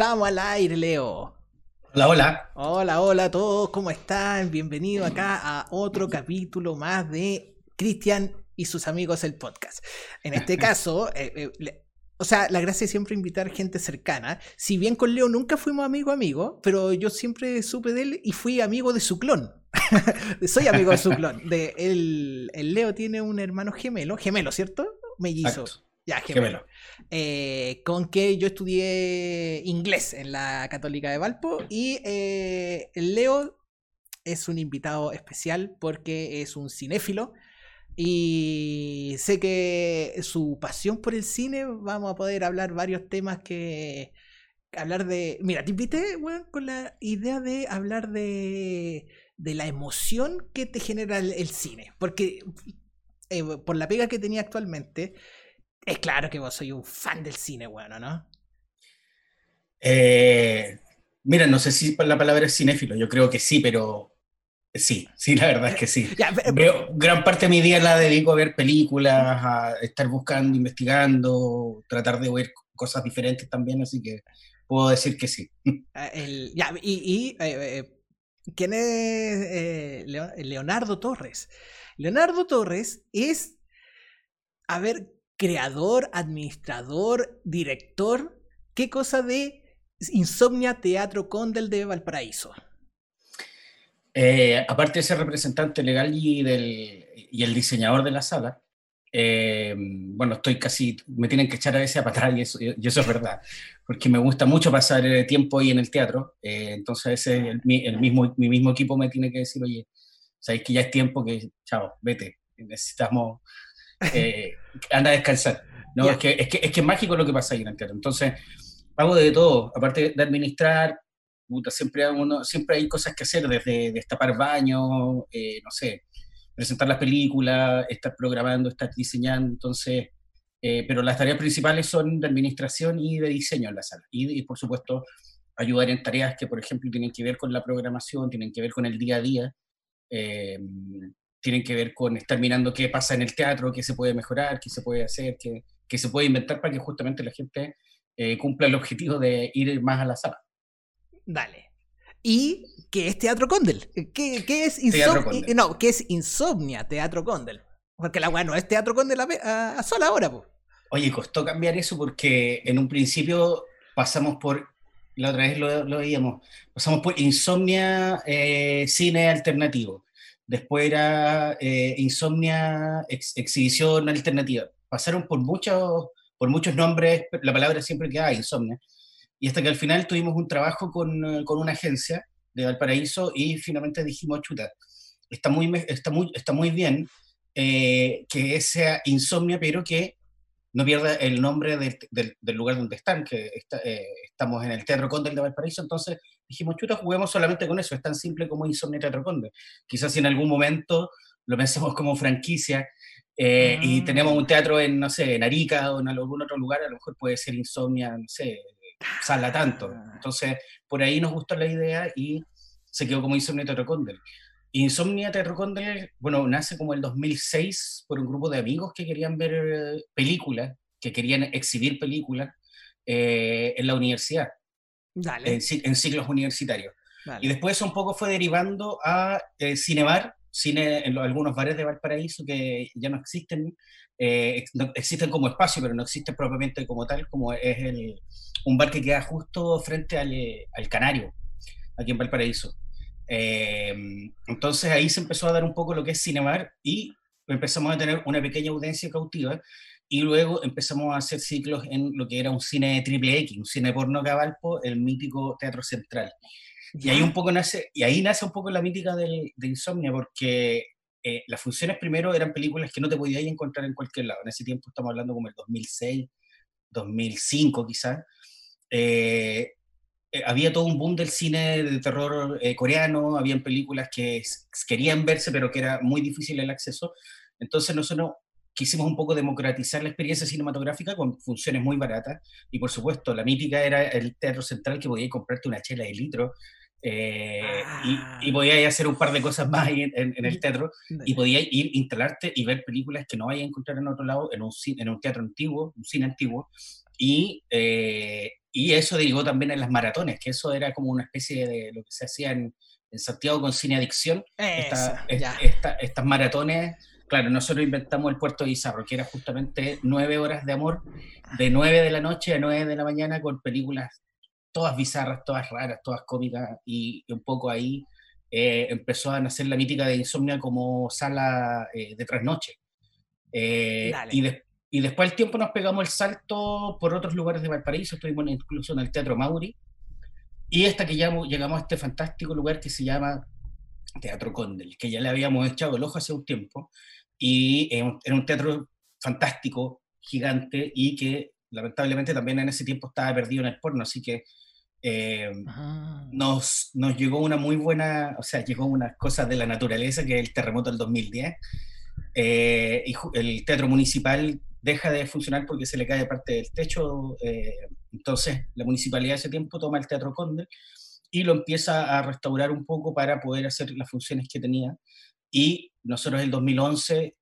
Estamos al aire, Leo. Hola, hola. Hola, hola a todos, ¿cómo están? Bienvenidos acá a otro capítulo más de Cristian y sus amigos el podcast. En este caso, eh, eh, o sea, la gracia es siempre invitar gente cercana. Si bien con Leo nunca fuimos amigo amigo, pero yo siempre supe de él y fui amigo de su clon. Soy amigo de su clon. De el, Leo tiene un hermano gemelo, gemelo, ¿cierto? Mellizo. Ya, gemelo. Eh, con que yo estudié inglés en la Católica de Valpo y eh, Leo es un invitado especial porque es un cinéfilo y sé que su pasión por el cine vamos a poder hablar varios temas que hablar de mira te invité con la idea de hablar de de la emoción que te genera el, cine porque eh, por la pega que tenía actualmente es claro que vos soy un fan del cine, bueno, ¿no? Eh, mira, no sé si la palabra es cinéfilo, yo creo que sí, pero sí, sí, la verdad es que sí. Veo, gran parte de mi día la dedico a ver películas, a estar buscando, investigando, tratar de ver cosas diferentes también, así que puedo decir que sí. Ah, ya, y, eh, eh, ¿quién es Leonardo Torres? Leonardo Torres es, a ver, creador, administrador, director. ¿Qué cosa de Insomnia Teatro Condel de Valparaíso? Eh, aparte de ser representante legal y, del, y el diseñador de la sala, eh, bueno, estoy casi, me tienen que echar a veces a atrás y eso, y eso es verdad, porque me gusta mucho pasar eh, tiempo ahí en el teatro, entonces el, mismo, mi mismo equipo me tiene que decir, oye, sabéis que ya es tiempo que, chao, vete, necesitamos anda a descansar. ¿no? Es, que, es, que, es, que, mágico lo que pasa ahí en el teatro. Entonces, hago de todo, aparte de administrar, puta, siempre, uno, siempre hay cosas que hacer, desde destapar baños, eh, no sé, presentar las películas, estar programando, estar diseñando, entonces, eh, pero las tareas principales son de administración y de diseño en la sala. Y, por supuesto, ayudar en tareas que, por ejemplo, tienen que ver con la programación, tienen que ver con el día a día. Eh, tienen que ver con estar mirando qué pasa en el teatro, qué se puede mejorar, qué se puede hacer, qué, qué se puede inventar para que justamente la gente eh, cumpla el objetivo de ir más a la sala. Dale. ¿Y qué es Teatro Condel? ¿Qué, qué es, insomnia? no, ¿qué es Insomnia Teatro Condel? Porque la weá no es Teatro Condel a, a, sola hora, pues. Oye, costó cambiar eso porque en un principio pasamos por, la otra vez lo, lo veíamos, pasamos por Insomnia eh, Cine Alternativo después era eh, Insomnia, Exhibición Alternativa. Pasaron por muchos, por muchos nombres, la palabra siempre queda Insomnia. Y hasta que al final tuvimos un trabajo con, con una agencia de Valparaíso y finalmente dijimos, chuta, está muy, está muy, está muy bien eh, que sea Insomnia, pero que no pierda el nombre del, del, lugar donde están, que eh, estamos en el Teatro Conde de Valparaíso, entonces dijimos, chuta, juguemos solamente con eso, es tan simple como Insomnia Teatro Conde. Quizás si en algún momento lo pensamos como franquicia eh, y ah. tenemos un teatro en, no sé, en Arica o en algún otro lugar, a lo mejor puede ser Insomnia, no sé, sala tanto. Ah. Entonces, por ahí nos gustó la idea y se quedó como Insomnia Teatro. Insomnia Teatro Condel, bueno, nace como el 2006 por un grupo de amigos que querían ver eh, películas, que querían exhibir películas eh, en la universidad, En, ciclos universitarios. Y después eso un poco fue derivando a eh, Cinebar, cine en algunos bares de Valparaíso que ya no existen, existen como espacio, pero no existen propiamente como tal, como es el, un bar que queda justo frente al, al Canario, aquí en Valparaíso. Eh, entonces ahí se empezó a dar un poco lo que es Cinemar y empezamos a tener una pequeña audiencia cautiva y luego empezamos a hacer ciclos en lo que era un cine triple X, un cine porno cabalpo, el mítico Teatro Central. Y ahí un poco nace, y ahí nace un poco la mítica de Insomnia, porque eh, las funciones primero eran películas que no te podías encontrar en cualquier lado. En ese tiempo estamos hablando como el 2006, 2005 quizás. Eh, eh, había todo un boom del cine de terror eh, coreano, habían películas que querían verse, pero que era muy difícil el acceso. Entonces nosotros quisimos un poco democratizar la experiencia cinematográfica con funciones muy baratas. Y por supuesto, la mítica era el teatro central que podías comprarte una chela de litro. Eh, y, y, ah. podías hacer un par de cosas más en, en, el teatro y podías ir, instalarte y ver películas que no vayas a encontrar en otro lado, en un, en un teatro antiguo, un cine antiguo, y y eso derivó también en las maratones, que eso era como una especie de lo que se hacía en, Santiago con Cine Adicción. estas maratones, claro, nosotros inventamos el Puerto de Izarro, que era justamente nueve horas de amor, de nueve de la noche a nueve de la mañana, con películas todas bizarras, todas raras, todas cómicas, y un poco ahí eh, empezó a nacer la mítica de Insomnia como sala eh, de trasnoche. Eh, y, y, después del tiempo nos pegamos el salto por otros lugares de Valparaíso, estuvimos incluso en el Teatro Mauri, y hasta que ya llegamos a este fantástico lugar que se llama Teatro Condel, que ya le habíamos echado el ojo hace un tiempo, y era un teatro fantástico, gigante, y que lamentablemente también en ese tiempo estaba perdido en el porno, así que eh, ah. nos, nos llegó una muy buena, o sea, llegó unas cosas de la naturaleza, que es el terremoto del 2010, eh, y el teatro municipal deja de funcionar porque se le cae parte del techo, eh, entonces la municipalidad ese tiempo toma el Teatro Conde y lo empieza a restaurar un poco para poder hacer las funciones que tenía. Y nosotros en el 2011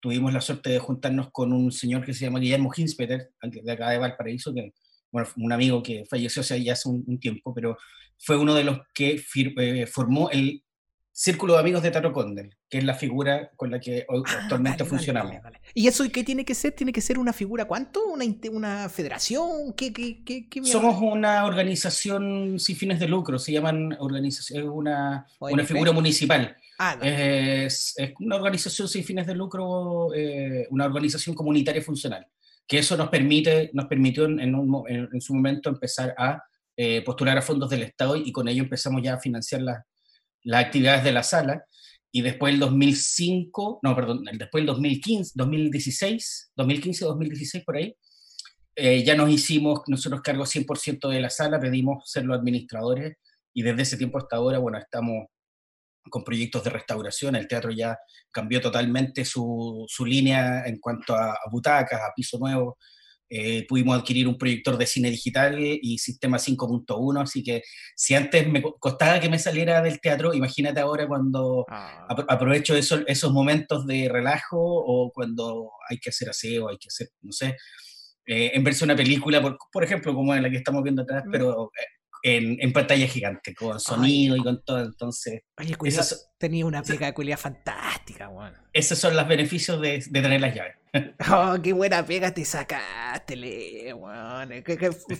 tuvimos la suerte de juntarnos con un señor que se llama Guillermo Hinspeter, de acá de Valparaíso, que bueno, un amigo que falleció hace ya hace un, tiempo, pero fue uno de los que formó el Círculo de Amigos de Taro Condel, que es la figura con la que ah, actualmente funcionamos. ¿Y eso qué tiene que ser? ¿Tiene que ser una figura cuánto? ¿Una, una federación? ¿Qué, qué, qué, Somos una organización sin fines de lucro, se llaman organización, una, una figura municipal. Ah, es, es, una organización sin fines de lucro, eh, una organización comunitaria funcional, que eso nos, permite, nos permitió en, en, su momento empezar a eh, postular a fondos del Estado y con ello empezamos ya a financiar las las actividades de la sala, y después el 2005, no, perdón, después el 2015, 2016, 2015, 2016 por ahí, eh, ya nos hicimos nosotros cargo 100% de la sala, pedimos ser los administradores y desde ese tiempo hasta ahora, bueno, estamos con proyectos de restauración, el teatro ya cambió totalmente su, su línea en cuanto a, a, butacas, a piso nuevo, eh, pudimos adquirir un proyector de cine digital y sistema 5.1, así que si antes me costaba que me saliera del teatro, imagínate ahora cuando ah. aprovecho esos, esos momentos de relajo o cuando hay que hacer aseo, hay que hacer, no sé, eh, en verse una película, por, por, ejemplo, como en la que estamos viendo atrás, mm. pero eh, en, pantalla gigante, con sonido y con todo. Entonces, Oye, tenía una pega de cualidad fantástica, bueno. Esos son los beneficios de, de tener las llaves. Oh, qué buena pega te sacaste, weón.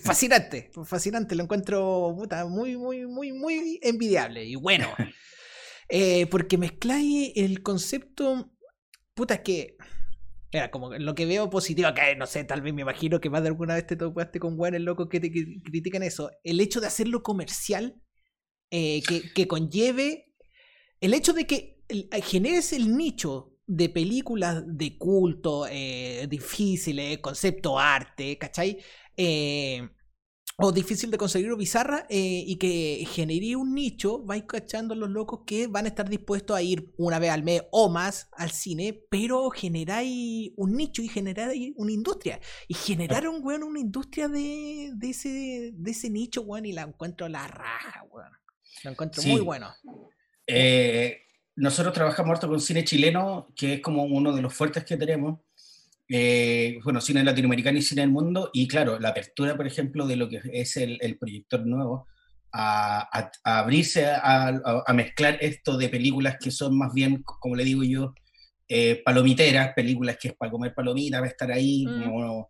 fascinante, fascinante. Lo encuentro puta, muy, muy, muy, muy envidiable. Y bueno, eh, porque mezcláis el concepto. Puta, es que era como lo que veo positivo acá, no sé, tal vez me imagino que más de alguna vez te topaste con buenos locos que te critican eso. El hecho de hacerlo comercial, eh, que, conlleve. El hecho de que generes el nicho de películas de culto, eh, difíciles, concepto arte, ¿cachai? Eh, o difícil de conseguir o bizarra eh, y que genere un nicho, vais cachando los locos que van a estar dispuestos a ir una vez al mes o más al cine, pero generáis un nicho y generáis una industria. Y generaron, weón, una industria de, de, ese, de ese nicho, weón, y la encuentro la raja, weón. La encuentro muy bueno. nosotros trabajamos harto con cine chileno, que es como uno de los fuertes que tenemos. Eh, bueno, cine latinoamericano y cine del mundo, y claro, la apertura, por ejemplo, de lo que es el, proyector nuevo, a, abrirse a, mezclar esto de películas que son más bien, como le digo yo, eh, palomiteras, películas que es para comer palomitas, para estar ahí, mm.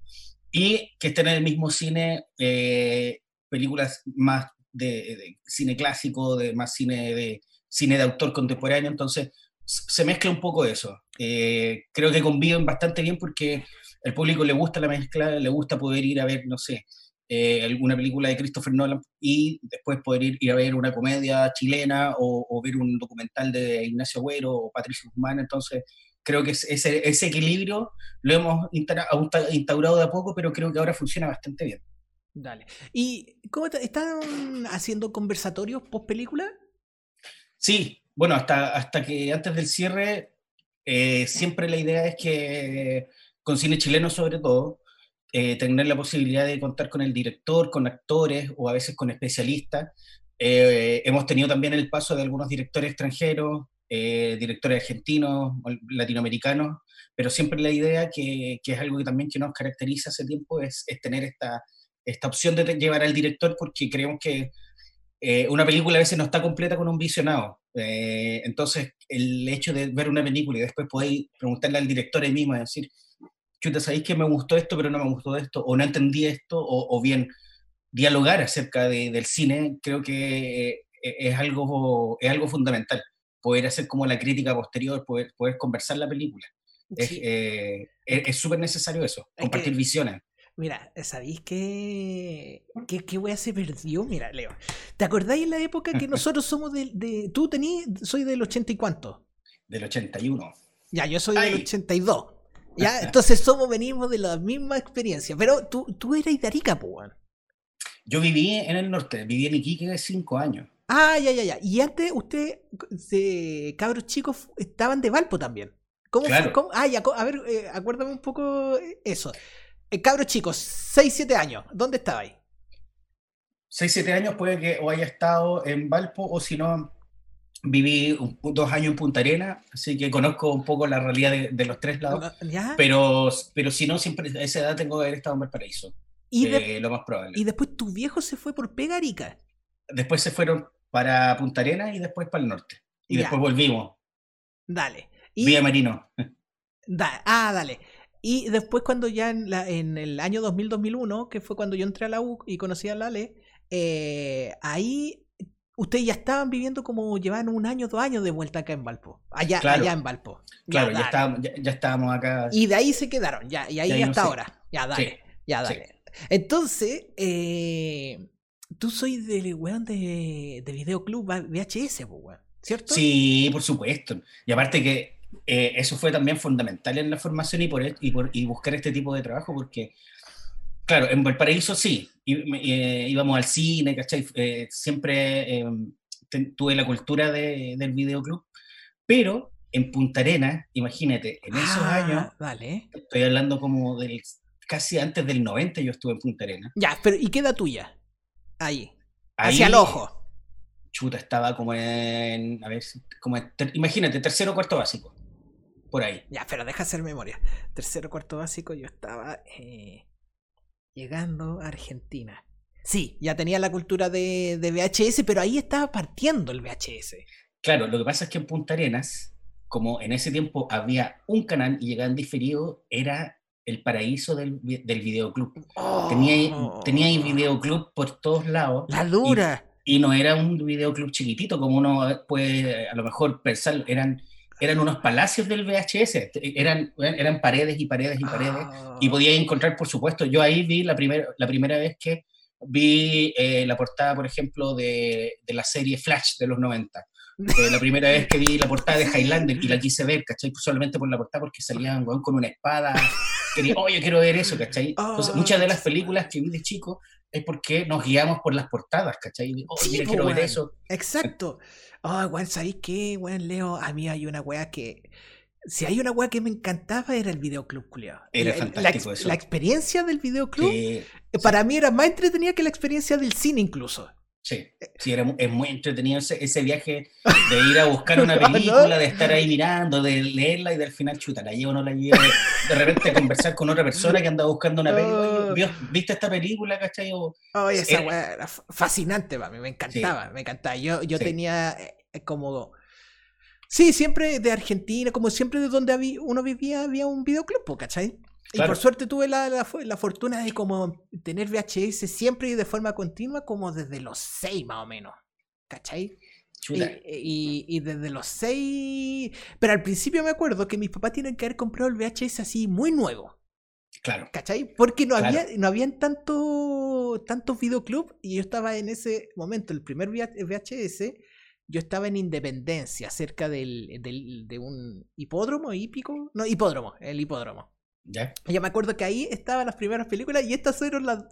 y que estén en el mismo cine, eh, películas más de, cine clásico, de más cine de, cine de autor contemporáneo, entonces se mezcla un poco eso. Eh, creo que conviven bastante bien porque al público le gusta la mezcla, le gusta poder ir a ver, no sé, eh, alguna película de Christopher Nolan y después poder ir, a ver una comedia chilena o, ver un documental de Ignacio Agüero o Patricio Guzmán. Entonces, creo que ese, ese equilibrio lo hemos instaurado de a poco, pero creo que ahora funciona bastante bien. Dale. ¿Y cómo están haciendo conversatorios post película? Sí, bueno, hasta, hasta que antes del cierre, eh, siempre la idea es que, con cine chileno sobre todo, eh, tener la posibilidad de contar con el director, con actores o a veces con especialistas. Eh, hemos tenido también el paso de algunos directores extranjeros, directores argentinos, latinoamericanos, pero siempre la idea que, que, es algo que también que nos caracteriza hace tiempo es, es tener esta, esta opción de llevar al director porque creemos que eh, una película a veces no está completa con un visionado. Eh, entonces, el hecho de ver una película y después poder preguntarle al director ahí mismo y decir, chuta, ¿sabéis que me gustó esto, pero no me gustó esto? O no entendí esto, o, bien dialogar acerca del cine, creo que eh, es, algo, es algo fundamental. Poder hacer como la crítica posterior, poder, poder conversar la película. Es súper necesario eso, compartir visiones. Mira, ¿sabéis qué, qué, qué wea se perdió? Mira, Leo. ¿Te acordáis en la época que nosotros somos de. de tú tenías. Soy del 80 y cuánto? Del 81. Ya, yo soy del 82. Ya, entonces somos, venimos de la misma experiencia. Pero tú, tú eras de Arica, pues, Yo viví en el norte, viví en Iquique 5 años. Ah, ya, ya, ya. Y antes usted, de cabros chicos, estaban de Valpo también. ¿Cómo fue? Ah, ya, a ver, eh, acuérdame un poco eso. Eh, cabros chicos, 6, 7 años, ¿dónde estabais? 6, 7 años puede que o haya estado en Valpo o si no, viví dos años en Punta Arena, así que conozco un poco la realidad de, los tres lados. Pero, pero si no, siempre a esa edad tengo que haber estado en Valparaíso. ¿Y eh, lo más probable. Y después tu viejo se fue por Pegarica. Después se fueron para Punta Arena y después para el norte. Y después volvimos. Dale. Vía Marino. ah, dale. Y después cuando ya en, la, en el año 2000-2001, que fue cuando yo entré a la U y conocí a Lale, eh, ahí ustedes ya estaban viviendo como llevaban un año, dos años de vuelta acá en Valpo. Allá, allá en Valpo. Claro, ya, estábamos, ya, estábamos, acá. Y de ahí se quedaron, ya, y ahí hasta ahora. Ya, dale. Ya, dale. Entonces, eh, tú soy del weón de, de Videoclub VHS, ¿cierto? Sí, por supuesto. Y aparte que eh, eso fue también fundamental en la formación y, por, e, y, por, y buscar este tipo de trabajo, porque, claro, en Valparaíso sí, eh, íbamos al cine, ¿cachai? Eh, siempre tuve la cultura de, del videoclub, pero en Punta Arena, imagínate, en esos ah, años, vale. estoy hablando como del casi antes del 90 yo estuve en Punta Arena. Ya, pero ¿y qué edad tuya? Ahí. Hacia el ojo. Chuta, estaba como en, a ver, como imagínate, tercero o cuarto básico por ahí. Ya, pero deja hacer memoria. Tercero, cuarto básico, yo estaba eh, llegando a Argentina. Sí, ya tenía la cultura de, VHS, pero ahí estaba partiendo el VHS. Claro, lo que pasa es que en Punta Arenas, como en ese tiempo había un canal y llegaban diferido, era el paraíso del, del videoclub. tenía, tenía oh. videoclub por todos lados. La dura. Y, y, no era un videoclub chiquitito, como uno puede a lo mejor pensar, eran eran unos palacios del VHS, eran, eran paredes y paredes y paredes, y podía encontrar, por supuesto, yo ahí vi la, primer, la primera vez que vi eh, la portada, por ejemplo, de, de, la serie Flash de los 90. Eh, la primera vez que vi la portada de Highlander y la quise ver, ¿cachai? Solamente por la portada porque salían con una espada. Quería, oh, yo quiero ver eso, ¿cachai? Entonces, muchas de las películas que vi de chico es porque nos guiamos por las portadas, ¿cachai? Oh, mira, quiero ver eso. Exacto. Oh, weón, ¿sabéis qué, weón, Leo? A mí hay una weá que. Si hay una weá que me encantaba era el videoclub, Julio. Era fantástico la, eso. La experiencia del videoclub eh, para mí era más entretenida que la experiencia del cine incluso. Sí, sí, era, es muy entretenido ese, viaje de ir a buscar una película, de estar ahí mirando, de leerla y del final, chuta, la llevo o no la llevo, de repente conversar con otra persona que anda buscando una película. ¿Viste esta película, cachai? Oh, esa weá era fascinante para mí, me encantaba, me encantaba. Yo, yo tenía eh, como... Sí, siempre de Argentina, como siempre de donde había, uno vivía, había un videoclub, ¿cachai? Y por suerte tuve la, la, fortuna de como tener VHS siempre y de forma continua, como desde los 6 más o menos. ¿Cachai? Y, y, desde los 6. Pero al principio me acuerdo que mis papás tienen que haber comprado el VHS así muy nuevo. Claro. ¿Cachai? Porque no, había, no habían tanto, tantos videoclubs y yo estaba en ese momento, el primer VHS, yo estaba en Independencia, cerca del, del, de un hipódromo, hípico. No, hipódromo, el hipódromo. ¿Ya? Ya me acuerdo que ahí estaban las primeras películas y estas fueron las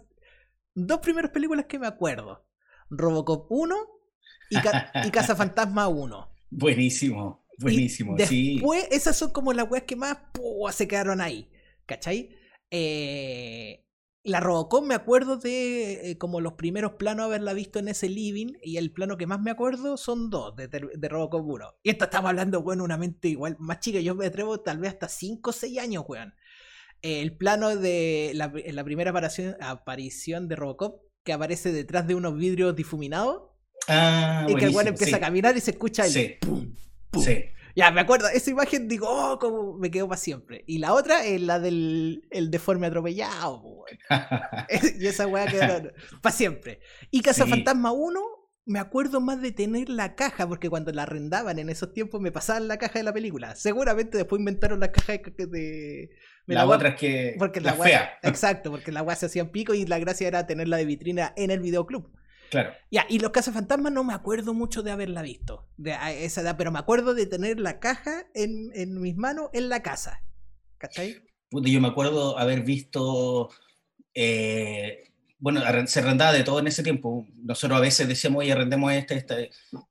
dos primeras películas que me acuerdo. Robocop 1 y, Ca y Cazafantasma 1. Buenísimo, buenísimo, y después, esas son como las weas que más se quedaron ahí. ¿Cachai? Eh, la Robocop me acuerdo de eh, como los primeros planos haberla visto en ese living y el plano que más me acuerdo son dos de, de Robocop 1. Y esto estamos hablando, bueno, una mente igual más chica, yo me atrevo tal vez hasta 5 o 6 años, weón. el plano de la, la primera aparición, aparición de Robocop, que aparece detrás de unos vidrios difuminados. Ah, y que el weón empieza sí. a caminar y se escucha el Sí. pum, pum. Sí. Ya, me acuerdo, esa imagen digo, oh, como me quedo para siempre. Y la otra es la del el deforme atropellado, y esa weá quedó para siempre. Y Cazafantasma 1, me acuerdo más de tener la caja, porque cuando la arrendaban en esos tiempos me pasaban la caja de la película. Seguramente después inventaron la caja de. La la- otra es que. porque la, la, weá- fea. Exacto, porque la weá se hacían pico y la gracia era tenerla de vitrina en el videoclub. Claro. Ya, y los cazafantasmas no me acuerdo mucho de haberla visto de a esa edad, pero me acuerdo de tener la caja en, en mis manos en la casa. ¿Cachai? Yo me acuerdo haber visto. eh, bueno, se arrendaba de todo en ese tiempo. Nosotros a veces decíamos, oye, arrendemos este, este.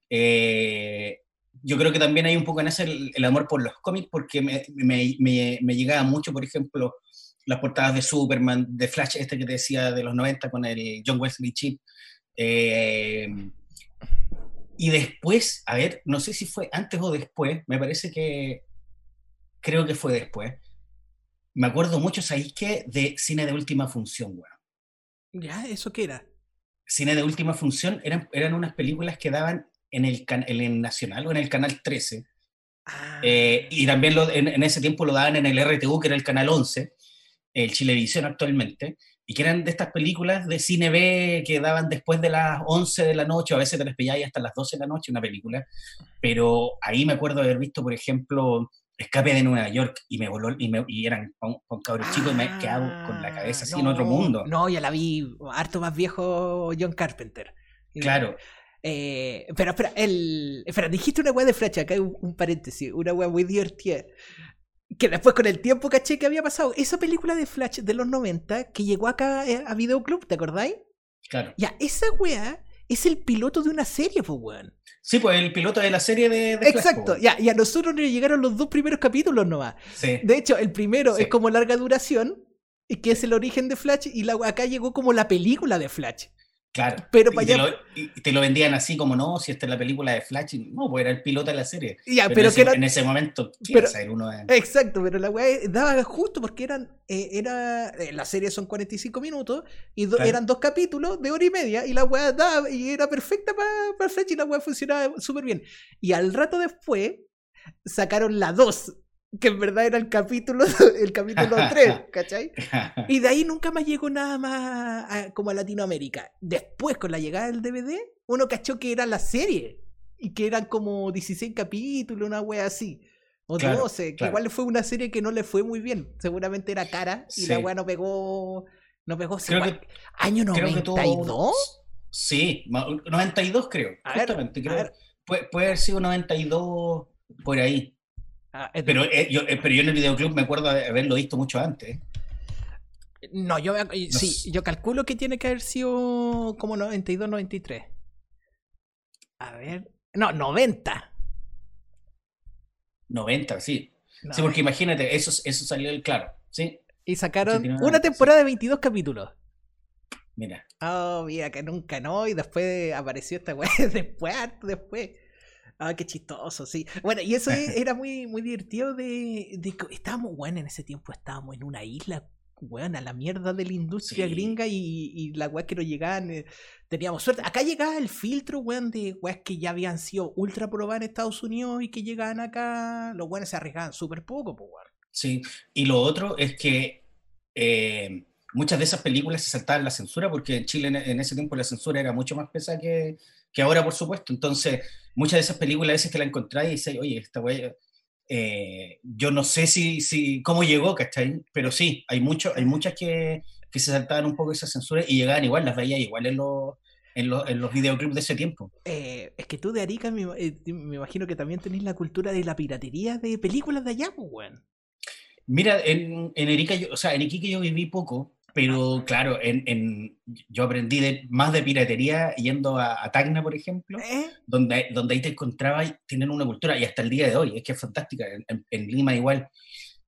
eh, yo creo que también hay un poco en ese el, el amor por los cómics, porque me, me, me, me llegaba mucho, por ejemplo, las portadas de Superman, de Flash, este que te decía de los 90 con el John Wesley Chip. Eh, y después, a ver, no sé si fue antes o después, me parece que creo que fue después. Me acuerdo mucho, ¿sabéis qué? De cine de última función, weón. ¿Ya? ¿Eso qué era? Cine de última función eran, eran unas películas que daban en el, can- en el Nacional o en el Canal 13. Ah, eh, y también lo- en, en ese tiempo lo daban en el RTU, que era el Canal 11, el Chilevisión actualmente, y que eran de estas películas de cine B que daban después de las 11 de la noche, o a veces te las pilláis hasta las 12 de la noche una película, pero ahí me acuerdo de haber visto, por ejemplo, Escape de Nueva York, y me voló, y, me- y eran con, con cabros chicos, y me he quedado con la cabeza así en otro no, mundo. No, ya la vi harto más viejo John Carpenter. Claro, Eh, pero espera, el, espera, dijiste una weá de Flash, acá hay un, un paréntesis, una weá muy divertida. Que después con el tiempo caché que había pasado. Esa película de Flash de los 90 que llegó acá eh, a Videoclub, ¿te acordáis? claro. Ya, esa weá es el piloto de una serie, pues weón. Sí, pues el piloto de la serie de... Exacto, po. ya, y a nosotros nos llegaron los dos primeros capítulos nomás. Sí. De hecho, el primero Sí. es como larga duración, y que es el origen de Flash, y la, acá llegó como la película de Flash. Claro. Pero y, para te lo, y te lo vendían así como no, si esta es la película de Flash, no, pues era el piloto de la serie. Ya, Pero, pero, en, que ese, era, en ese momento, ¿qué pero- iba a saber uno de- Exacto, pero la weá daba justo porque eran, eh, era, eh, la serie son 45 minutos y do- Claro. eran dos capítulos de hora y media y la weá daba y era perfecta para Flash y la weá funcionaba súper bien. Y al rato después sacaron la 2, que en verdad era el capítulo, el capítulo 3, ¿cachai? Y de ahí nunca más llegó nada más a- como a Latinoamérica. Después, con la llegada del DVD, uno cachó que era la serie. Y que eran como 16 capítulos, una wea así. O Claro, 12, que claro. igual fue una serie que no le fue muy bien. Seguramente era cara y la Sí. wea no pegó. No pegó. sí, que- ¿Año creo que tuvo 92? Sí, ma- 92 creo, A justamente. creo. Puede, puede haber sido 92 por ahí. Ah, es- Pero, eh, yo, eh, pero yo en el videoclub me acuerdo de haberlo visto mucho antes. No, yo No sí, sé. yo calculo que tiene que haber sido como 92, 93. A ver. No, 90. 90, sí. Sí, porque imagínate, eso, eso salió el claro. Sí, Y sacaron una- temporada de 22 capítulos. mira. Oh, mira, que nunca no. Y después apareció esta weá. Después, después. Ah, qué chistoso, sí. Bueno, y eso era muy, muy divertido de, estábamos, bueno, en ese tiempo estábamos en una isla, weón, a la mierda de la industria Sí. gringa y, y la weá que nos llegaban, eh, teníamos suerte. Acá llegaba el filtro, weón, de weas que ya habían sido ultra probadas en Estados Unidos y que llegaban acá, los weones se arriesgaban súper poco, pues, weón. Sí, y lo otro es que eh, muchas de esas películas se saltaban la censura porque en Chile en, en ese tiempo la censura era mucho más pesada que, que ahora, por supuesto. Entonces, muchas de esas películas a veces que la encontráis y dices, oye, esta wea, eh, yo no sé si, si, cómo llegó, ¿cachai? Pero sí, hay, mucho, hay muchas que, que se saltaban un poco esa censura y llegaban igual, las veía igual en los, en los, en los videoclips de ese tiempo. Eh, es que tú de Arica me, eh, me imagino que también tenés la cultura de la piratería de películas de allá, pues, weón. Mira, en, en Erika, yo- o sea, en Iquique yo viví poco, pero claro, en, en- yo aprendí de, más de piratería yendo a, a Tacna, por ejemplo, ¿Eh? donde, donde ahí te encontrabas y tienen una cultura, y hasta el día de hoy, es que es fantástica, en, Lima igual,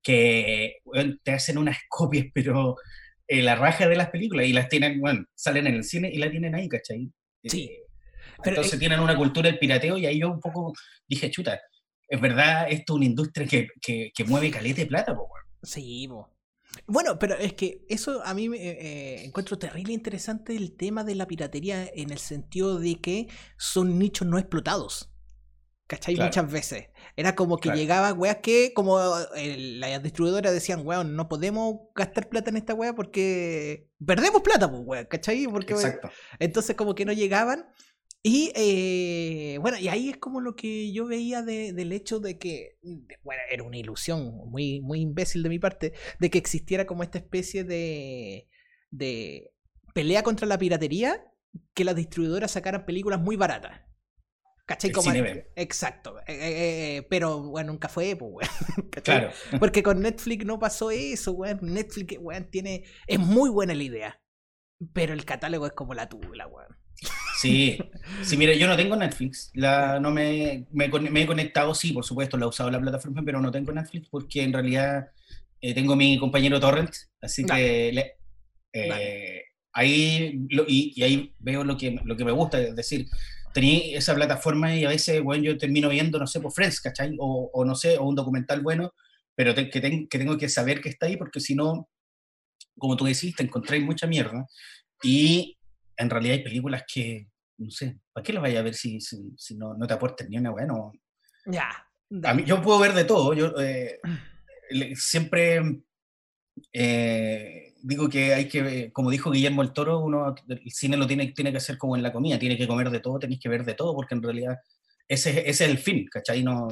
que te hacen unas copias, pero eh, la raja de las películas, y las tienen, bueno, salen en el cine y la tienen ahí, ¿cachai? Sí. Eh, Pero, entonces tienen una cultura del pirateo y ahí yo un poco dije, chuta, es verdad, esto es una industria que, que, que mueve caleta de plata, po. Sí, po. Bueno, pero es que eso a mí me eh, eh, encuentro terrible interesante el tema de la piratería en el sentido de que son nichos no explotados. ¿Cachai? Muchas veces. Era como que llegaba weas que, como las distribuidoras decían, weón, no podemos gastar plata en esta wea porque perdemos plata, pues, weón, ¿cachai? Porque, Exacto. entonces, como que no llegaban. Y eh, bueno, y ahí es como lo que yo veía del hecho de que, bueno, era una ilusión muy, muy imbécil de mi parte, de que existiera como esta especie de, de pelea contra la piratería, que las distribuidoras sacaran películas muy baratas. ¿Cachai? Como exacto. Eh, eh, eh, pero bueno, nunca fue, pues, Claro. Porque con Netflix no pasó eso, weón. Netflix, weón, tiene. Es muy buena la idea. Pero el catálogo es como la tula, weón. Sí, sí, mira, yo no tengo Netflix. La, no me, me, he conectado, sí, por supuesto, la he usado la plataforma, pero no tengo Netflix porque en realidad tengo mi compañero Torrent, así que ahí y, y, ahí veo lo que, lo que me gusta, es decir, tenía esa plataforma y a veces, bueno, yo termino viendo, no sé, por Friends, ¿cachai? O, o no sé, o un documental bueno, pero que, que, tengo que saber que está ahí porque si no, como tú decís, te encontráis mucha mierda. Y en realidad hay películas que, no sé, ¿para qué las vaya a ver si, si, no, no, te aportan ni una buena? Ya. A mí, yo puedo ver de todo. Yo eh, siempre eh, digo que hay que, como dijo Guillermo el Toro, uno, el cine lo tiene, tiene que hacer como en la comida, tiene que comer de todo, tenéis que ver de todo, porque en realidad ese, ese es el fin, ¿cachai? No,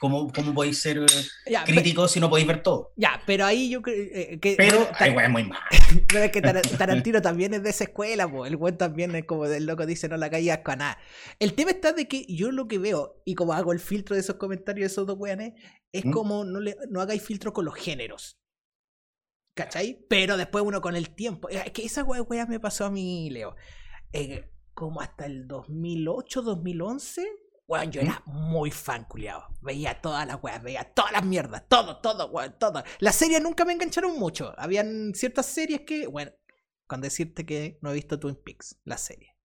¿Cómo, ¿Cómo, podéis ser eh, críticos si no podéis ver todo? Ya, pero ahí yo creo eh, que... Pero, ay, es muy mal. Pero es que Tarantino también es de esa escuela, po. el güey también es como del loco dice, no la callas con nada. El tema está de que yo lo que veo, y como hago el filtro de esos comentarios de esos dos weones, es ¿Mm? como no, le, no hagáis filtro con los géneros. ¿Cachai? Pero después uno con el tiempo. Es que esa weá, me pasó a mí, Leo. Eh, como hasta el 2008, 2011. Weón, yo era muy fan, culiado. Veía todas las weas, veía todas las mierdas, todo, todo, weón, todo. Las series nunca me engancharon mucho. Habían ciertas series que, bueno, con decirte que no he visto Twin Peaks, la serie.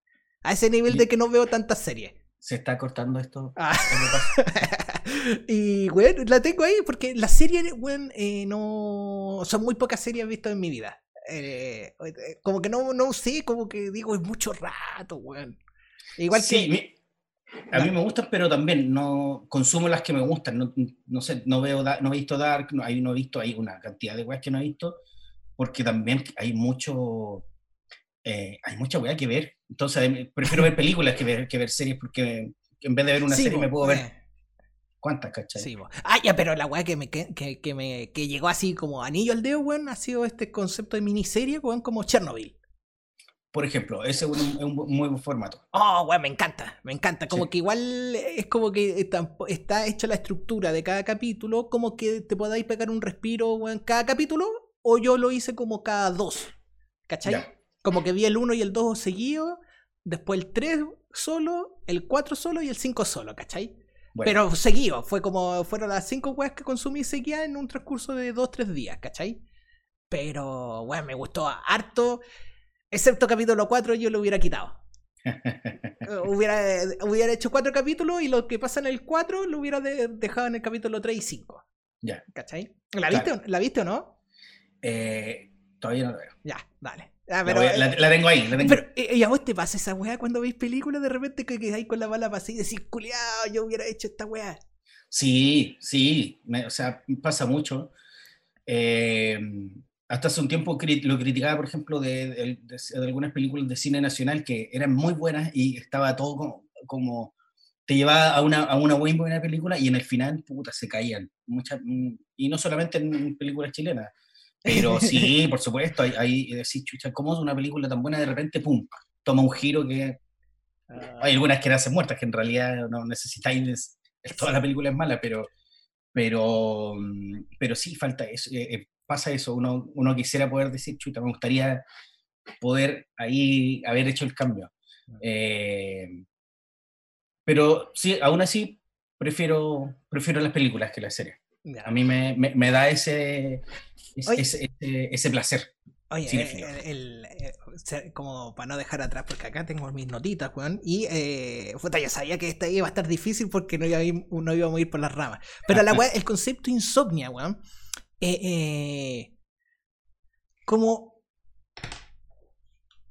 A ese nivel de que no veo tantas series se está cortando esto. Ah. y, bueno, la tengo ahí porque las series, bueno, eh, no. Son muy pocas series vistas en mi vida. Eh, como que no, no sé, como que digo, es mucho rato, weón. Igual sí, a mí me gustan, pero también no consumo las que me gustan. No, sé, no veo, no he visto Dark, no, no he visto, hay una cantidad de weas que no he visto, porque también hay mucho eh, hay mucha weá que ver. Entonces, em, prefiero ver películas que ver, que ver series porque en vez de ver una serie me puedo ver. Eh. ¿Cuántas, cachai? Sí, ah, ya, pero la weá que me, que, que, me que llegó así como anillo al dedo, weón, ha sido este concepto de miniserie, weón, como Chernobyl. Por ejemplo, ese es un, muy buen formato. Oh, weón, me encanta, me encanta. Como que igual es como que está, está, hecha la estructura de cada capítulo, como que te podáis pegar un respiro, weón, cada capítulo, o yo lo hice como cada dos. ¿Cachai? Como que vi el 1 y el 2 seguidos, después el 3 solo, el 4 solo y el 5 solo, ¿cachai? Pero seguido, fue como fueron las 5 weas que consumí seguía en un transcurso de 2-3 días, ¿cachai? Pero, bueno, me gustó harto, excepto capítulo 4 yo lo hubiera quitado. hubiera, hubiera hecho 4 capítulos y lo que pasa en el 4 lo hubiera dejado en el capítulo 3 y 5. Ya. ¿Cachai? ¿La viste, ¿la viste o no? Eh, todavía no lo veo. Ya, dale. Ah, eh, la, tengo ahí. Pero, ¿y a vos te pasa esa weá cuando veis películas de repente que quedáis con la bala para y decís, culiao, yo hubiera hecho esta weá? Sí, sí, o sea, pasa mucho. Eh, hasta hace un tiempo lo criticaba, por ejemplo, de, algunas películas de cine nacional que eran muy buenas y estaba todo como, te llevaba a una, a una buena película y en el final, puta, se caían. Muchas, mm, y no solamente en películas chilenas pero sí, por supuesto, hay, hay decir, chucha, ¿cómo es una película tan buena de repente, pum, toma un giro que... Ah. Hay algunas que nacen muertas, que en realidad no necesitáis, toda la película es mala, pero, pero, pero sí falta eso, eh, eh, pasa eso, uno, uno quisiera poder decir, chuta, me gustaría poder ahí haber hecho el cambio. Eh, pero sí, aún así, prefiero, prefiero las películas que las series. A mí me, me, da ese, ese, ese, placer. Oye, eh, el, eh, como para no dejar atrás, porque acá tengo mis notitas, weón, y eh, ya sabía que esta iba a estar difícil porque no, iba a ir, no íbamos a ir por las ramas. Pero la el concepto insomnia, weón, eh, como.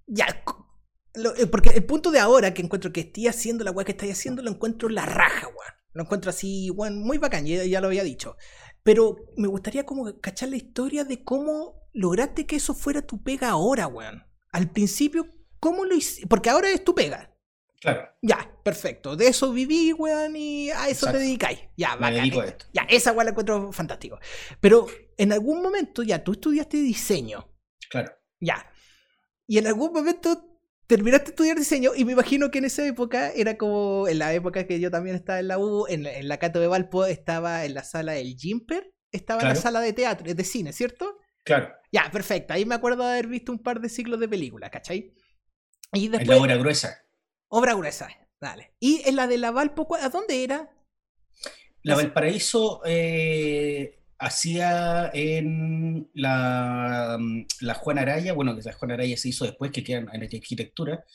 Ya. Eh, porque el punto de ahora que encuentro que estoy haciendo la weá que estáis haciendo, lo encuentro la raja, weón. Lo encuentro así, weón, muy bacán, ya, ya lo había dicho. Pero me gustaría como cachar la historia de cómo lograste que eso fuera tu pega ahora, weón. Al principio, ¿cómo lo hiciste? Porque ahora es tu pega. Claro. Ya, perfecto. De eso viví, weón, y a eso te dedicáis. Ya, Me dedico a esto. Ya, esa weón la encuentro fantástico. Pero en algún momento, ya, tú estudiaste diseño. Claro. Ya. Y en algún momento terminaste de estudiar diseño y me imagino que en esa época era como en la época que yo también estaba en la U, en, en la Cato de Valpo estaba en la sala del Jimper, estaba en la sala de teatro, de cine, ¿cierto? Claro. Ya, perfecto. Ahí me acuerdo de haber visto un par de ciclos de películas, ¿cachai? Y después... En la obra gruesa. Obra gruesa, dale. ¿Y en la de la Valpo, a dónde era? La Valparaíso eh, hacía en la, la Juan Araya, bueno, que la Juan Araya se hizo después, que queda en arquitectura,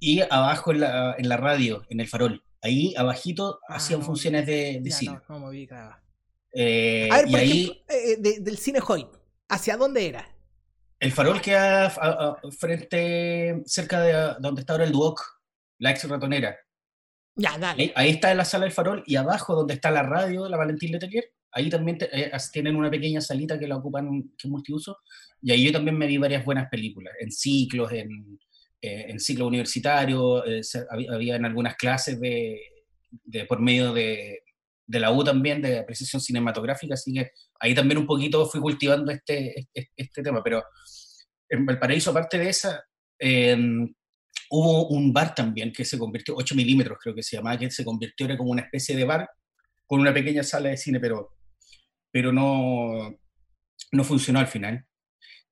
y abajo en la, en la radio, en el farol. Ahí abajito ah, hacían funciones de, de cine. No, no me eh, a ver, por ejemplo, eh, del cine Hoy, ¿hacia dónde era? El farol queda frente, cerca de donde está ahora el Duoc, la ex ratonera. Ya, dale. Ahí, está en la sala del farol y abajo donde está la radio de la Valentín Letelier, ahí también eh, tienen una pequeña salita que la ocupan, que es multiuso, y ahí yo también me vi varias buenas películas, en ciclos, en, eh, en ciclo universitario, eh, había, en algunas clases de, por medio de, de, la U también, de apreciación cinematográfica, así que ahí también un poquito fui cultivando este, este, este tema, pero en Valparaíso, aparte de esa, em, hubo un bar también que se convirtió, 8 milímetros creo que se llamaba, que se convirtió era como una especie de bar con una pequeña sala de cine, pero pero no, no funcionó al final.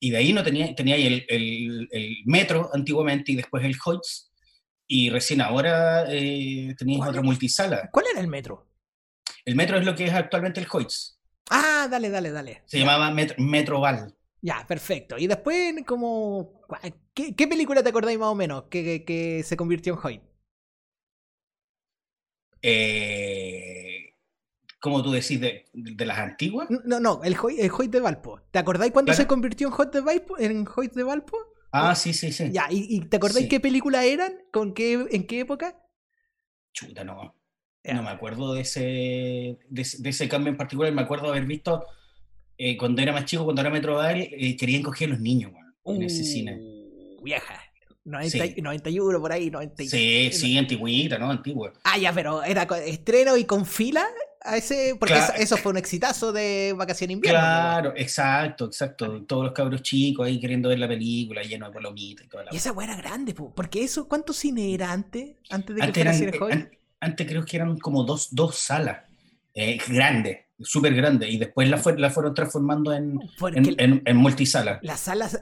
Y de ahí no tenía, tenía el, el, el metro antiguamente y después el Hoyts, y recién ahora eh, tenías otra multisala. ¿Cuál era el metro? El metro es lo que es actualmente el Hoyts. Ah, dale, dale, dale. Se llamaba Metro, Metroval. Ya, perfecto. Y después, como. ¿Qué, qué película te acordáis más o menos que, que, se convirtió en Hoyt? Eh, ¿Cómo tú decís de, de, las antiguas? No, no, el, Hoyt de Valpo. ¿Te acordáis cuándo se convirtió en Hoyt de Valpo? En Hoyt de Valpo? Ah, sí, sí, sí. Ya, ¿y, te acordáis qué película eran? ¿Con qué, ¿En qué época? Chuta, no. No me acuerdo de ese, de, ese cambio en particular. Me acuerdo haber visto eh, cuando era más chico, cuando era Metroval, eh, querían coger a los niños, en ese cine. Uh, vieja. 91 por ahí, 90. Sí, sí, antigüita, ¿no? Antigua. Ah, ya, pero era estreno y con fila a ese, porque eso, fue un exitazo de vacaciones invierno. Claro, exacto, exacto. Todos los cabros chicos ahí queriendo ver la película, lleno de palomitas y toda la Y esa weá era grande, porque eso, ¿cuántos cine era antes? Antes de que antes fuera Cine eh, antes creo que eran como dos, dos salas eh, grandes, súper grandes, y después la, fue, la fueron transformando en, en, en, multisalas. Las salas,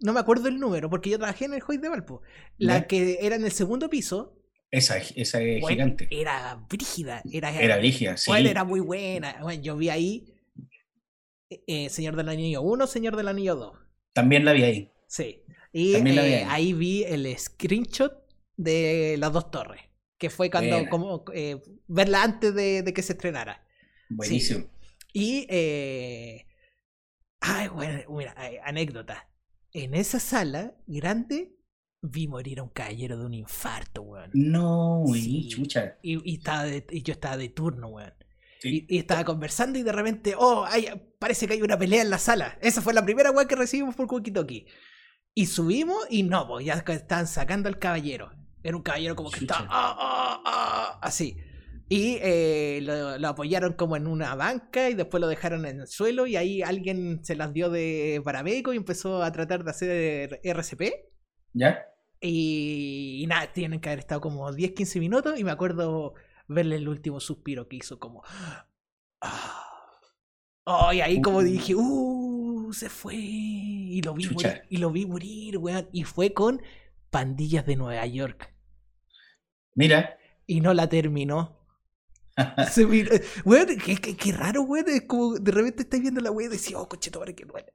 no me acuerdo el número, porque yo trabajé en el Hoy de Valpo. La que era en el segundo piso, esa, esa es gigante. Era brígida. Era, era brígida, sí. era muy buena. Bueno, yo vi ahí eh, eh, Señor del Anillo 1, Señor del Anillo 2. También la vi ahí. Sí. Y eh, ahí. vi el screenshot de las dos torres. Que fue cuando, como, verla antes de, que se estrenara. Buenísimo. Y, ay, bueno, mira, anécdota. En esa sala grande vi morir a un caballero de un infarto, weón. No, sí. chucha. Y, estaba y yo estaba de turno, weón. Y, estaba conversando y de repente, oh, parece que hay una pelea en la sala. Esa fue la primera weón que recibimos por Walkie Y subimos y no, pues ya estaban sacando al caballero. Era un caballero como que estaba ah, ah, ah", así. Y eh, lo, apoyaron como en una banca y después lo dejaron en el suelo y ahí alguien se las dio de paramédico y empezó a tratar de hacer RCP. ¿Ya? Y, nada, tienen que haber estado como 10, 15 minutos y me acuerdo verle el último suspiro que hizo como... Oh, y ahí como dije, uh, se fue. Y lo vi morir, y lo vi morir, weón. Y fue con Pandillas de Nueva York. Mira. Y no la terminó. se weón, qué, qué, raro, weón. Es como de repente estás viendo la weón y decís, oh, coche, que bueno.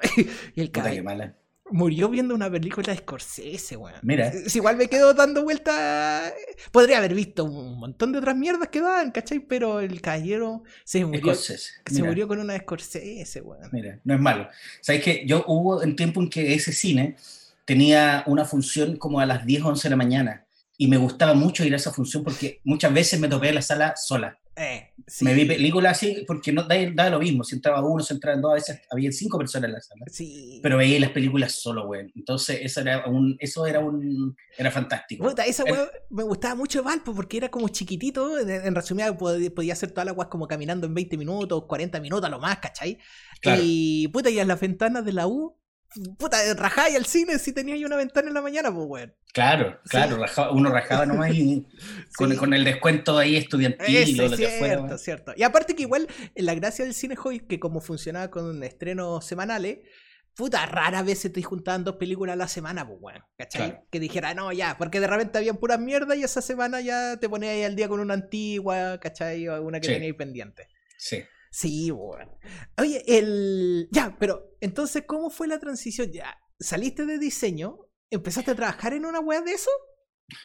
y el caballero. Murió viendo una película de Scorsese, weón. Mira. Es igual me quedo dando vueltas. Podría haber visto un montón de otras mierdas que daban, ¿cachai? Pero el caballero se murió. Scorsese. Se Mira, murió con una de Scorsese, weón. mira, no es malo. ¿Sabes que Yo hubo un tiempo en que ese cine tenía una función como a las 10 o 11 de la mañana y me gustaba mucho ir a esa función porque muchas veces me topé en la sala sola. Eh, sí. Me vi películas así porque no da, da lo mismo. Si entraba uno, si entraban dos, a veces había cinco personas en la sala. Sí. Pero veía las películas solo, güey. Entonces, eso era un, eso era un, era fantástico. Puta, esa El- me gustaba mucho Valpo porque era como chiquitito. En, en resumida, pod- podía hacer todas las weas como caminando en 20 minutos, 40 minutos a lo más, ¿cachai? Claro. Y puta, y en las ventanas de la U, puta, rajáis al cine si tenías ahí una ventana en la mañana, pues weón. Claro, claro, Sí. rajaba- uno rajaba nomás y con, Sí. con el descuento ahí estudiantil Eso, o lo que cierto, fuera. güey. cierto. Y aparte que igual, eh, la gracia del cine hoy, que como funcionaba con estrenos semanales, puta, rara vez se te juntaban dos películas a la semana, pues, weón. ¿Cachai? Claro. Que dijera, no, ya, porque de repente habían puras mierdas y esa semana ya te ponías ahí al día con una antigua, ¿cachai? O una que Sí. tenías pendiente. Sí. Sí, weón. Oye, el. Ya, pero entonces, ¿cómo fue la transición? Ya, saliste de diseño, empezaste a trabajar en una weá de eso.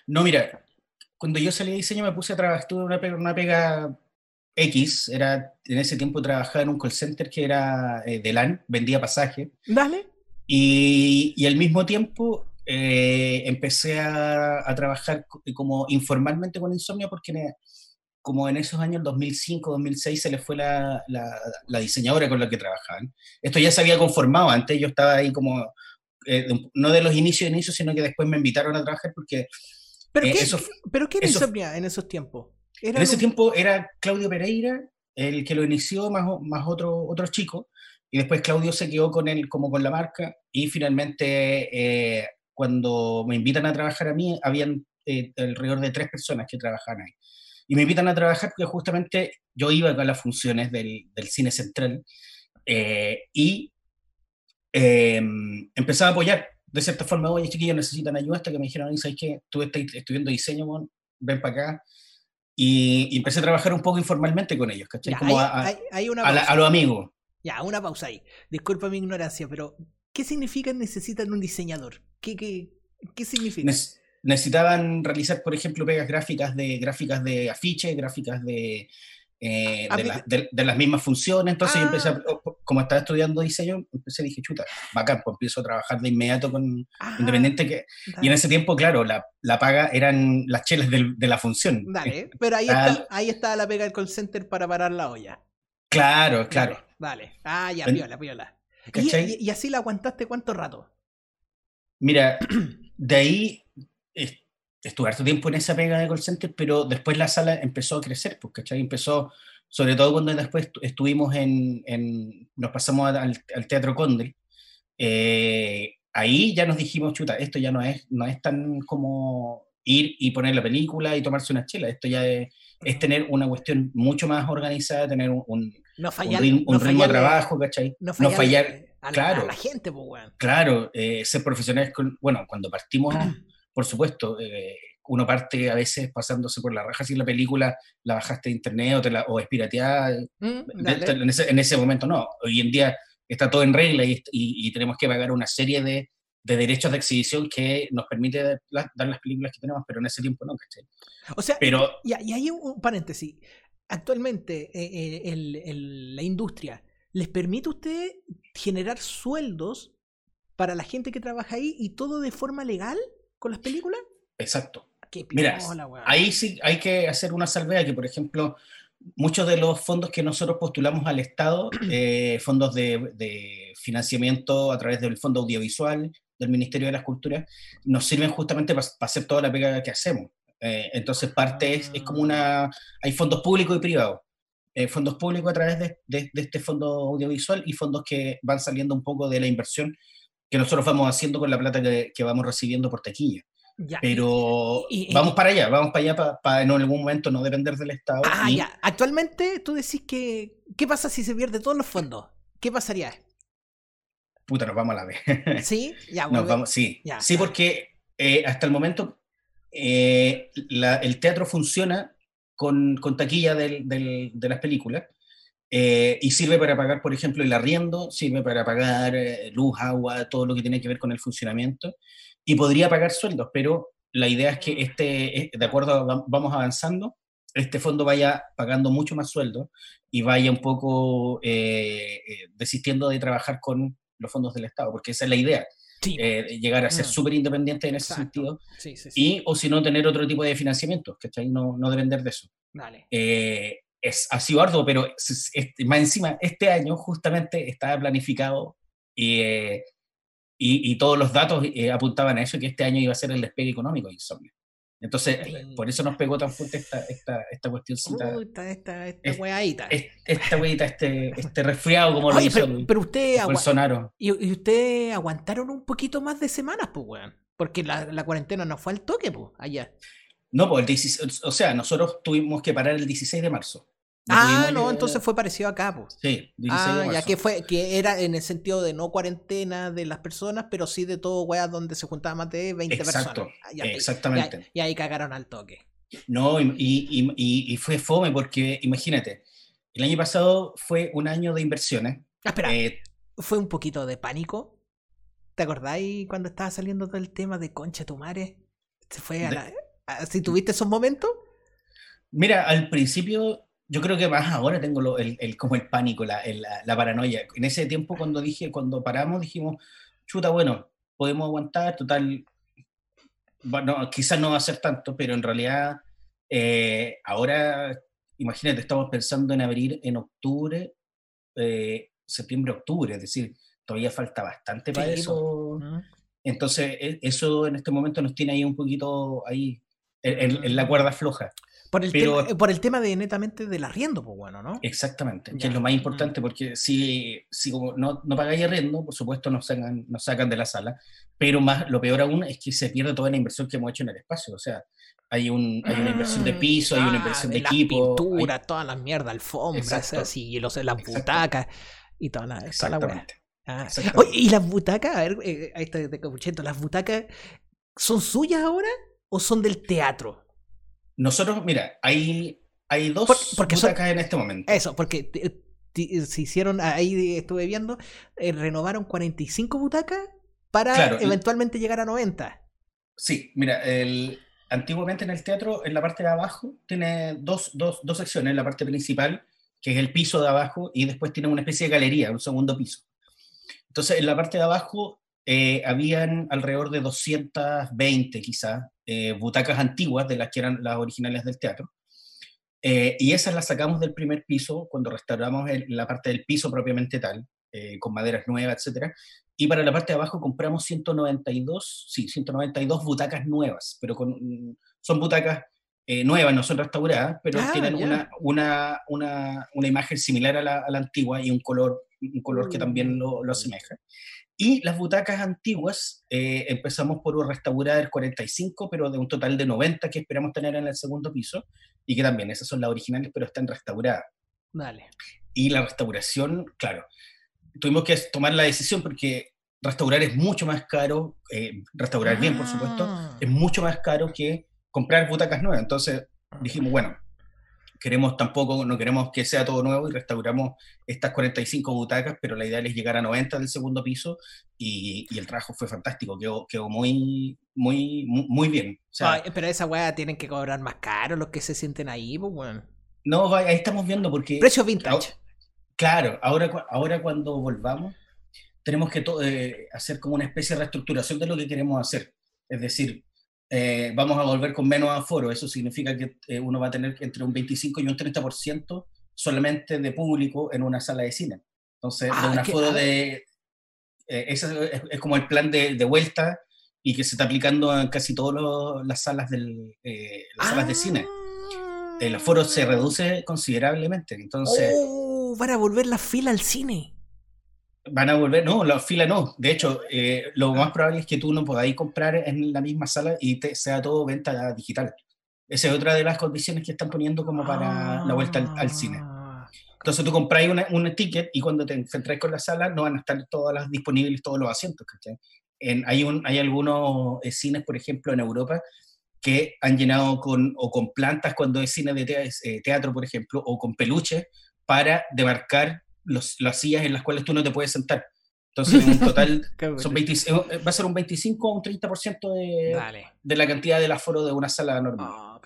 No, mira, cuando yo salí de diseño me puse a trabajar, tuve una pega, una pega X, era, en ese tiempo trabajaba en un call center que era eh, de LAN, vendía pasaje, Dale. y, y al mismo tiempo eh, empecé a, a trabajar co- como informalmente con Insomnia porque en- como en esos años 2005, 2006 se le fue la, la- la diseñadora con la que trabajaban. Esto ya se había conformado, antes yo estaba ahí como, eh, no de los inicios inicios, sino que después me invitaron a trabajar porque ¿Pero Eh, qué, eso- ¿pero qué era eso- Insomnia en esos tiempos? En ese un- tiempo era Claudio Pereira el que lo inició, más, más otro, otro chico, y después Claudio se quedó con él como con la marca, y finalmente eh, cuando me invitan a trabajar a mí, habían eh, alrededor de tres personas que trabajaban ahí. Y me invitan a trabajar porque justamente yo iba a las funciones del, del cine central eh, y eh, empezaba a apoyar de cierta forma, oye, chiquillos, necesitan ayuda, hasta que me dijeron, ¿sabes qué? Tú estás estudiando diseño, weón, ven para acá. Y, y empecé a trabajar un poco informalmente con ellos, ¿cachai? Ya, Como hay, a, hay- hay una a la- a los amigos. Ya, una pausa ahí. Disculpa mi ignorancia, pero ¿qué significa necesitan un diseñador? ¿Qué, qué, qué significa? Nec- necesitaban realizar, por ejemplo, pegas gráficas de, gráficas de afiche, gráficas de, eh, de, las- de- de las mismas funciones. Entonces yo empecé, Ah. a- como estaba estudiando diseño, empecé, dije, chuta, bacán, pues empiezo a trabajar de inmediato con Ah, Independiente que... Y en dale, ese tiempo, claro, la, la paga eran las chelas del- de la función. dale, pero ahí Ah, está, ahí está la pega del call center para parar la olla. Claro, claro. Dale, dale. Ah, ya, piola, piola. Y, y- y así la aguantaste cuánto rato? Mira, de ahí estuve harto tiempo en esa pega de call center, pero después la sala empezó a crecer, ¿cachai? Empezó, sobre todo cuando después estu- estuvimos en, en- nos pasamos al, al Teatro Conde, eh, ahí ya nos dijimos, chuta, esto ya no es, no es tan como ir y poner la película y tomarse una chela, esto ya es, es tener una cuestión mucho más organizada, tener un, un- No un fallar, ritmo, no un ritmo de trabajo, ¿cachai? No fallar, a, la, claro. a la gente, pues. Claro, eh, ser profesionales, con, bueno, cuando partimos, por supuesto, eh, uno parte a veces pasándose por la raja si la película la bajaste de internet o, te la, o es pirateada, Mm, de- dale. en, ese, en ese momento no. Hoy en día está todo en regla y, y- y tenemos que pagar una serie de, de derechos de exhibición que nos permite dar las películas que tenemos, pero en ese tiempo no, ¿cachai? O sea, Pero y, y hay un, un paréntesis. Actualmente, eh, eh, el- el- la industria, ¿les permite a usted generar sueldos para la gente que trabaja ahí y todo de forma legal con las películas? Exacto. Qué Mira, weón. Ahí sí hay que hacer una salvedad que, por ejemplo, muchos de los fondos que nosotros postulamos al Estado, eh, fondos de, de financiamiento a través del Fondo Audiovisual del Ministerio de las Culturas, nos sirven justamente para hacer toda la pega que hacemos. Eh, entonces, parte es, es como una... Hay fondos públicos y privados. Eh, fondos públicos a través de, de- de este fondo audiovisual y fondos que van saliendo un poco de la inversión que nosotros vamos haciendo con la plata que, que vamos recibiendo por taquilla. Ya, Pero y- y- vamos para allá, vamos para allá para, en algún momento no depender del Estado. Ah, ni- ya. Actualmente tú decís que. ¿Qué pasa si se pierde todos los fondos? ¿Qué pasaría? Puta, nos vamos a la vez. ¿Sí? Ya, Nos vamos, sí. Ya. Sí, porque eh, hasta el momento eh, la- el teatro funciona con, con taquilla del- del- de las películas eh, y sirve para pagar, por ejemplo, el arriendo, sirve para pagar eh, luz, agua, todo lo que tiene que ver con el funcionamiento, y podría pagar sueldos, pero la idea es que mm. este, de acuerdo, a, vamos avanzando, este fondo vaya pagando mucho más sueldo y vaya un poco eh, desistiendo de trabajar con los fondos del Estado, porque esa es la idea. llegar a ser mm. súper independiente en ese sentido y o si no tener otro tipo de financiamiento, ¿cachai? No, no depender de eso. Vale es, ha sido arduo, pero más encima, este año justamente estaba planificado eh, y, y, todos los datos eh, apuntaban a eso, que este año iba a ser el despegue económico de Insomnio. Entonces, por eso nos pegó tan fuerte esta, esta, esta cuestioncita. esta, esta, esta weadita. esta weadita, este, este resfriado, como lo hizo pero, pero usted Bolsonaro. Y, y usted aguantaron un poquito más de semanas, pues, weón. Porque la, la, cuarentena no fue al toque, pues, allá. No, pues el o sea, nosotros tuvimos que parar el 16 de marzo. ah, no, entonces fue parecido acá, pues. Sí, 16 ah, de marzo. ya que fue, que era en el sentido de no cuarentena de las personas, pero sí de todo, weá, donde se juntaban más de 20 Exacto, personas. Ah, exactamente. Y, ahí cagaron al toque. No, y, y, y, fue fome porque, imagínate, el año pasado fue un año de inversiones. Ah, espera, eh, fue un poquito de pánico. ¿Te acordáis cuando estaba saliendo todo el tema de Concha Tumare? Se fue a la Ah, ¿Si tuviste esos momentos? Mira, al principio yo creo que más ahora tengo el, como el pánico, la, la, paranoia. En ese tiempo cuando dije, cuando paramos, dijimos, chuta, bueno, podemos aguantar, total, bueno, quizás no va a ser tanto, pero en realidad eh, ahora, imagínate, estamos pensando en abrir en octubre, eh, septiembre, octubre, es decir, todavía falta bastante para eso. Entonces, e, eso en este momento nos tiene ahí un poquito ahí en, la cuerda floja. Por el, tema, por el tema de netamente del arriendo, pues bueno, ¿no? Exactamente, que es lo más importante, porque si, si no, no pagáis arriendo, por supuesto nos sacan, nos sacan de la sala, pero más lo peor aún es que se pierde toda la inversión que hemos hecho en el espacio, o sea, hay, un, hay una inversión de piso, hay una ah, inversión de, equipo. Pintura, todas las mierdas, alfombras, así, los, las butacas y toda la, Exactamente. Ah. y las butacas, a ver, eh, ahí está de las butacas, ¿son suyas ahora? O son del teatro? Nosotros, mira, hay, hay dos butacas en este momento. Eso, porque se hicieron, ahí estuve viendo, eh, renovaron 45 butacas para eventualmente llegar a 90. Sí, mira, el, antiguamente en el teatro, en la parte de abajo, tiene dos, dos, dos secciones, la parte principal, que es el piso de abajo, y después tiene una especie de galería, un segundo piso. Entonces, en la parte de abajo eh, habían alrededor de 220 quizás eh, butacas antiguas de las que eran las originales del teatro. Eh, y esas las sacamos del primer piso cuando restauramos la parte del piso propiamente tal, con maderas nuevas, etc. Y para la parte de abajo compramos 192, sí, 192 butacas nuevas, pero con, son butacas nuevas, no son restauradas, pero ah, tienen una, una, una, una, imagen similar a la, a la, antigua y un color, un color que también lo, lo asemeja. Y las butacas antiguas, eh, empezamos por restaurar 45, pero de un total de 90 que esperamos tener en el segundo piso, y que también esas son las originales, pero están restauradas. Vale. Y la restauración, claro, tuvimos que tomar la decisión porque restaurar es mucho más caro, eh, restaurar bien, por supuesto, ah. es mucho más caro que comprar butacas nuevas. Entonces dijimos, bueno, queremos tampoco, no queremos que sea todo nuevo y restauramos estas 45 butacas, pero la idea es llegar a 90 del segundo piso y, el trabajo fue fantástico, quedó, quedó muy, muy, muy bien. pero esa weá tienen que cobrar más caro los que se sienten ahí, pues bueno. No, ahí estamos viendo porque... Precio vintage. Claro, ahora, ahora cuando volvamos tenemos que eh, hacer como una especie de reestructuración de lo que queremos hacer. Es decir, eh, vamos a volver con menos aforo. Eso significa que eh, uno va a tener entre un 25 y un 30% solamente de público en una sala de cine. Entonces, de ah, un aforo de... Eh, ese es, como el plan de, de, vuelta y que se está aplicando en casi todas las salas, del, las salas de cine. El aforo se reduce considerablemente. Entonces... Oh, van a volver la fila al cine. Van a volver, no, la fila no. De hecho, eh, lo más probable es que tú no podáis comprar en la misma sala y te, sea todo venta digital. Esa es otra de las condiciones que están poniendo como para la vuelta al, cine. Ah. Entonces tú compráis un ticket y cuando te enfrentáis con la sala no van a estar todas las disponibles, todos los asientos. En, hay, un, hay algunos eh, cines, por ejemplo, en Europa que han llenado con, o con plantas cuando es cine de teatro, eh, teatro, por ejemplo, o con peluches, para demarcar los, las sillas en las cuales tú no te puedes sentar. Entonces, en total, son 20, eh, va a ser un 25 o un 30% de, de la cantidad del aforo de una sala normal. Oh,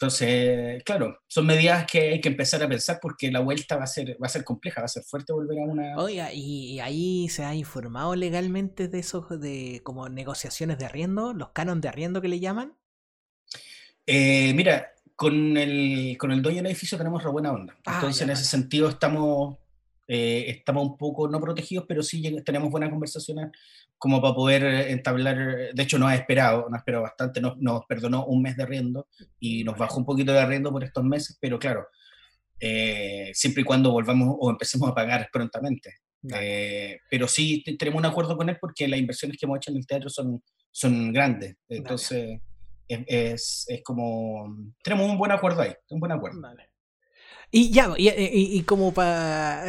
entonces, claro, son medidas que hay que empezar a pensar porque la vuelta va a ser, va a ser compleja, va a ser fuerte volver a una. Oiga, ¿y ahí se ha informado legalmente de esos, de como negociaciones de arriendo, los canon de arriendo que le llaman? Eh, mira, con el, con el dueño del edificio tenemos re buena onda. Ah, Entonces, en ese sentido, estamos, eh, estamos un poco no protegidos, pero sí tenemos buenas conversaciones como para poder entablar, de hecho nos ha esperado, nos ha esperado bastante, nos, nos perdonó un mes de arriendo y nos bajó un poquito de arriendo por estos meses, pero claro, eh, siempre y cuando volvamos o empecemos a pagar prontamente. Eh, pero sí tenemos un acuerdo con él porque las inversiones que hemos hecho en el teatro son, son grandes, entonces es, es, como, tenemos un buen acuerdo ahí, un buen acuerdo. Y ya, y, y como para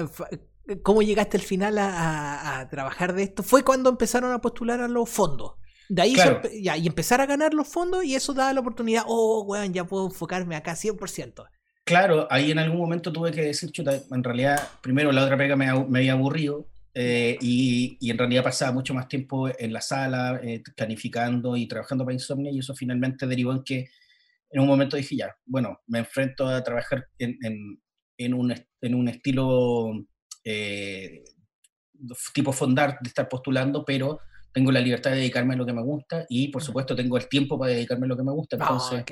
cómo llegaste al final a, trabajar de esto, fue cuando empezaron a postular a los fondos. De ahí ya, y empezar a ganar los fondos y eso daba la oportunidad, oh, weón, ya puedo enfocarme acá 100%. Claro, ahí en algún momento tuve que decir, chuta, en realidad, primero la otra pega me, había aburrido eh, y, y, en realidad pasaba mucho más tiempo en la sala, eh, planificando y trabajando para Insomnia y eso finalmente derivó en que en un momento dije, ya, bueno, me enfrento a trabajar en, en, en, un, en un estilo eh, tipo fondar, de estar postulando, pero tengo la libertad de dedicarme a lo que me gusta y por supuesto tengo el tiempo para dedicarme a lo que me gusta. Entonces,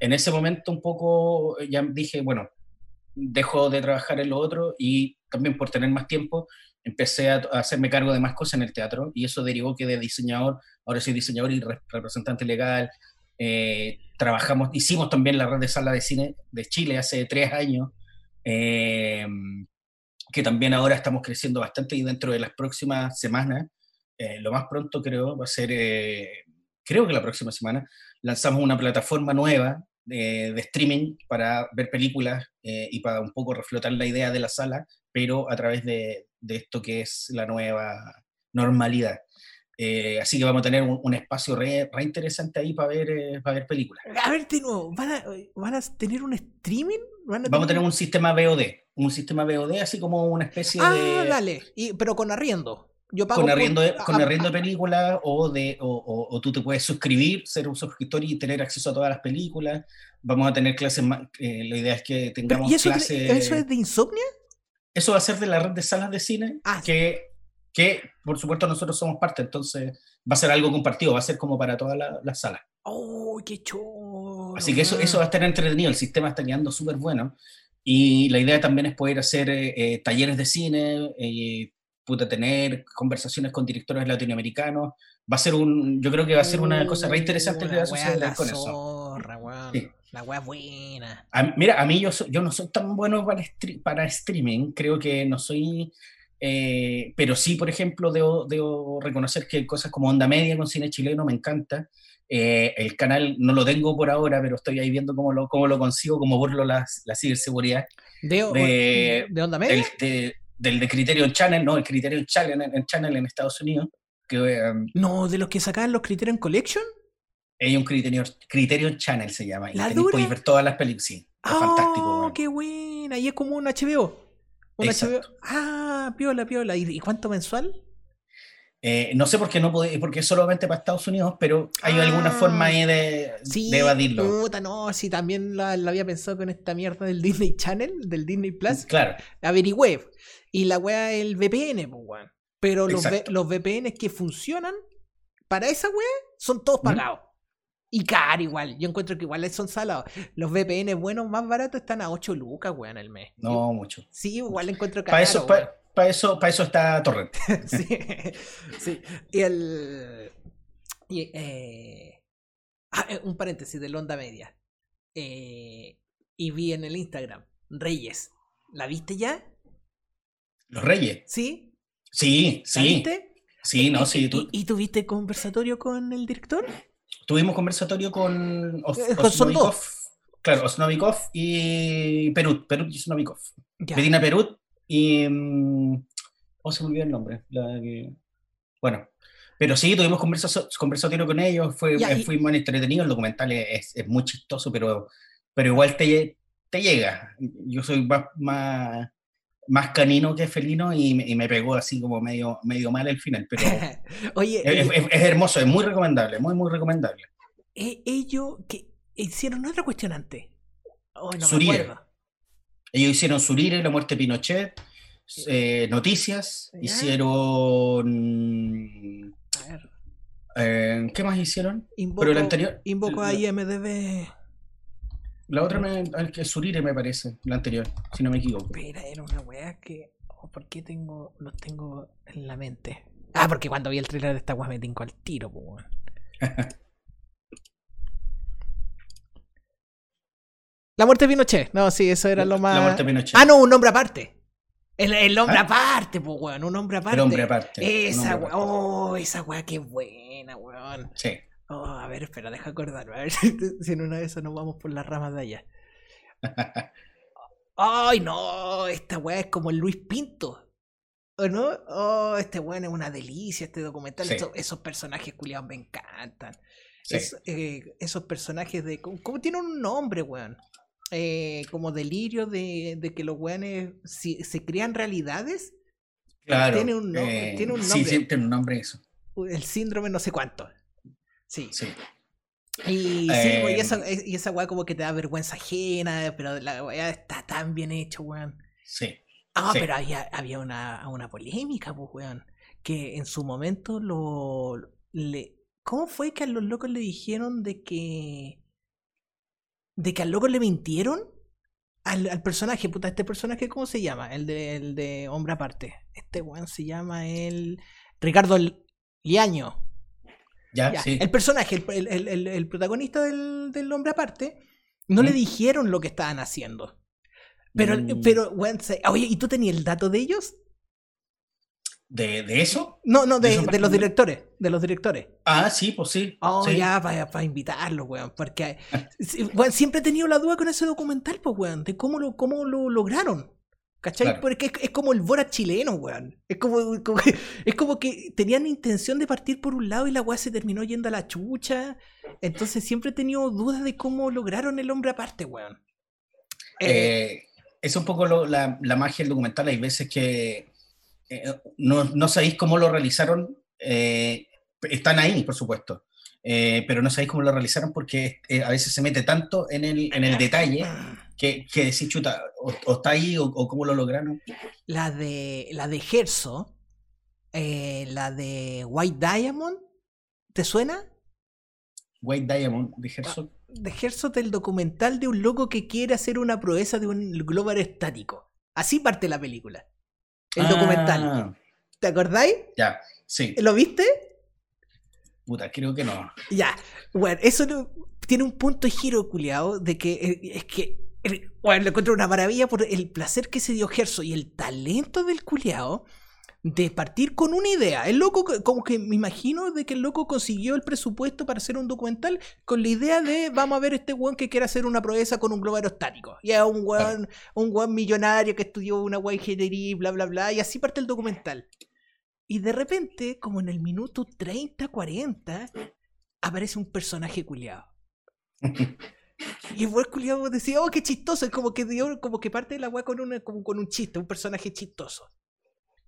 en ese momento un poco ya dije, bueno, dejo de trabajar en lo otro y también por tener más tiempo empecé a, hacerme cargo de más cosas en el teatro y eso derivó que de diseñador, ahora soy diseñador y representante legal. Eh, trabajamos, hicimos también la red de sala de cine de Chile hace tres años. Eh, que también ahora estamos creciendo bastante y dentro de las próximas semanas, eh, lo más pronto creo, va a ser, eh, creo que la próxima semana, lanzamos una plataforma nueva de, streaming para ver películas y para un poco reflotar la idea de la sala, pero a través de esto que es la nueva normalidad. Así que vamos a tener un, espacio re, interesante ahí para ver, para ver películas. A ver, de nuevo, ¿van a, van a tener un streaming? vamos a tener un sistema VOD un sistema VOD, así como una especie ah, de. Ah, dale, y, pero con arriendo. Yo pago con arriendo, con arriendo de películas o, de, o, o, tú te puedes suscribir, ser un suscriptor y tener acceso a todas las películas. Vamos a tener clases más. Eh, la idea es que tengamos ¿y eso, clases. ¿Eso es de insomnia? Eso va a ser de la red de salas de cine, ah, que, que por supuesto nosotros somos parte, entonces va a ser algo compartido, va a ser como para todas las salas. ¡Oh, qué chulo! Así que eso, eso va a estar entretenido, el sistema está quedando súper bueno. Y la idea también es poder hacer eh, eh, talleres de cine, eh, tener conversaciones con directores latinoamericanos. Va a ser un, yo creo que va a ser una cosa re interesante que va a suceder con eso. La wea buena. mira, a mí yo, yo no soy tan bueno para, para streaming, creo que no soy, pero sí, por ejemplo, debo, debo, reconocer que cosas como Onda Media con cine chileno me encanta. Eh, el canal no lo tengo por ahora, pero estoy ahí viendo cómo lo, cómo lo consigo, cómo burlo la, la ciberseguridad. ¿De, de, onda media? del de Criterion Channel, no, el Criterion Channel en, Channel en Estados Unidos. Que, um, no, de los que sacaban los Criterion Collection. Hay un Criterion, Criterion Channel se llama. ¿La y dura? ver todas las películas. Sí, oh, fantástico. qué buena! Y es como un HBO. HBO. Ah, piola, piola. ¿Y cuánto mensual? Eh, no sé por qué no puede, porque es solamente para Estados Unidos, pero hay alguna forma ahí de, evadirlo. Puta, no, sí, también lo, había pensado con esta mierda del Disney Channel, del Disney Plus. Claro. Averigüé. Y la wea es el VPN, pues, Pero los, los VPN que funcionan para esa wea son todos pagados. Y caro igual. Yo encuentro que igual son salados. Los VPN buenos más baratos están a 8 lucas, weón, el mes. No, mucho. Sí, igual encuentro caro. Para eso, para eso, para eso está Torrent. sí, sí. Y el. Y, eh, ah, eh, un paréntesis de Onda Media. Eh, y vi en el Instagram, Reyes. ¿La viste ya? ¿Los Reyes? Sí. Sí, sí. ¿La viste? Sí, no, sí. Tú... ¿Y, tuviste conversatorio con el director? Tuvimos conversatorio con Osnovikov. Claro, Osnovikov y Perut. Perut y Osnovikov. Medina Perut y. Mm, oh, se me olvidó el nombre. bueno, pero sí, tuvimos conversación con ellos, fue, fue muy entretenido. El documental es, es, muy chistoso, pero, pero igual te, te llega. Yo soy más, más, más canino que felino y me, y me, pegó así como medio, medio mal el final, pero Oye, es, es, es, hermoso, es muy recomendable, muy, muy recomendable. Eh, ellos que hicieron otra cuestión antes. Oh, no Surire. Ellos hicieron Surire, la muerte de Pinochet, eh, Noticias, ¿Ya? hicieron... A ver, Eh, ¿Qué más hicieron? invoco, Pero el anterior- invoco a IMDB. La otra me, el que es Surire me parece, la anterior, si no me equivoco. Espera, era una weá que. oh, ¿Por qué tengo, los tengo en la mente? Ah, porque cuando vi el trailer de esta weá me tinco al tiro, weón. La muerte de Pinochet. No, sí, eso era lo más. La muerte de Pinochet. Ah, no, un nombre aparte. El, el hombre ¿Ah? aparte, pues, weón. Un hombre aparte. El hombre aparte. Esa aparte. Oh, esa weá qué buena, weón. Sí. Oh, a ver, espera, deja acordarme. A ver si, si en una de esas nos vamos por las ramas de allá. Ay, no, esta weá es como el Luis Pinto. ¿O no? Oh, este weón es una delicia, este documental. Sí. Esos, esos personajes culiados me encantan. Sí. Es- eh, esos personajes de. ¿Cómo, tienen un nombre, weón? Eh, como delirio de, de que los weones si, se crean realidades. Claro. tiene un no- eh, tiene un Sí, nombre. sí, tiene un nombre eso. El síndrome no sé cuánto. Sí. Sí. Y sí, Eh, pues, y esa, y esa weá como que te da vergüenza ajena, pero la weá está tan bien hecho, weón. Sí. Ah, Sí. pero había, había una, una polémica, pues, weón. Que en su momento lo. Le, ¿Cómo fue que a los locos le dijeron de que. de que al loco le mintieron? Al, al personaje, puta, este personaje, ¿cómo se llama? El de, el de Hombre Aparte. Este weón se llama el. Ricardo Liaño. Ya, Ya, sí. El personaje, el, el- el- protagonista del, del hombre aparte, no le dijeron lo que estaban haciendo. Pero, Mm, pero, oye, ¿y tú tenías el dato de ellos? ¿De, de eso? No, no, ¿De de, los directores, de los directores. Ah, sí, pues sí. Oh, sí. ya, para invitarlos, weón, porque weón, siempre he tenido la duda con ese documental, pues, weón, de cómo lo, cómo lo lograron. ¿Cachai? Claro. Porque es, es como el Bora chileno, weón. Es como, es como que tenían intención de partir por un lado y la weá se terminó yendo a la chucha. Entonces siempre he tenido dudas de cómo lograron el hombre aparte, weón. Eh, Eh, es un poco lo- la, la magia del documental. Hay veces que eh, no, no sabéis cómo lo realizaron. eh, están ahí, por supuesto. pero no sabéis cómo lo realizaron porque a veces se mete tanto en el, en el detalle que, que decís, chuta, o, o está ahí o, o cómo lo lograron. la de la de Gerso, eh, la de White Diamond, ¿te suena? White Diamond de Herzog. De Gerso del documental de un loco que quiere hacer una proeza de un globo aerostático. Así parte la película. El documental. Ah, ¿Te acordáis? Ya, sí. ¿Lo viste? Puta, creo que no. Ya, bueno, eso no- tiene un punto de giro, culiado, de que eh, es que, bueno, lo encuentro una maravilla por el placer que se dio Gerso y el talento del culiado de partir con una idea. El loco, co- como que me imagino de que el loco consiguió el presupuesto para hacer un documental con la idea de vamos a ver este weón que quiere hacer una proeza con un globo aerostático. Y es un weón, un weón millonario que estudió una weá ingeniería bla bla bla. Y así parte el documental. Y de repente, como en el minuto 30, 40, aparece un personaje culiado. Y el culiado decía, oh, qué chistoso. Es como que dio, como que parte de la weá con, una- como con un chiste, un personaje chistoso.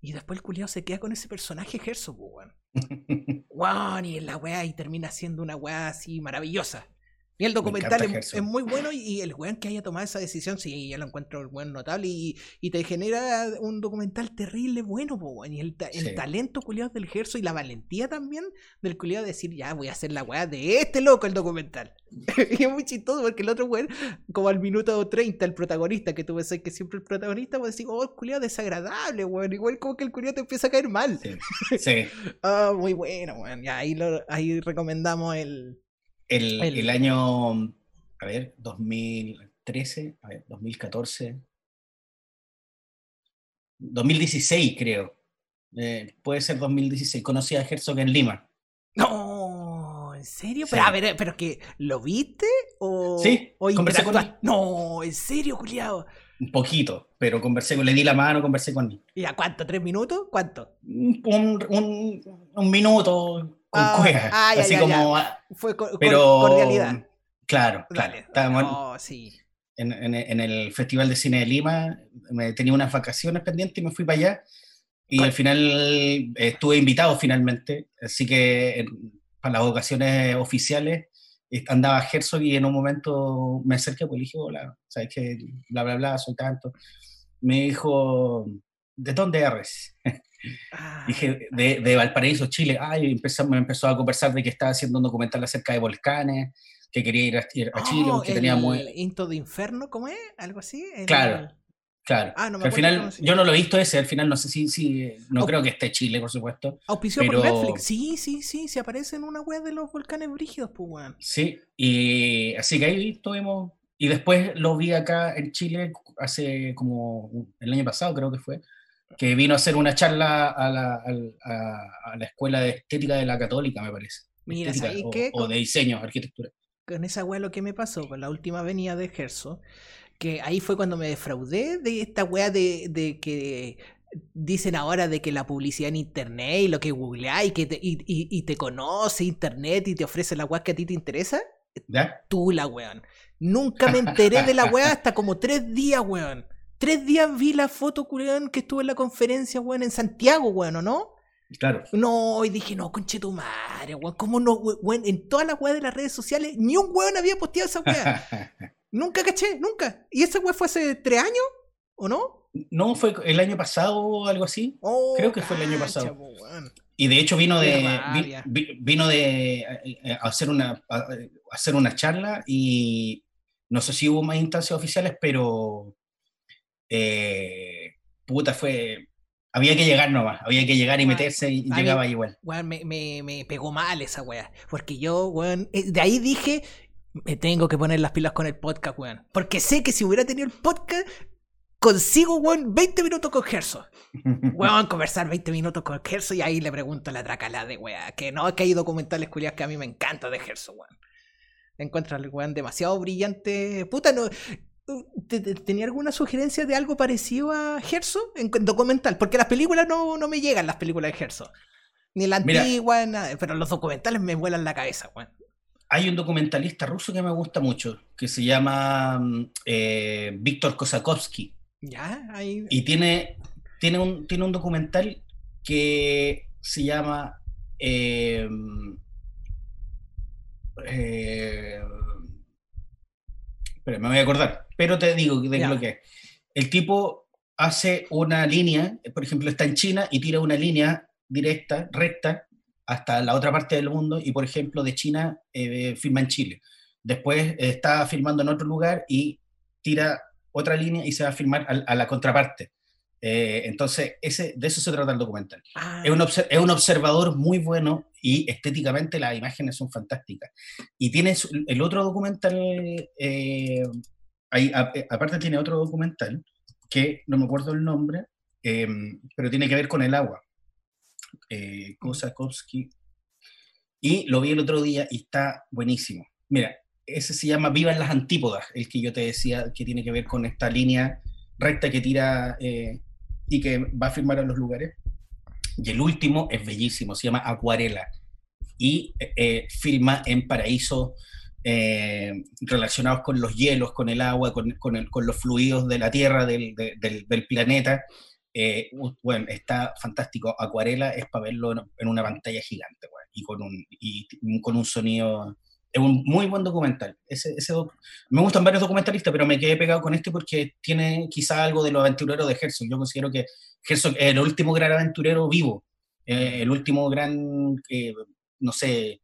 Y después el culiado se queda con ese personaje Gerso, po, weón. Weón, y la weá y termina siendo una weá así maravillosa. Y el documental es, muy bueno y, el weón que haya tomado esa decisión, sí, yo lo encuentro el weón notable y, y te genera un documental terrible bueno, po, weón. Y el, ta- el Sí. talento culiado del Gerso y la valentía también del culiado de decir, ya voy a hacer la weá de este loco el documental. y es muy chistoso porque el otro weón, como al minuto 30, el protagonista, que tú ves que siempre el protagonista, pues decir, oh, el culiado desagradable, weón. Igual como que el culiado te empieza a caer mal. Sí, sí. Ah, muy bueno, weón. Ya ahí, lo- ahí recomendamos el. El, El- el año, a ver, 2013, a ver, 2014, 2016 creo. Eh, puede ser 2016. Conocí a Herzog en Lima. No, ¿en serio? Sí. Pero a ver, pero que, ¿lo viste? ¿O, Sí, o conversé con interactuaste? No, ¿en serio, culiado? Un poquito, pero conversé con, le di la mano, conversé con él. ¿Y a cuánto? ¿Tres minutos? ¿Cuánto? Un, un, un minuto con Ah, cueva. ah, ya, así ya, como, ah, Fue cor- pero. cordialidad. Claro, claro. Estábamos- No, sí. en, en, el Festival de Cine de Lima, me tenía unas vacaciones pendientes y me fui para allá. Y al final eh, estuve invitado finalmente, así que para las ocasiones oficiales andaba Herzog y en un momento me acerqué, pues le dije, hola, ¿sabes qué? Bla, bla, bla, soy tanto. Me dijo, ¿de dónde eres? Ah. Dije, de, de, Valparaíso, Chile. Ay, empezó, me empezó a conversar de que estaba haciendo un documental acerca de volcanes, que quería ir a, Chile, oh, que tenía muy... Into de Inferno, ¿cómo es? ¿Algo así? Claro. Claro. Ah, al final, yo no lo he visto ese, al final no sé si, si no creo que esté Chile, por supuesto. Auspicio por Netflix, sí, sí, sí, se aparece en una web de los volcanes brígidos, pues. Sí, y así que ahí estuvimos, y después lo vi acá en Chile hace como el año pasado, creo que fue, que vino a hacer una charla a la, a, la Escuela de Estética de la Católica, me parece. Mira, ¿sabes o, qué? O de diseño, arquitectura. Con esa weá lo que me pasó, con la última venida de Gerso, que ahí fue cuando me defraudé de esta weá de, que dicen ahora de que la publicidad en internet y lo que googleás y que te, y, te conoce internet y te ofrece la weá que a ti te interesa. ¿Ya? Tú la weón. Nunca me enteré de la weá hasta como tres días, weón. Tres días vi la foto, weón, que estuve en la conferencia, weón, en Santiago, weón, ¿o no? Claro. No, y dije, no, conche tu madre, weón. ¿Cómo no, weón? En todas las weas de las redes sociales, ni un weón había posteado esa weá. Nunca caché, nunca. ¿Y esa weá fue hace tres años? ¿O no? No, fue el año pasado o algo así. Oh, Creo que fue el año pasado. Y de hecho vino de vino de eh, eh, hacer una hacer una charla y no sé si hubo más instancias oficiales, pero eh, puta fue había que llegar nomás, había que llegar y meterse y llegaba igual. me, me, me, pegó mal esa weá. Porque yo, weón, de ahí dije, me tengo que poner las pilas con el podcast, weón. Porque sé que si hubiera tenido el podcast, consigo, weón, 20 minutos con Gerso. Weón, conversar 20 minutos con Gerso y ahí le pregunto a la tracala de weón. Que no, que hay documentales culiados que a mí me encanta de Gerso, weón. Encuentras el weón demasiado brillante. Puta, no. ¿Tenía alguna sugerencia de algo parecido a Gerso en documental? Porque las películas no, no me llegan, las películas de Gerso. Ni la antigua, nada, pero los documentales me vuelan la cabeza, weón hay un documentalista ruso que me gusta mucho, que se llama mm, eh, Víctor Kosakovsky. Ya, Y tiene, tiene, un, tiene un documental que se llama... Eh, eh, me voy a acordar, pero te digo de lo que es. El tipo hace una línea, por ejemplo, está en China y tira una línea directa, recta, hasta la otra parte del mundo y, por ejemplo, de China eh, firma en Chile. Después está filmando en otro lugar y tira otra línea y se va a filmar a, la contraparte. Eh, entonces, ese, de eso se trata el documental. Ah. Es, un es, un observador muy bueno y estéticamente las imágenes son fantásticas. Y tiene el otro documental, eh, ahí, aparte tiene otro documental que no me acuerdo el nombre, pero tiene que ver con el agua eh, Kosakowski, y lo vi el otro día y está buenísimo. Mira, ese se llama Viva en las Antípodas, el que yo te decía que tiene que ver con esta línea recta que tira eh, y que va a firmar a los lugares. Y el último es bellísimo, se llama Acuarela y eh, eh filma en paraísos eh, relacionados con los hielos, con el agua, con, con, con los fluidos de la Tierra, del, del, del planeta eh, bueno, está fantástico. Acuarela es para verlo en una pantalla gigante, y, con un, y con un sonido. Es un muy buen documental. Ese, ese me gustan varios documentalistas, pero me quedé pegado con este porque tiene quizá algo de lo aventurero de Herzog. Yo considero que Herzog es el último gran aventurero vivo, eh, el último gran, eh, no sé,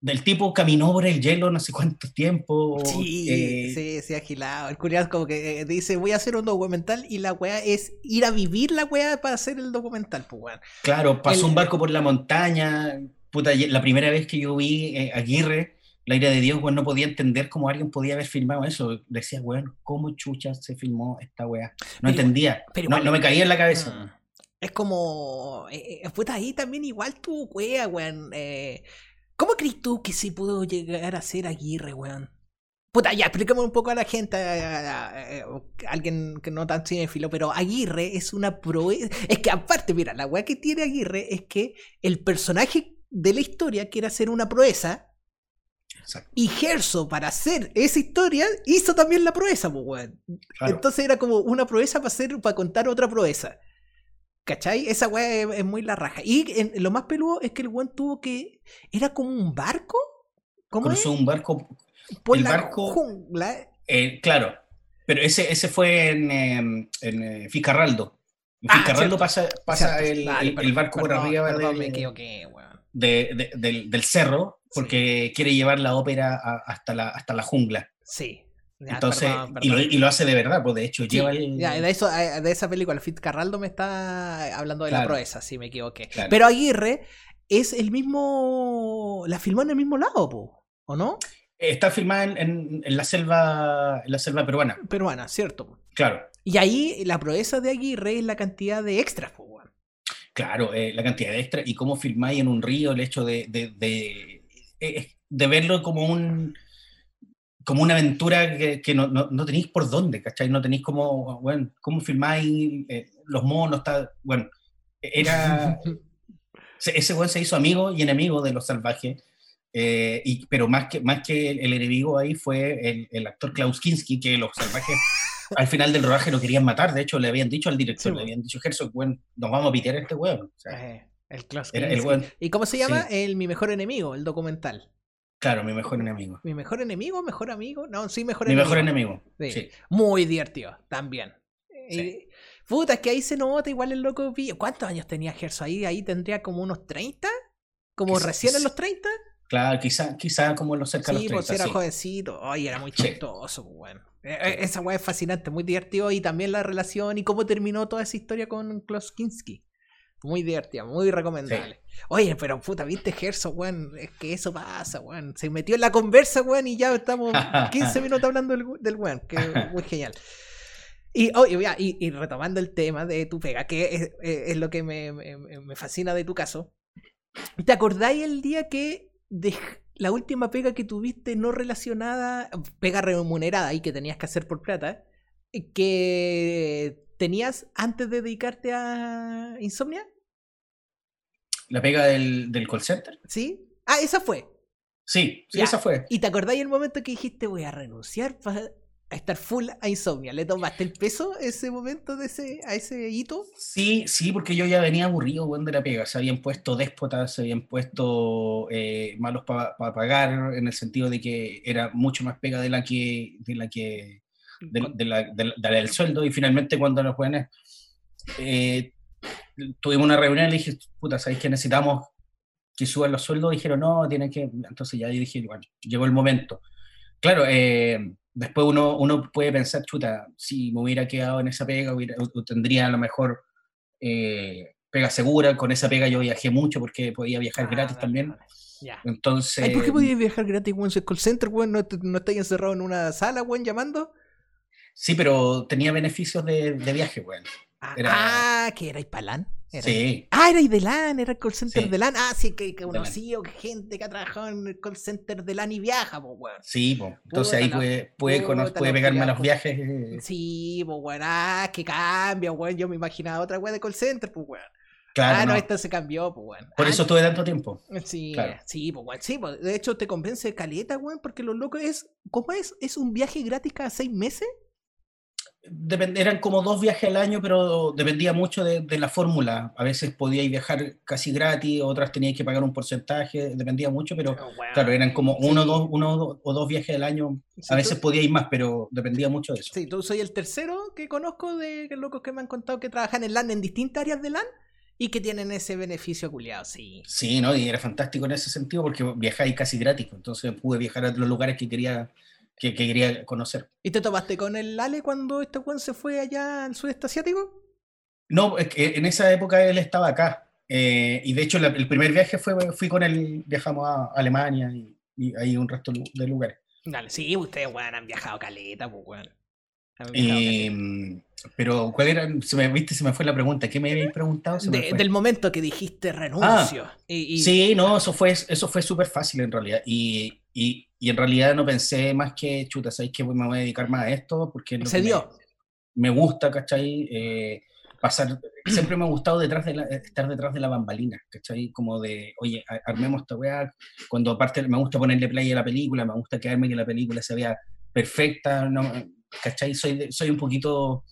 del tipo caminó por el hielo no sé cuánto tiempo. Sí, eh, sí, sí, agilado. El curioso como que eh, dice, voy a hacer un documental y la weá es ir a vivir la weá para hacer el documental, pues weón. Claro, pasó un barco por la montaña. Puta, la primera vez que yo vi eh, Aguirre, la ira de Dios, weón, no podía entender cómo alguien podía haber filmado eso. Decía, weón, ¿cómo chucha se filmó esta weá? No entendía. Pero no, me caía en la cabeza. Mm, es como, puta, ahí también igual tu wea, weón. Eh, ¿Cómo crees tú que sí pudo llegar a ser Aguirre, weón? Puta, ya, explícame un poco a la gente, a, alguien que no tan cinéfilo, pero Aguirre es una proeza. Es que aparte, mira, la weá que tiene Aguirre es que el personaje de la historia quiere hacer una proeza Y Gerso, para hacer esa historia, hizo también la proeza, pues, weón. Entonces era como una proeza para hacer, para contar otra proeza. ¿Cachai? Esa weá es, muy la raja. Y lo más peludo es que el weón tuvo que. Era como un barco. ¿Cómo es? un barco. Por el la barco. Jungla. Eh, claro. Pero ese, ese fue en, em, en, eh, Ficarraldo. En ah, Ficarraldo pasa, pasa el, el, barco por arriba de, del, cerro porque quiere llevar la ópera hasta, la, hasta la jungla. Sí. Entonces, Y, lo, hace de verdad, pues de hecho lleva el... de, eso, eh, de esa película, Fitzcarraldo me está hablando de la proeza, si me equivoqué. Pero Aguirre es el mismo. La filmó en el mismo lado, ¿o no? Está filmada en, la selva en la selva peruana. Peruana, cierto. Claro. Y ahí la proeza de Aguirre es la cantidad de extras, Claro, eh, la cantidad de extras y cómo filmáis en un río, el hecho de, de, de, eh, de verlo como un como una aventura que, no, no, tenéis por dónde, ¿cachai? No tenéis como, bueno, cómo filmáis eh, los monos, está, bueno, era... ese buen se hizo amigo y enemigo de los salvajes, eh, y, pero más que, más que el, enemigo ahí fue el, el, actor Klaus Kinski, que los salvajes al final del rodaje lo querían matar, de hecho le habían dicho al director, le habían dicho, Herzog, bueno, nos vamos a pitear a este weón. Eh, el Kinski. ¿Y cómo se llama? El Mi Mejor Enemigo, el documental. Claro, mi mejor enemigo. ¿Mi mejor enemigo? ¿Mejor amigo? No, sí, mejor mi enemigo. Mi mejor enemigo. Sí. Muy divertido, también. Sí. puta, es que ahí se nota igual el loco. ¿Cuántos años tenía Gerso ahí? Ahí tendría como unos 30. ¿Como recién en los 30? Claro, quizá, quizá como los cerca de los 30. Sí, pues era jovencito. Ay, era muy chistoso, bueno. Pues, e, e, esa weá es fascinante, muy divertido. Y también la relación y cómo terminó toda esa historia con Kloskinski. Muy divertida, muy recomendable. Oye, pero puta, viste Gerso, weón. Es que eso pasa, weón. Se metió en la conversa, weón, y ya estamos 15 minutos hablando del, del weón, que es muy genial. Y, y, retomando el tema de tu pega, que es, lo que me, fascina de tu caso. ¿Te acordáis el día que de la última pega que tuviste no relacionada, pega remunerada y que tenías que hacer por plata, que tenías antes de dedicarte a Insomnia? ¿La pega del, del call center? Sí. Ah, esa fue. Sí, sí, esa fue. ¿Y te acordáis el momento que dijiste voy a renunciar para estar full a insomnia? ¿Le tomaste el peso ese momento de ese, a ese hito? Sí, sí, porque yo ya venía aburrido de la pega. Se habían puesto déspotas, se habían puesto eh, malos para pagar, en el sentido de que era mucho más pega de la que, de la que de, la, del sueldo y finalmente cuando los jóvenes eh, tuvimos una reunión y le dije, puta, ¿sabéis que necesitamos que suban los sueldos? Dijeron, no, tienen que, entonces ya yo dije, bueno, llegó el momento. Claro, eh, después uno, uno puede pensar, chuta, si me hubiera quedado en esa pega, tendría a lo mejor eh, pega segura, con esa pega yo viajé mucho porque podía viajar ah, gratis también. Entonces... ¿Por qué podías viajar gratis, weón? Si call center, weón, no, no estáis encerrado en una sala, weón, llamando. Sí, pero tenía beneficios de, viaje, weón. Ah, que era Palán. Sí. Ah, era de LAN, era el call center de LAN. Ah, sí, que, que conocido gente que ha trabajado en el call center de LAN y viaja, pues, weón. Sí, pues. Entonces ahí puede, puede, puede pegarme los viajes. Sí, pues, weón. Ah, que cambia, weón. Yo me imaginaba otra weón de call center, pues, weón. Claro, ah, no, esto se cambió, pues, weón. Por eso tuve tanto tiempo. Sí, sí, pues, weón. Sí, pues, de hecho te convence caleta, weón, porque lo loco es, ¿cómo es? ¿Es un viaje gratis cada seis meses? Eran como dos viajes al año, pero dependía mucho de, la fórmula. A veces podíais viajar casi gratis, otras teníais que pagar un porcentaje, dependía mucho, pero claro, eran como uno, dos, uno o dos viajes al año. a veces podíais más, pero dependía mucho de eso. Sí, tú soy el tercero que conozco de locos que me han contado que trabajan en LAN en distintas áreas de LAN y que tienen ese beneficio culiado, sí. Sí, ¿no? Y era fantástico en ese sentido porque viajáis casi gratis, entonces pude viajar a los lugares que quería que, quería conocer. ¿Y te tomaste con el Ale cuando este Juan se fue allá al sudeste asiático? No, en esa época él estaba acá. Eh, y de hecho, el primer viaje fue, fui con él, viajamos a Alemania y, y ahí un resto de lugares. Dale, sí, ustedes, bueno, han viajado caleta, pues, bueno. pero, ¿cuál era? Se me, ¿Viste? Se me fue la pregunta. ¿Qué me habéis preguntado? del momento que dijiste renuncio. Ah, sí, no, eso fue, eso fue súper fácil en realidad. Y, y, y, en realidad no pensé más que, chuta, ¿sabéis que me voy a dedicar más a esto? Porque se dio. Me, gusta, ¿cachai? Eh, pasar, siempre me ha gustado detrás de estar detrás de la bambalina, ¿cachai? Como de, oye, armemos esta weá, cuando aparte me gusta ponerle play a la película, me gusta quedarme que la película se vea perfecta, ¿no? ¿cachai? Soy, soy un poquito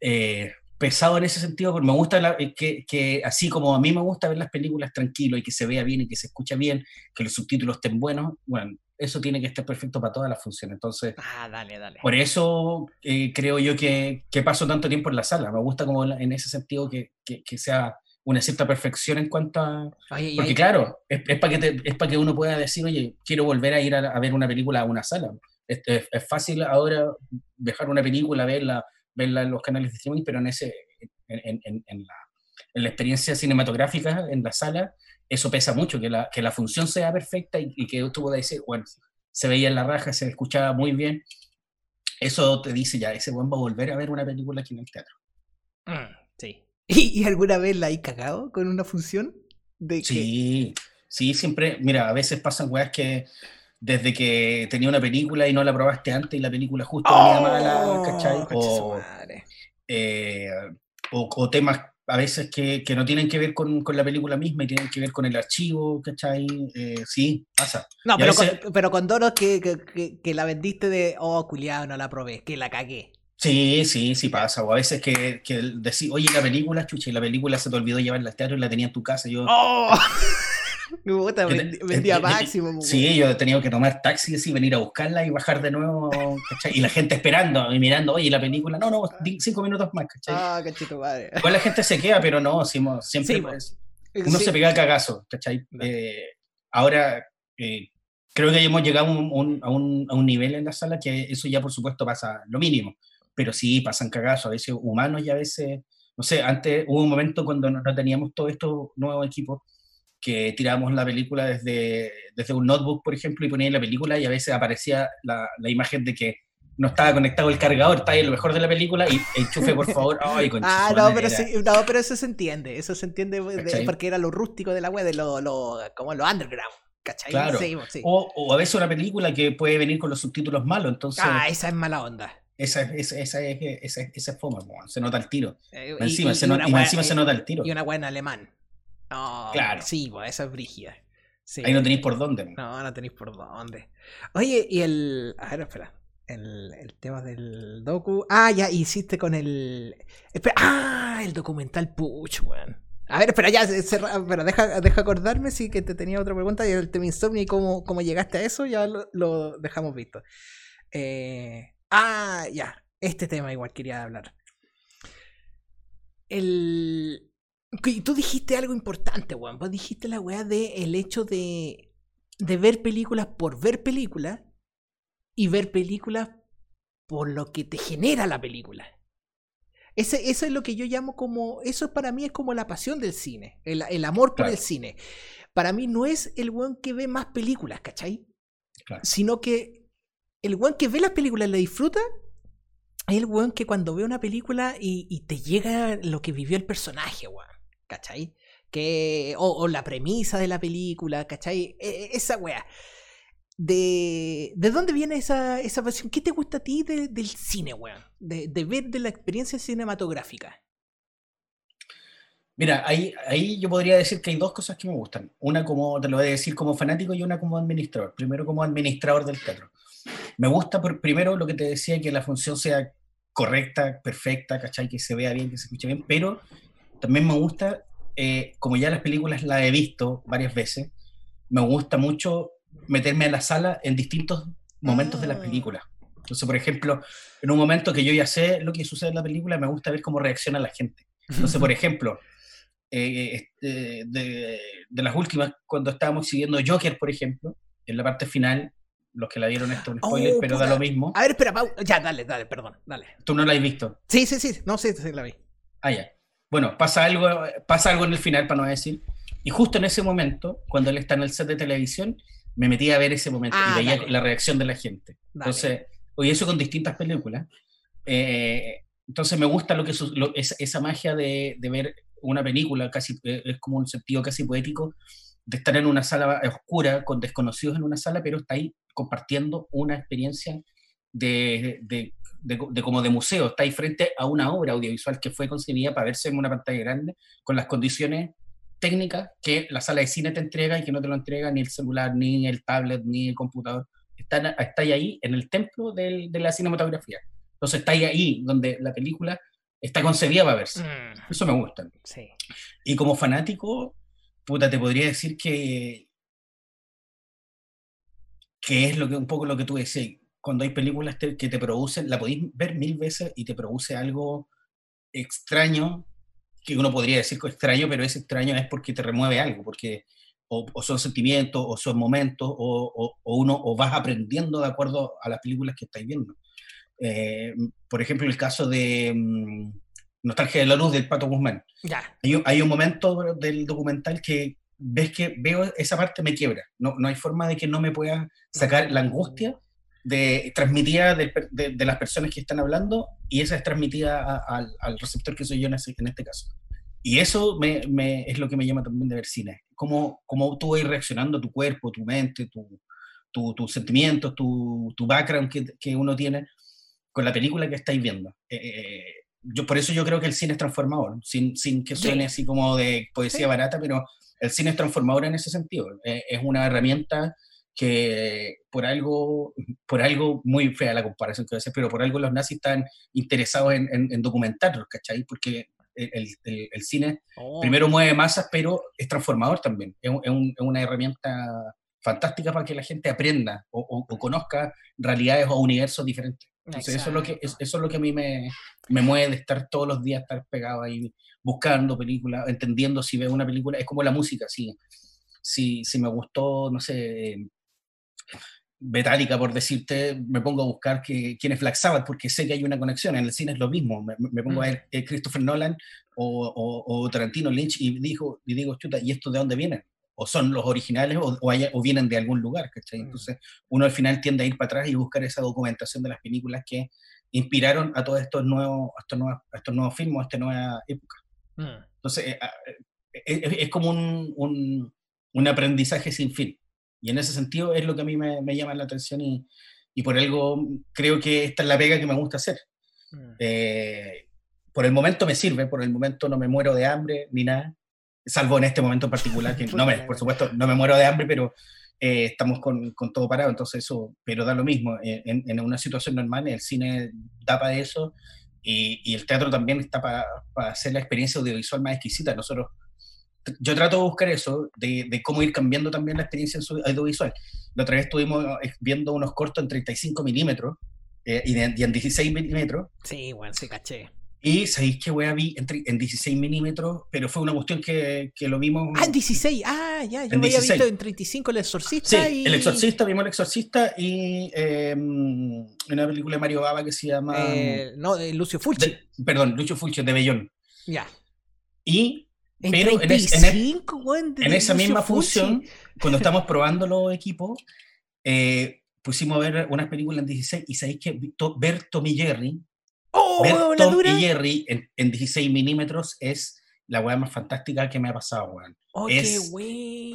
eh, pesado en ese sentido, porque me gusta eh, que, que, así como a mí me gusta ver las películas tranquilo y que se vea bien y que se escucha bien, que los subtítulos estén buenos, bueno, eso tiene que estar perfecto para todas las funciones. Entonces, ah, dale, dale. por eso eh, creo yo que, que, paso tanto tiempo en la sala. Me gusta como en ese sentido que, que, sea una cierta perfección en cuanto a... porque claro, es, es para que, es para que uno pueda decir, oye, quiero volver a ir a, ver una película a una sala. Es, es, fácil ahora dejar una película, verla, verla en los canales de streaming, pero en, ese, en, en, en la, la, experiencia cinematográfica en la sala eso pesa mucho, que la, que la función sea perfecta y, que tú puedas decir, bueno, se veía en la raja, se escuchaba muy bien. Eso te dice ya, ese buen va a volver a ver una película aquí en el teatro. Mm, sí. ¿Y, alguna vez la hay cagado con una función? De sí, sí, siempre. Mira, a veces pasan weas que desde que tenía una película y no la probaste antes y la película justo venía mala, ¿cachai? Oh, eh, o, o, temas a veces que, que no tienen que ver con, con, la película misma y tienen que ver con el archivo, ¿cachai? Eh, sí, pasa. No, pero, con, pero con Doros que, que, que, la vendiste de, oh, culiado, no la probé, que la cagué. Sí, sí, sí pasa. O a veces que, que decís, oye, la película, chucha, y la película se te olvidó llevarla al teatro y la tenía en tu casa. Y yo, ¡Oh! Me gusta, vendía máximo. Sí, yo he tenido que tomar taxi y venir a buscarla y bajar de nuevo, ¿cachai? Y la gente esperando y mirando, oye, la película, no, no, cinco minutos más, ¿cachai? Ah, cachito, madre. Igual la gente se queda, pero no, siempre pues, uno se pega el cagazo, ¿cachai? Eh, ahora, eh, creo que hemos llegado a un, a, un, a un nivel en la sala que eso ya, por supuesto, pasa lo mínimo, pero sí, pasan cagazos, a veces humanos y a veces, no sé, antes hubo un momento cuando no, no teníamos todos estos nuevos equipos que tirábamos la película desde, desde un notebook, por ejemplo, y ponía la película y a veces aparecía la, la imagen de que no estaba conectado el cargador, está ahí lo mejor de la película y enchufe, por favor. Ay, ah, no pero, sí, no, pero eso se entiende, eso se entiende porque era lo rústico de la web, de lo, lo, como lo underground. ¿Cachai? Claro. Sí, O, o, a veces una película que puede venir con los subtítulos malos, entonces... Ah, esa es mala onda. Esa, esa, esa, es, esa, esa es foma, se nota el tiro. Eh, encima, se, encima se nota el tiro. Y una buena alemán. Claro. Sí, pues esa es brígida. Ahí no tenéis por dónde. No, no tenéis por dónde. Oye, y el. A ver, espera. El, el, tema del docu. Ah, ya hiciste con el. Espera. Ah, el documental Puch, weón. A ver, espera, ya, espera, deja, deja acordarme si que te tenía otra pregunta y el tema insomnio y cómo, cómo llegaste a eso, ya lo, lo dejamos visto. Eh, ah, ya, este tema igual quería hablar. El, Tú dijiste algo importante, weón. Vos dijiste la weá de el hecho de, de ver películas por ver películas y ver películas por lo que te genera la película. Ese, eso es lo que yo llamo como. Eso para mí es como la pasión del cine, el, el amor por el cine. Para mí no es el weón que ve más películas, ¿cachai? Sino que el weón que ve las películas y la disfruta es el weón que cuando ve una película y, y te llega lo que vivió el personaje, weón. ¿Cachai? Que, o, la premisa de la película, ¿cachai? E, e, esa weá. De, ¿De dónde viene esa, esa pasión? ¿Qué te gusta a ti del cine, weón? De, de, ver de la experiencia cinematográfica. Mira, ahí, ahí yo podría decir que hay dos cosas que me gustan. Una como, te lo voy a decir como fanático y una como administrador. Primero como administrador del teatro. Me gusta por, primero lo que te decía, que la función sea correcta, perfecta, ¿cachai? Que se vea bien, que se escuche bien, pero también me gusta, eh, como ya las películas las he visto varias veces, me gusta mucho meterme a la sala en distintos momentos de la ah. película. Entonces, por ejemplo, en un momento que yo ya sé lo que sucede en la película, me gusta ver cómo reacciona la gente. Entonces, por ejemplo, eh, este, de, de, las últimas, cuando estábamos siguiendo Joker, por ejemplo, en la parte final, los que la vieron esto es un spoiler, oh, pero da lo mismo. A ver, espera, ya, dale, dale, perdón, dale. ¿Tú no la has visto? Sí, sí, sí, no, sí, sí la vi. Ah, ya. Bueno, pasa algo, pasa algo en el final, para no decir. Y justo en ese momento, cuando él está en el set de televisión, me metí a ver ese momento y ah, veía la reacción de la gente. Entonces, oye, eso con distintas películas. Eh, entonces me gusta lo que esa, magia de, ver una película, casi eh, es como un sentido casi poético, de estar en una sala oscura con desconocidos en una sala, pero está ahí compartiendo una experiencia de, de, de, como de museo, estáis frente a una obra audiovisual que fue concebida para verse en una pantalla grande con las condiciones técnicas que la sala de cine te entrega y que no te lo entrega ni el celular, ni el tablet, ni el computador. Están, estáis ahí en el templo de la cinematografía. Entonces estáis ahí donde la película está concebida para verse. Mm. Eso me gusta. Sí. Y como fanático, puta, te podría decir que que es lo que un poco lo que tú decías, cuando hay películas que te producen, la podéis ver mil veces y te produce algo extraño, que uno podría decir que extraño, pero ese extraño es porque te remueve algo, porque o, son sentimientos, o son momentos, o, o, uno o vas aprendiendo de acuerdo a las películas que estáis viendo. Eh, por ejemplo, el caso de mm, Nostalgia de la Luz del Pato Guzmán. Ya. Hay, hay, un momento del documental que ves que veo esa parte me quiebra. No, no hay forma de que no me pueda sacar la angustia de, transmitida de, de, las personas que están hablando y esa es transmitida al receptor que soy yo en, en este caso. Y eso me, me, es lo que me llama también de ver cine. Cómo, cómo tú vas reaccionando tu cuerpo, tu mente, tus tu, tu sentimientos, tu, tu background que, que, uno tiene con la película que estáis viendo. Eh, eh, yo, por eso yo creo que el cine es transformador, sin, sin que suene así como de poesía barata, pero el cine es transformador en ese sentido. Eh, es una herramienta que por algo, por algo muy fea la comparación que voy a hacer, pero por algo los nazis están interesados en, en, documentarlos, ¿cachai? Porque el, el, cine oh. primero mueve masas, pero es transformador también. Es, un, es, una herramienta fantástica para que la gente aprenda o, conozca realidades o universos diferentes. Entonces, eso es, lo que, eso es lo que a mí me, me mueve de estar todos los días, estar pegado ahí, buscando películas, entendiendo si veo una película. Es como la música, sí. Si, si me gustó, no sé, Metallica, por decirte, me pongo a buscar que, quién es Black Sabbath, porque sé que hay una conexión. En el cine es lo mismo. Me, pongo a mm. ver eh, Christopher Nolan o, o, Tarantino Lynch y, digo, y digo, chuta, ¿y esto de dónde vienen? O son los originales o, o, vienen de algún lugar, ¿cachai? Mm. Entonces, uno al final tiende a ir para atrás y buscar esa documentación de las películas que inspiraron a todos estos nuevos, estos nuevos, estos nuevos filmes, a esta nueva época. Mm. Entonces, eh, ah, eh, es, es, como un, un, un aprendizaje sin fin. Y en ese sentido es lo que a mí me, me llama la atención y, y, por algo creo que esta es la pega que me gusta hacer. Mm. Eh, por el momento me sirve, por el momento no me muero de hambre ni nada, salvo en este momento en particular, que no me, por supuesto no me muero de hambre, pero eh, estamos con, con, todo parado, entonces eso, pero da lo mismo, eh, en, en, una situación normal el cine da para eso y, y, el teatro también está para, para hacer la experiencia audiovisual más exquisita. Nosotros yo trato de buscar eso, de, cómo ir cambiando también la experiencia audiovisual. La otra vez estuvimos eh, viendo unos cortos en 35 milímetros eh, y, en 16 milímetros. Sí, bueno, sí, caché. Y sabéis que wea vi en, en, 16 milímetros, pero fue una cuestión que, que, lo vimos. Ah, en 16, ah, ya, yo había visto en 35 El Exorcista. Sí, El Exorcista, vimos El Exorcista y em, una película de Mario Baba que se llama. Eh, no, de Lucio Fulci. perdón, Lucio Fulci, de Bellón. Ya. Y pero en, en, esa misma función, cuando estamos probando los equipos, eh, pusimos a ver unas películas en 16 y sabéis que ver Tommy Jerry, oh, ver Tommy Jerry en, en, 16 milímetros es la weá más fantástica que me ha pasado, weón. Oh, es,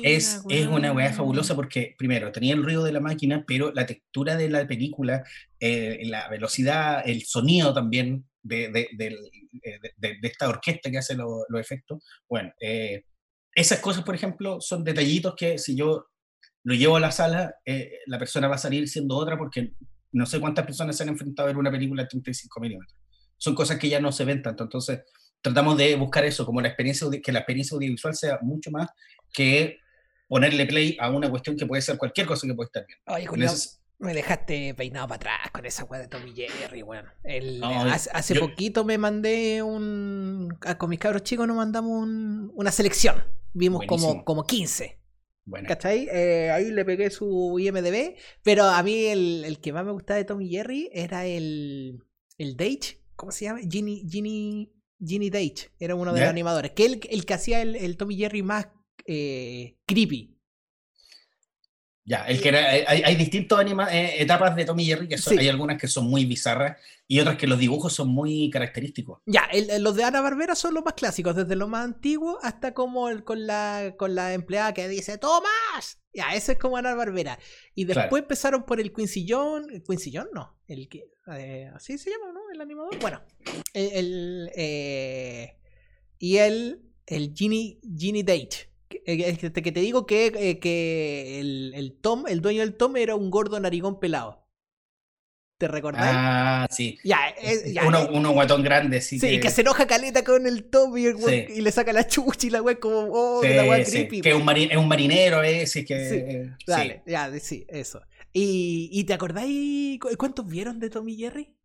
es, es, una weá fabulosa porque, primero, tenía el ruido de la máquina, pero la textura de la película, eh, la velocidad, el sonido también de, de, de, de esta orquesta que hace los efectos. Bueno, eh, esas cosas, por ejemplo, son detallitos que si yo lo llevo a la sala, eh, la persona va a salir siendo otra porque no sé cuántas personas se han enfrentado a ver una película de 35 milímetros. Son cosas que ya no se ven tanto. Entonces, tratamos de buscar eso, como la experiencia, que la experiencia audiovisual sea mucho más que ponerle play a una cuestión que puede ser cualquier cosa que puede estar bien. Me dejaste peinado para atrás con esa weá de Tommy Jerry, bueno. hace, poquito me mandé un. Con mis cabros chicos nos mandamos una selección. Vimos como, como 15. Bueno. ¿Cachai? Eh, ahí le pegué su IMDB. Pero a mí el, el, que más me gustaba de Tommy Jerry era el. El Dage. ¿Cómo se llama? Ginny, Ginny, Ginny Dage era uno de los animadores. Que el, el que hacía el, el Tommy Jerry más eh, creepy. Ya, el que era, hay, distintas eh, etapas de Tommy Jerry, que hay algunas que son muy bizarras y otras que los dibujos son muy característicos. Ya, los de Ana Barbera son los más clásicos, desde lo más antiguo hasta como el, con, la, con la empleada que dice ¡Tomás! Ya, ese es como Ana Barbera. Y después empezaron por el Quincy John. ¿Quincy John? No. El que. Eh, así se llama, ¿no? El animador. Bueno. El. Eh, y el. El Ginny, Ginny Date. Eh, que, te digo que, eh, que el, el, Tom, el dueño del Tom, era un gordo narigón pelado. ¿Te recordáis? Ah, sí. Ya, eh, uno, uno, guatón grande, sí. Sí, que... se enoja caleta con el Tom y, y le saca la chucha y la wea como, oh, la wea creepy. Que es un, es un marinero ese, que... Dale, ya, sí, eso. ¿Y, y te acordáis cuántos vieron de Tom y Jerry?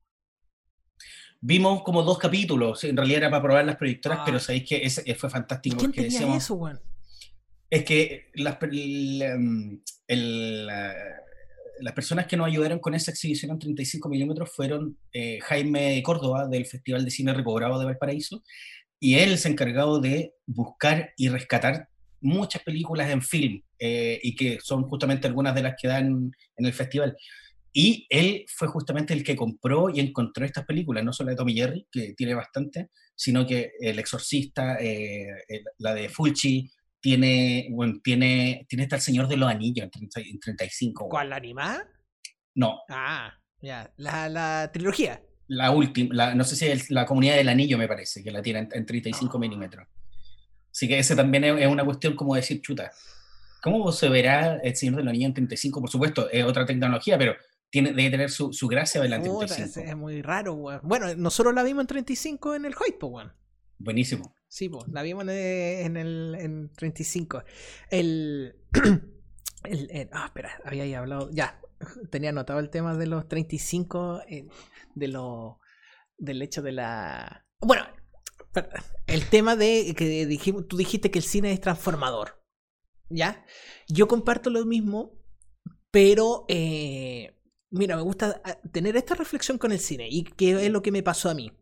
Vimos como dos capítulos, en realidad era para probar las proyectoras, pero ah. sabéis que ese fue fantástico. ¿Quién porque tenía decíamos, eso? Es que las, em, las personas que nos ayudaron con esa exhibición en 35 milímetros fueron eh, Jaime Córdoba del Festival de Cine Recobrado de Valparaíso y él se encargado de buscar y rescatar muchas películas en film eh, y que son justamente algunas de las que dan en el festival. Y él fue justamente el que compró y encontró estas películas, no solo de Tommy Jerry, que tiene bastante, sino que El Exorcista, eh, la de Fulci, tiene, bueno, tiene, tiene hasta el Señor de los Anillos en, 35. ¿Cuál, la animada? No. Ah, ya, la, la trilogía. La última, no sé si es la comunidad del anillo me parece, que la tiene en, 35 ah. milímetros. Así que ese también es, una cuestión como decir, chuta, ¿cómo se verá el Señor de los Anillos en 35? Por supuesto, es otra tecnología, pero tiene, debe tener su, su gracia en 35. Es, muy raro, weón. Bueno, nosotros la vimos en 35 en el Hoyt, weón. Buenísimo. Sí, pues, la vimos en el en 35. El, el, Ah, espera, había ahí hablado. Ya, tenía anotado el tema de los 35, eh, de lo, del hecho de la. Bueno, el tema de que dijimos, tú dijiste que el cine es transformador. ¿Ya? Yo comparto lo mismo, pero. Eh, mira, me gusta ah, tener esta reflexión con el cine y qué es lo que me pasó a mí.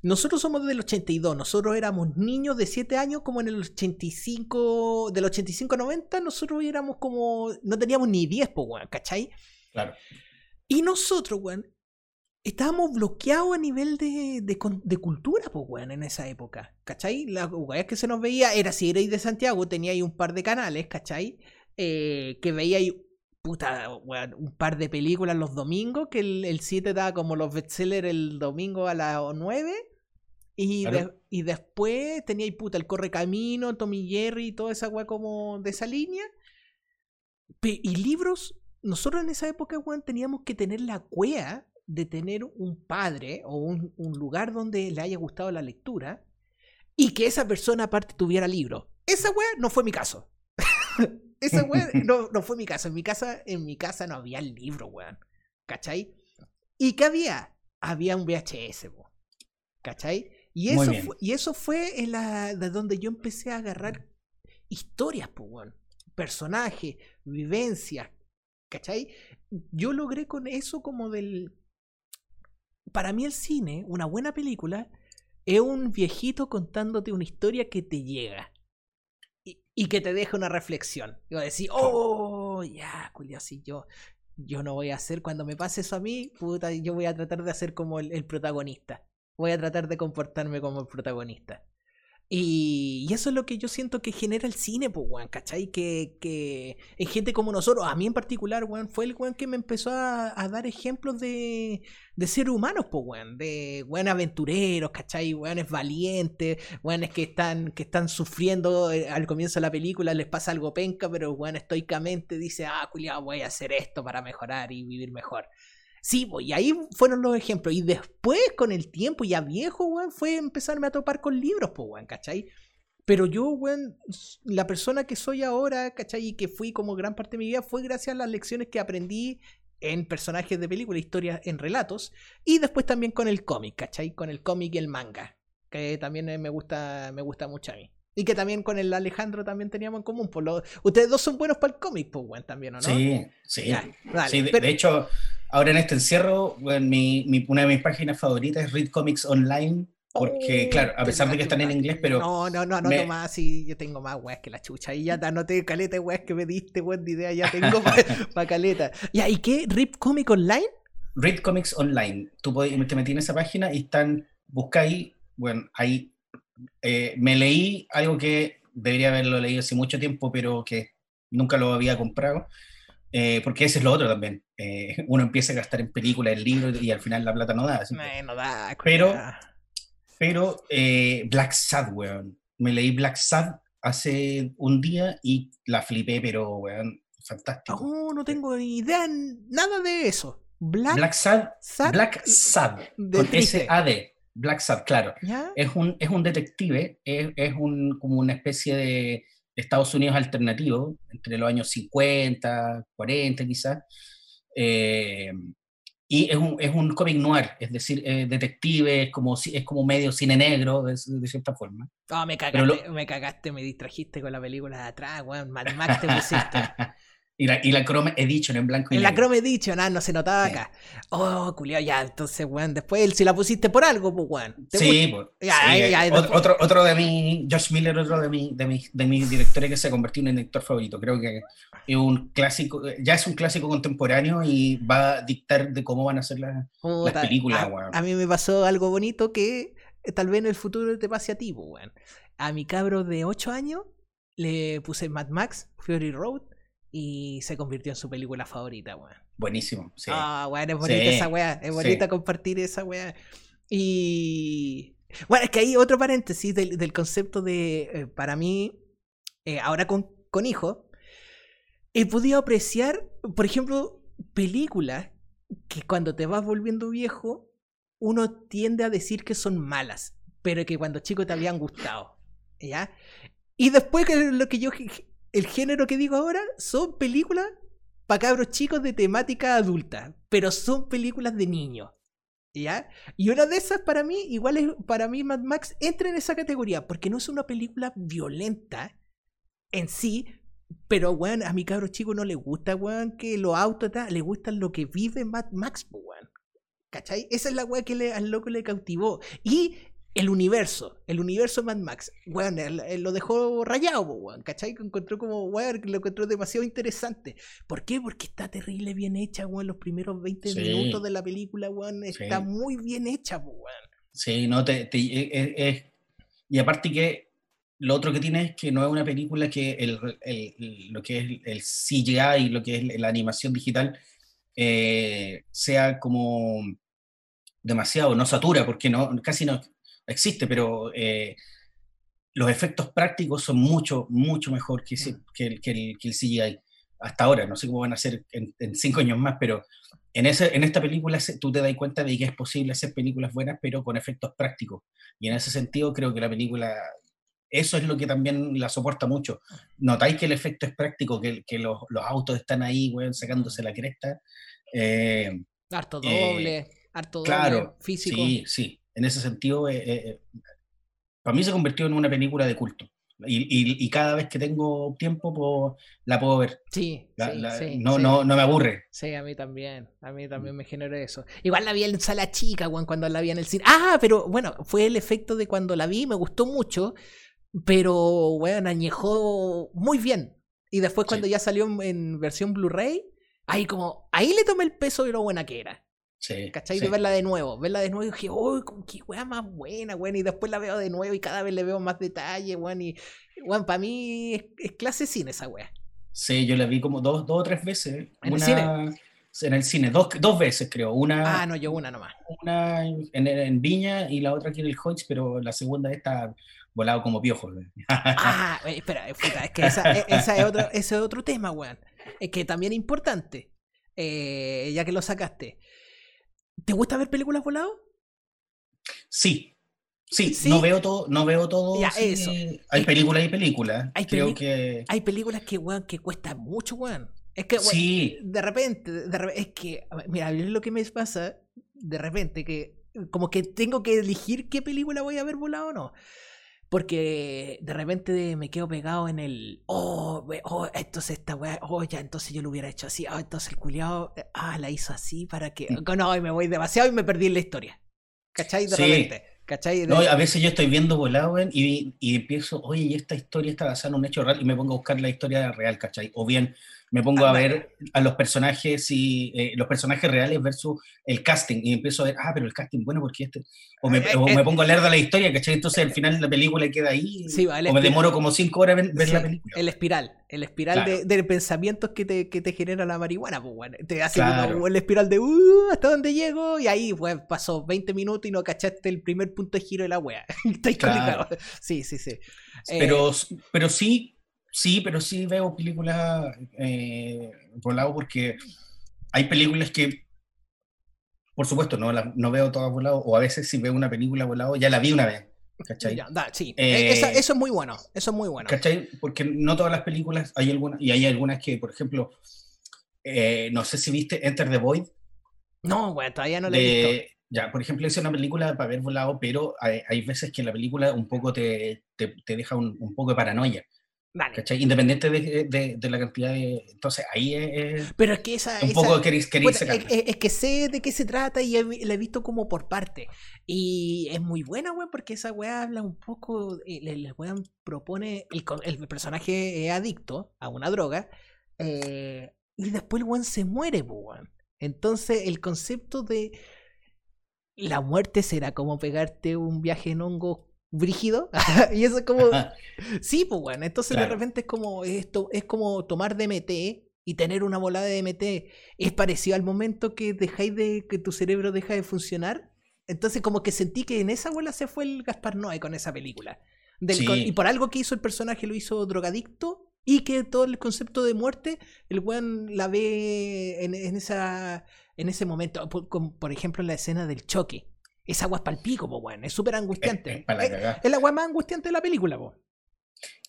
Nosotros somos del 82, nosotros éramos niños de 7 años como en el 85, del 85 90, nosotros éramos como, no teníamos ni 10, pues, weón, ¿cachai? Claro. Y nosotros, weón, estábamos bloqueados a nivel de, de, cultura, pues, weón, en esa época, ¿cachai? La weón que se nos veía era, si erais de Santiago, teníais un par de canales, ¿cachai? Eh, que veíais puta, weón, un par de películas los domingos, que el, el 7 da como los bestsellers el domingo a las 9 y, y después tenía ahí puta el Correcamino, Tommy Jerry y toda esa weá como de esa línea. y libros, nosotros en esa época, weón, teníamos que tener la cuea de tener un padre o un, lugar donde le haya gustado la lectura y que esa persona aparte tuviera libro. Esa weá no fue mi caso. esa weá no, no, fue mi caso. En mi casa, en mi casa no había libro, weón. ¿Cachai? ¿Y qué había? Había un VHS, weón. ¿Cachai? Y eso, fue, y eso fue en la, de donde yo empecé a agarrar historias, pues, personajes, vivencias, ¿cachai? Yo logré con eso como del... Para mí el cine, una buena película, es un viejito contándote una historia que te llega y, que te deja una reflexión. Y a decir, oh, ya, Julio, si yo, yo no voy a hacer, cuando me pase eso a mí, puta, yo voy a tratar de hacer como el protagonista voy a tratar de comportarme como el protagonista. Y, eso es lo que yo siento que genera el cine, pues, weón, ¿cachai? Que, que en gente como nosotros, a mí en particular, weón, fue el weón que me empezó a, dar ejemplos de, de seres humanos, pues, weón, de weón aventureros, ¿cachai? Weones valientes, weones que están, que están sufriendo eh, al comienzo de la película, les pasa algo penca, pero weón estoicamente dice, ah, culiado, voy a hacer esto para mejorar y vivir mejor. Sí, y ahí fueron los ejemplos. Y después, con el tiempo, ya viejo, weón, fue empezarme a topar con libros, pues, weón, ¿cachai? Pero yo, weón, la persona que soy ahora, ¿cachai? Y que fui como gran parte de mi vida fue gracias a las lecciones que aprendí en personajes de película, historias en relatos, y después también con el cómic, ¿cachai? Con el cómic y el manga, que también me gusta, me gusta mucho a mí. Y que también con el Alejandro también teníamos en común. Por lo... Ustedes dos son buenos para el cómic, pues, weón, también, ¿o no? Sí, sí. sí de, hecho, ahora en este encierro, mi, una de mis páginas favoritas es Read Comics Online, Porque, Oh, claro, a pesar de que están en inglés, pero No, no, no, no, me- más sí, yo tengo más weas que la chucha. Y ya te anoté caleta de weas que me diste, weón, de idea, ya tengo para caleta. Ya, ¿y qué? ¿Rip Comic Online? Read Comics Online. Tú te metí en esa página y están, busca ahí, bueno, ahí eh, me leí algo que debería haberlo leído hace mucho tiempo, pero que nunca lo había comprado, eh, porque ese es lo otro también. Eh, uno empieza a gastar en películas, en libros y al final la plata no da. Eh, no da, Pero-. Pero eh, Black Sad, weón. Me leí Black Sad hace un día y la flipé, pero, weón, fantástico. Oh, no tengo ni idea, nada de eso. Black, Black Sad, Sad, Black Sad, con. S-A-D, Black Sad, claro. ¿Ya? Es un, es un detective, es, es un, como una especie de Estados Unidos alternativo, entre los años 50, 40 quizás. Eh, y es un, es un cómic noir, es decir, eh, detective, es como, es como medio cine negro, de, de cierta forma. Oh, me cagaste, me cagaste, me distrajiste con la película de atrás, weón. Mad Max te pusiste. y, la, y la Chrome Edition en blanco y En la negro. Chrome Edition, ah, no se notaba Sí. acá. Oh, culiao, ya, entonces, weón, después si la pusiste por algo, pues, weón. ¿Te Sí, pues, Ya, sí, ya, ya, después- otro, otro de mi, Josh Miller, otro de mi, de mi, de mis directores que se convirtió en el director favorito. Creo que es un clásico, ya es un clásico contemporáneo y va a dictar de cómo van a ser las películas, a, weón. a mí me pasó algo bonito que eh, tal vez en el futuro te pase a ti, pues, weón. A mi cabro de 8 años le puse Mad Max, Fury Road, y se convirtió en su película favorita, weón. Buenísimo, sí. Ah, weón, es bonita Sí, esa weá. Es sí. bonita compartir esa weá. Y. Bueno, es que hay otro paréntesis del, del concepto de. eh, para mí, eh, ahora con, con hijos, he podido apreciar, por ejemplo, películas que cuando te vas volviendo viejo, uno tiende a decir que son malas, pero que cuando chico te habían gustado. ¿Ya? Y después que lo que yo. El género que digo ahora son películas para cabros chicos de temática adulta, pero son películas de niños. ¿Ya? Y una de esas para mí, igual es, para mí Mad Max entra en esa categoría, porque no es una película violenta en sí, pero weón, a mi cabro chico no le gusta, weón, que los autos, ta, le gusta lo que vive Mad Max, weón. ¿Cachai? Esa es la weá que le- al loco le cautivó. Y el universo, el universo Mad Max, weón, él- él lo dejó rayado, weón, ¿cachai? Que encontró como, weón, lo encontró demasiado interesante. ¿Por qué? Porque está terrible bien hecha, weón. Los primeros 20 Sí. minutos de la película, weón, Sí. está muy bien hecha, weón. Sí, no te, te- eh, eh, y aparte que lo otro que tiene es que no es una película que el, el- el- lo que es el CGI y lo que es la animación digital eh, sea como demasiado, no satura, porque no, casi no existe, pero eh, los efectos prácticos son mucho, mucho mejor que, ese- que, el, que el- que el CGI hasta ahora. No sé cómo van a ser en, en cinco años más, pero en, ese, en esta película tú te das cuenta de que es posible hacer películas buenas, pero con efectos prácticos. Y en ese sentido creo que la película, eso es lo que también la soporta mucho. Notáis que el efecto es práctico, que, que los, los autos están ahí, weón, sacándose la cresta. Eh, Harto Eh, doble, harto doble, claro, físico. Sí, sí. En ese sentido, eh, eh, eh, para mí se convirtió en una película de culto. Y, y- y cada vez que tengo tiempo puedo- la puedo ver. Sí, La- sí, la- sí, no, sí. no, no me aburre. Sí, a mí también. A mí Mm. también me generó eso. Igual la vi en sala chica, cuando la vi en el cine. Ah, pero bueno, fue el efecto de cuando la vi, me gustó mucho, pero, weón, añejó muy bien. Y después cuando ya salió en, en versión Blu-ray, ahí como, ahí le tomé el peso de lo buena que era. Sí, ¿Cachai? sí. De verla de nuevo. Verla de nuevo y dije, uy, qué weá más buena, weón. Y después la veo de nuevo y cada vez le veo más detalle, weón. Y, weón, para mí es, es clase cine esa weá. Sí, yo la vi como dos, dos o tres veces. ¿En el cine? En el cine, dos, dos veces creo. Una, Ah, no, yo una nomás. una en, en Viña y la otra aquí en el Hoyts, pero la segunda está volado como piojo. Ah, eh, espera, eh, puta, es que esa, eh, esa es otro, ese es otro tema, weón. Es que también es importante, eh, ya que lo sacaste. ¿Te gusta ver películas voladas? Sí, sí, ¿Sí? no veo todo, no veo todo. Ya, sí, eso. Hay películas y películas. hay Creo que Hay películas que, weón, que cuestan mucho, weón. Es que, weón, sí, de repente, de es que, mira, es lo que me pasa, de repente, que como que tengo que elegir qué película voy a ver volado o no. Porque de repente me quedo pegado en el, oh, we- oh, entonces esta weá, oh, ya, entonces yo lo hubiera hecho así, oh, entonces el culiado, ah, la hizo así para que, Mm. no, y me voy demasiado y me perdí en la historia. ¿Cachai? De Sí. repente. ¿Cachai? No, a veces yo estoy viendo volado, y, y empiezo, oye, y esta historia está basada en un hecho real, y me pongo a buscar la historia real, ¿cachai? O bien me pongo a ver a los personajes y eh, los personajes reales versus el casting y empiezo a ver, ah, pero el casting, bueno, porque este, o me, eh, o me eh, pongo a leer de la historia, ¿cachai? Entonces al final la película queda ahí, o me demoro como cinco horas ver la película. El espiral, el espiral de, pensamientos que te, que te, genera la marihuana, pues bueno, te hace como el espiral de, uh, ¿hasta dónde llego? Y ahí, pues, pasó 20 minutos y no cachaste el primer punto de giro de la wea. claro. Sí, sí, sí. Pero, pero sí Sí, pero sí veo películas eh, volado porque hay películas que, por supuesto, no, no veo todas volado, o a veces si veo una película volado, ya la vi una vez. ¿Cachai? sí, eh, eso, es muy bueno, eso es muy bueno. ¿Cachai? Porque no todas las películas, hay algunas, y hay algunas que, por ejemplo, eh, no sé si viste Enter the Void. No, bueno, todavía no la he visto. Ya, por ejemplo, es una película para ver volado, pero hay, veces que la película un poco te, te, deja un, un, poco de paranoia. Independiente de, la cantidad de. Entonces ahí es. Pero es que esa. Un poco queréis, es, que sé de qué se trata y la he visto como por parte. Y es muy buena, weón, porque esa weá habla un poco. El, weón propone. El, personaje es adicto a una droga. Eh, y después el weón se muere, weón. Entonces el concepto de. La muerte será como pegarte un viaje en hongo brígido. y eso es como. sí, pues bueno. Entonces de repente es como esto, es como tomar DMT y tener una volada de DMT. Es parecido al momento que dejáis de. que tu cerebro deja de funcionar. Entonces, como que sentí que en esa bola se fue el Gaspar Noé con esa película. y por algo que hizo el personaje lo hizo drogadicto. Y que todo el concepto de muerte, el weón la ve en, esa, en ese momento. por ejemplo, en la escena del choque esa agua es palpico, po, weón. Es súper angustiante. Es, la agua más angustiante de la película, po.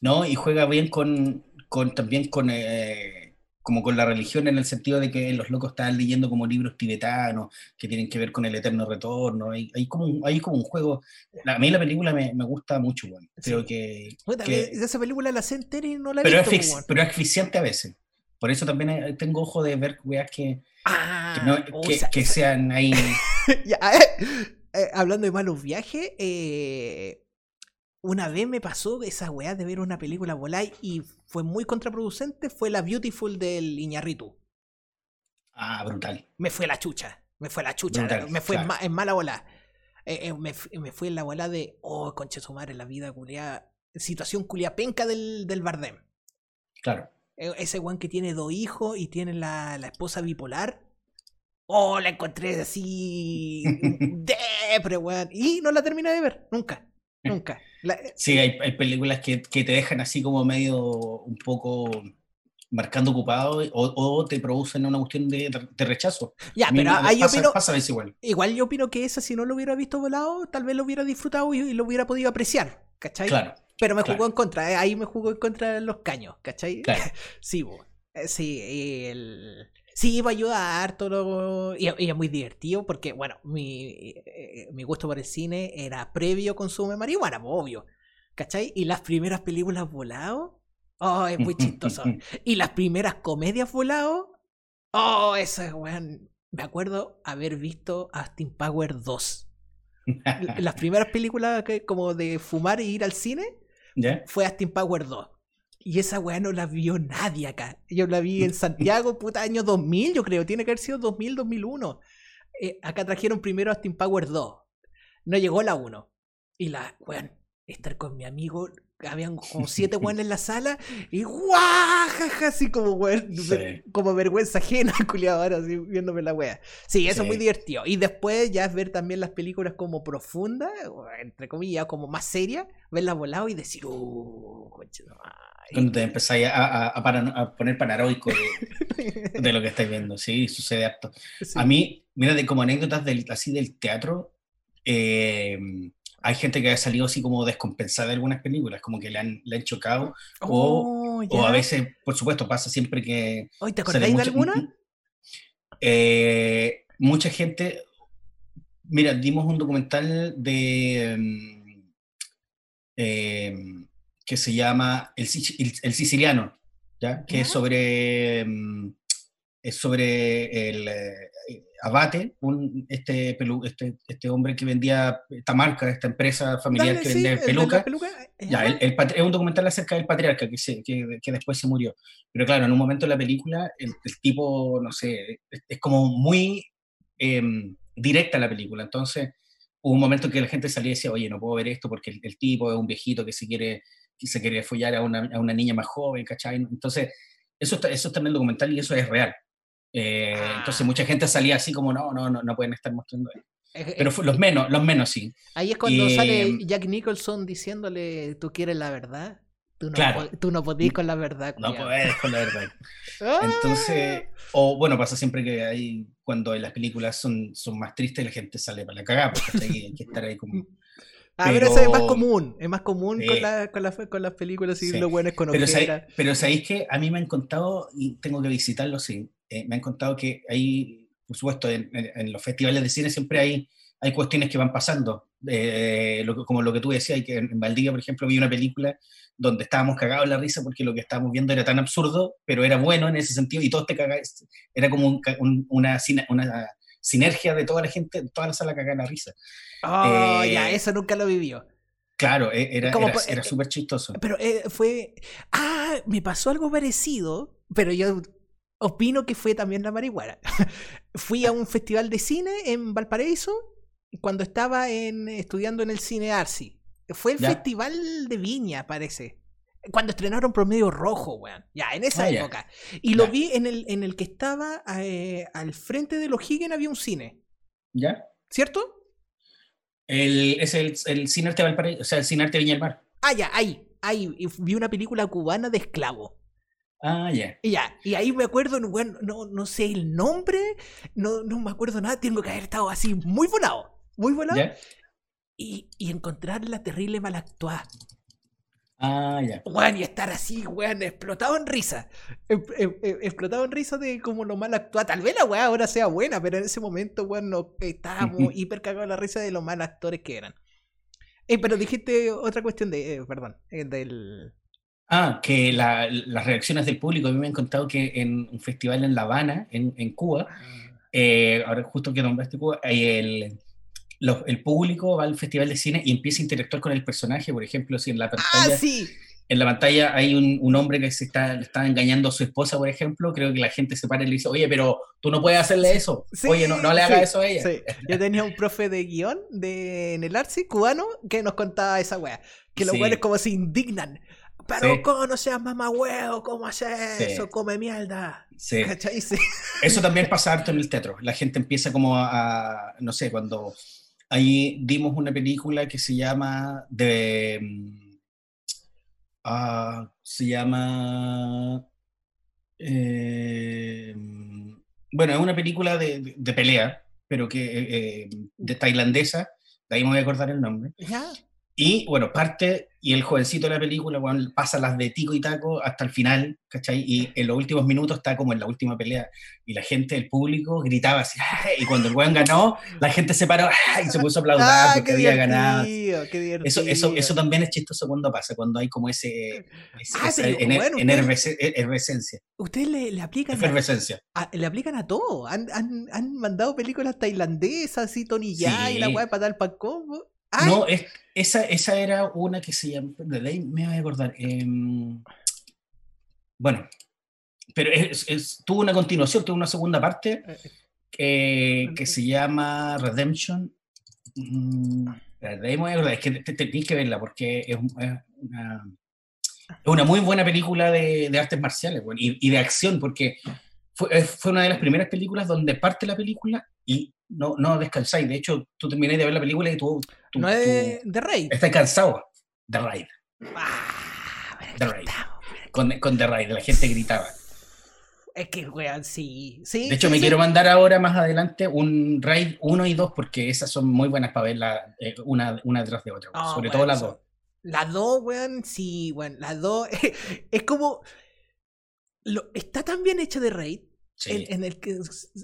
No, y juega bien con, con también con eh, como con la religión en el sentido de que los locos están leyendo como libros tibetanos que tienen que ver con el eterno retorno. Hay, hay como, un, hay como un juego. A mí la película me, me gusta mucho, weón. Creo que, Esa película la sé entera y no la he pero visto, Es pero es asfixiante a veces. Por eso también eh, tengo ojo de ver weas que, ah, que, sean ahí. ya, eh, eh, hablando de malos viajes, eh, una vez me pasó esa weá de ver una película volar y fue muy contraproducente, fue la Beautiful del Iñarritu. Ah, brutal. Me fue la chucha, me fue la chucha, me fue en, mala bola. Eh, me, me, fue en la bola de, oh, conche su madre, la vida culia, situación culia penca del, del Bardem. Claro. Ese weón que tiene dos hijos y tiene la, la esposa bipolar oh, la encontré así, depre, weón. Y no la terminé de ver, nunca, nunca. Eh, sí, hay, hay películas que, que, te dejan así como medio un poco marcando ocupado o, o te producen una cuestión de, de rechazo. Ya, pero ahí yo opino, pasa igual. igual yo opino que esa si no lo hubiera visto volado, tal vez lo hubiera disfrutado y, lo hubiera podido apreciar, ¿cachai? Claro. Pero me jugó en contra, eh, ahí me jugó en contra de los caños, ¿cachai? Claro. sí, bueno. Eh, sí, el... Sí, iba a ayudar todo y, es muy divertido porque, bueno, mi, eh, mi, gusto por el cine era previo consumo de marihuana, obvio. ¿Cachai? Y las primeras películas volado, oh, es muy chistoso. y las primeras comedias volado, oh, eso es, weón. Me acuerdo haber visto Austin Power 2. las primeras películas que, como de fumar e ir al cine fue Austin Power 2. Y esa weá no la vio nadie acá. Yo la vi en Santiago, puta, año 2000, yo creo. Tiene que haber sido 2000, 2001. Eh, acá trajeron primero Austin Power 2. No llegó la 1. Y la, weón, estar con mi amigo, habían como siete weones en la sala y guajaja, así como weón, como vergüenza ajena, culiado, ahora así viéndome la wea. Sí, eso es muy divertido. Y después ya es ver también las películas como profundas, entre comillas, como más serias, verlas volado y decir, uh, coche, cuando te empezáis a, poner paranoico de, lo que estáis viendo, sí, sucede harto. A mí, mira, de, como anécdotas del, así del teatro, eh, hay gente que ha salido así como descompensada de algunas películas, como que le han, le han chocado, o, oh, a veces, por supuesto, pasa siempre que... ¿Te acordáis de alguna? Eh, mucha gente, mira, dimos un documental de... Mm, eh, que se llama El, el, Siciliano, ¿ya? que es sobre, mm, es sobre el, eh, Abate, un, este, pelu, este, este hombre que vendía esta marca, esta empresa familiar Dale, que sí, vendía el de peluca. Ya, el, el es un documental acerca del patriarca que, se, que, que después se murió. Pero claro, en un momento de la película, el, el tipo, no sé, es, es como muy em, directa la película. Entonces, hubo un momento que la gente salía y decía, oye, no puedo ver esto porque el, el tipo es un viejito que se quiere, que se quiere follar a una, a una niña más joven, ¿cachai? Entonces, eso está, eso está en el documental y eso es real. Eh, Ah. Entonces, mucha gente salía así como, no, no, no, no pueden estar mostrando eso. Eh, Pero eh, los menos, los menos sí. Ahí es cuando y, sale em, Jack Nicholson diciéndole, ¿tú quieres la verdad? Tú no, Claro. tú no podís con la verdad. No culiao". puedes con la verdad. ¡Ah! Entonces, o bueno, pasa siempre que hay, cuando las películas son, son más tristes, la gente sale para la cagada, porque hay, hay que estar ahí como... Ah, pero, eso es más común, es más común con, la- con, la- con las películas y Sí. los buenos con Pero, sabéis- pero sabéis que a mí me han contado, y tengo que visitarlo, sí, eh, me han contado que hay, por supuesto, en, los festivales de cine siempre hay, hay cuestiones que van pasando, eh, lo como lo que tú decías, que en, Valdivia, por ejemplo, vi una película donde estábamos cagados en la risa porque lo que estábamos viendo era tan absurdo, pero era bueno en ese sentido, y todos te cagáis, era como un ca- un- una, una sinergia de toda la gente, toda la sala cagada en la risa. Oh, eh, ya, eso nunca lo vivió. Claro, e- era, Como era, po- era eh, súper chistoso. Pero eh, fue. Ah, me pasó algo parecido, pero yo opino que fue también la marihuana. Fui a un festival de cine en Valparaíso cuando estaba en, estudiando en el cine Arsi. Fue el Ya. festival de Viña, parece. Cuando estrenaron Promedio Rojo, weón. Ya, en esa Ah, época. Y lo vi en el, en el que estaba eh, al frente de los Higgins había un cine. ¿Ya? ¿Cierto? El, es el, el Cine Arte Valparaíso, o sea, el Cine Arte Viña del Mar. Ah, ya, ahí. Ahí. Vi una película cubana de esclavo. Ah, ya. Y ya, y ahí me acuerdo, no, bueno, no, no sé el nombre, no, no me acuerdo nada, tengo que haber estado así muy volado, muy volado, y, y encontrar la terrible mal actuada. Ah, ya. Weón, y estar así, weón, explotado en risa. Em- em- em- Explotado en risa de como lo mal actuada. Tal vez la weá ahora sea buena, pero en ese momento, weón, no, estábamos hiper cagados en la risa de los mal actores que eran. Eh, pero dijiste otra cuestión de, eh, perdón, eh, del... Ah, que la- las reacciones del público, a mí me han contado que en un festival en La Habana, en, en Cuba, eh, ahora justo que nombraste Cuba, hay el, el público va al festival de cine y empieza a interactuar con el personaje, por ejemplo, si en la Ah, pantalla, sí. en la pantalla hay un, un hombre que se está, le está engañando a su esposa, por ejemplo, creo que la gente se para y le dice, oye, pero tú no puedes hacerle eso, Sí, oye, no, no le hagas sí, eso a ella. Yo tenía un profe de guion de, en el Arsi cubano que nos contaba esa wea. Que los weones como se indignan. Pero Sí. ¿cómo no seas mamá huevo? ¿Cómo haces Sí. eso? Come mierda. Sí. Eso también pasa harto en el teatro. La gente empieza como a, a- no sé, cuando ahí dimos una película que se llama de, mm, ah, se llama, eh, bueno, es una película de, de- de pelea, pero que eh, eh, de tailandesa, de ahí me voy a acordar el nombre. ¿Ya? Y bueno, parte y el jovencito de la película bueno, pasa las de tico y taco hasta el final, ¿cachai? Y en los últimos minutos está como en la última pelea. Y la gente, el público, gritaba así. ¡ay! Y cuando el weón ganó, la gente se paró ¡ay! y se puso a aplaudir Ah, porque había ganado. qué divertido. Eso, eso, eso también es chistoso cuando pasa, cuando hay como ese, ese- Ah, esa pero ener- bueno, enervese- efervescencia, Ustedes le, le aplican a, efervescencia. a- le aplican a todo. Han, han, han mandado películas tailandesas, así Tony Ya y la Sí. weá para dar para combo. Ay, No, es, esa, esa era una que se llama, de ahí me voy a acordar. em, bueno, pero es, es- tuvo una continuación, tuvo una segunda parte eh, que se llama Redemption. Mm, de ahí me voy a acordar, es que te- te- tenéis que verla porque es, un- es una, es una muy buena película de, de artes marciales bueno, y, y de acción, porque fue, eh, fue una de las primeras películas donde parte la película y no, no descansáis. De hecho, tú termináis de ver la película y tú, tú- no es de, tú estás cansado. The Raid. Ah, The Raid. Con, con The Raid, la gente gritaba. Es que, weón, sí. sí De hecho, sí, me sí. quiero mandar ahora más adelante un Raid 1 y 2 porque esas son muy buenas para verla eh, una, una detrás de otra. Ah, sobre weón, todo las dos. Las dos, weón, sí, weón. Las dos. es como. Lo, está tan bien hecha de Raid Sí. en, en el que,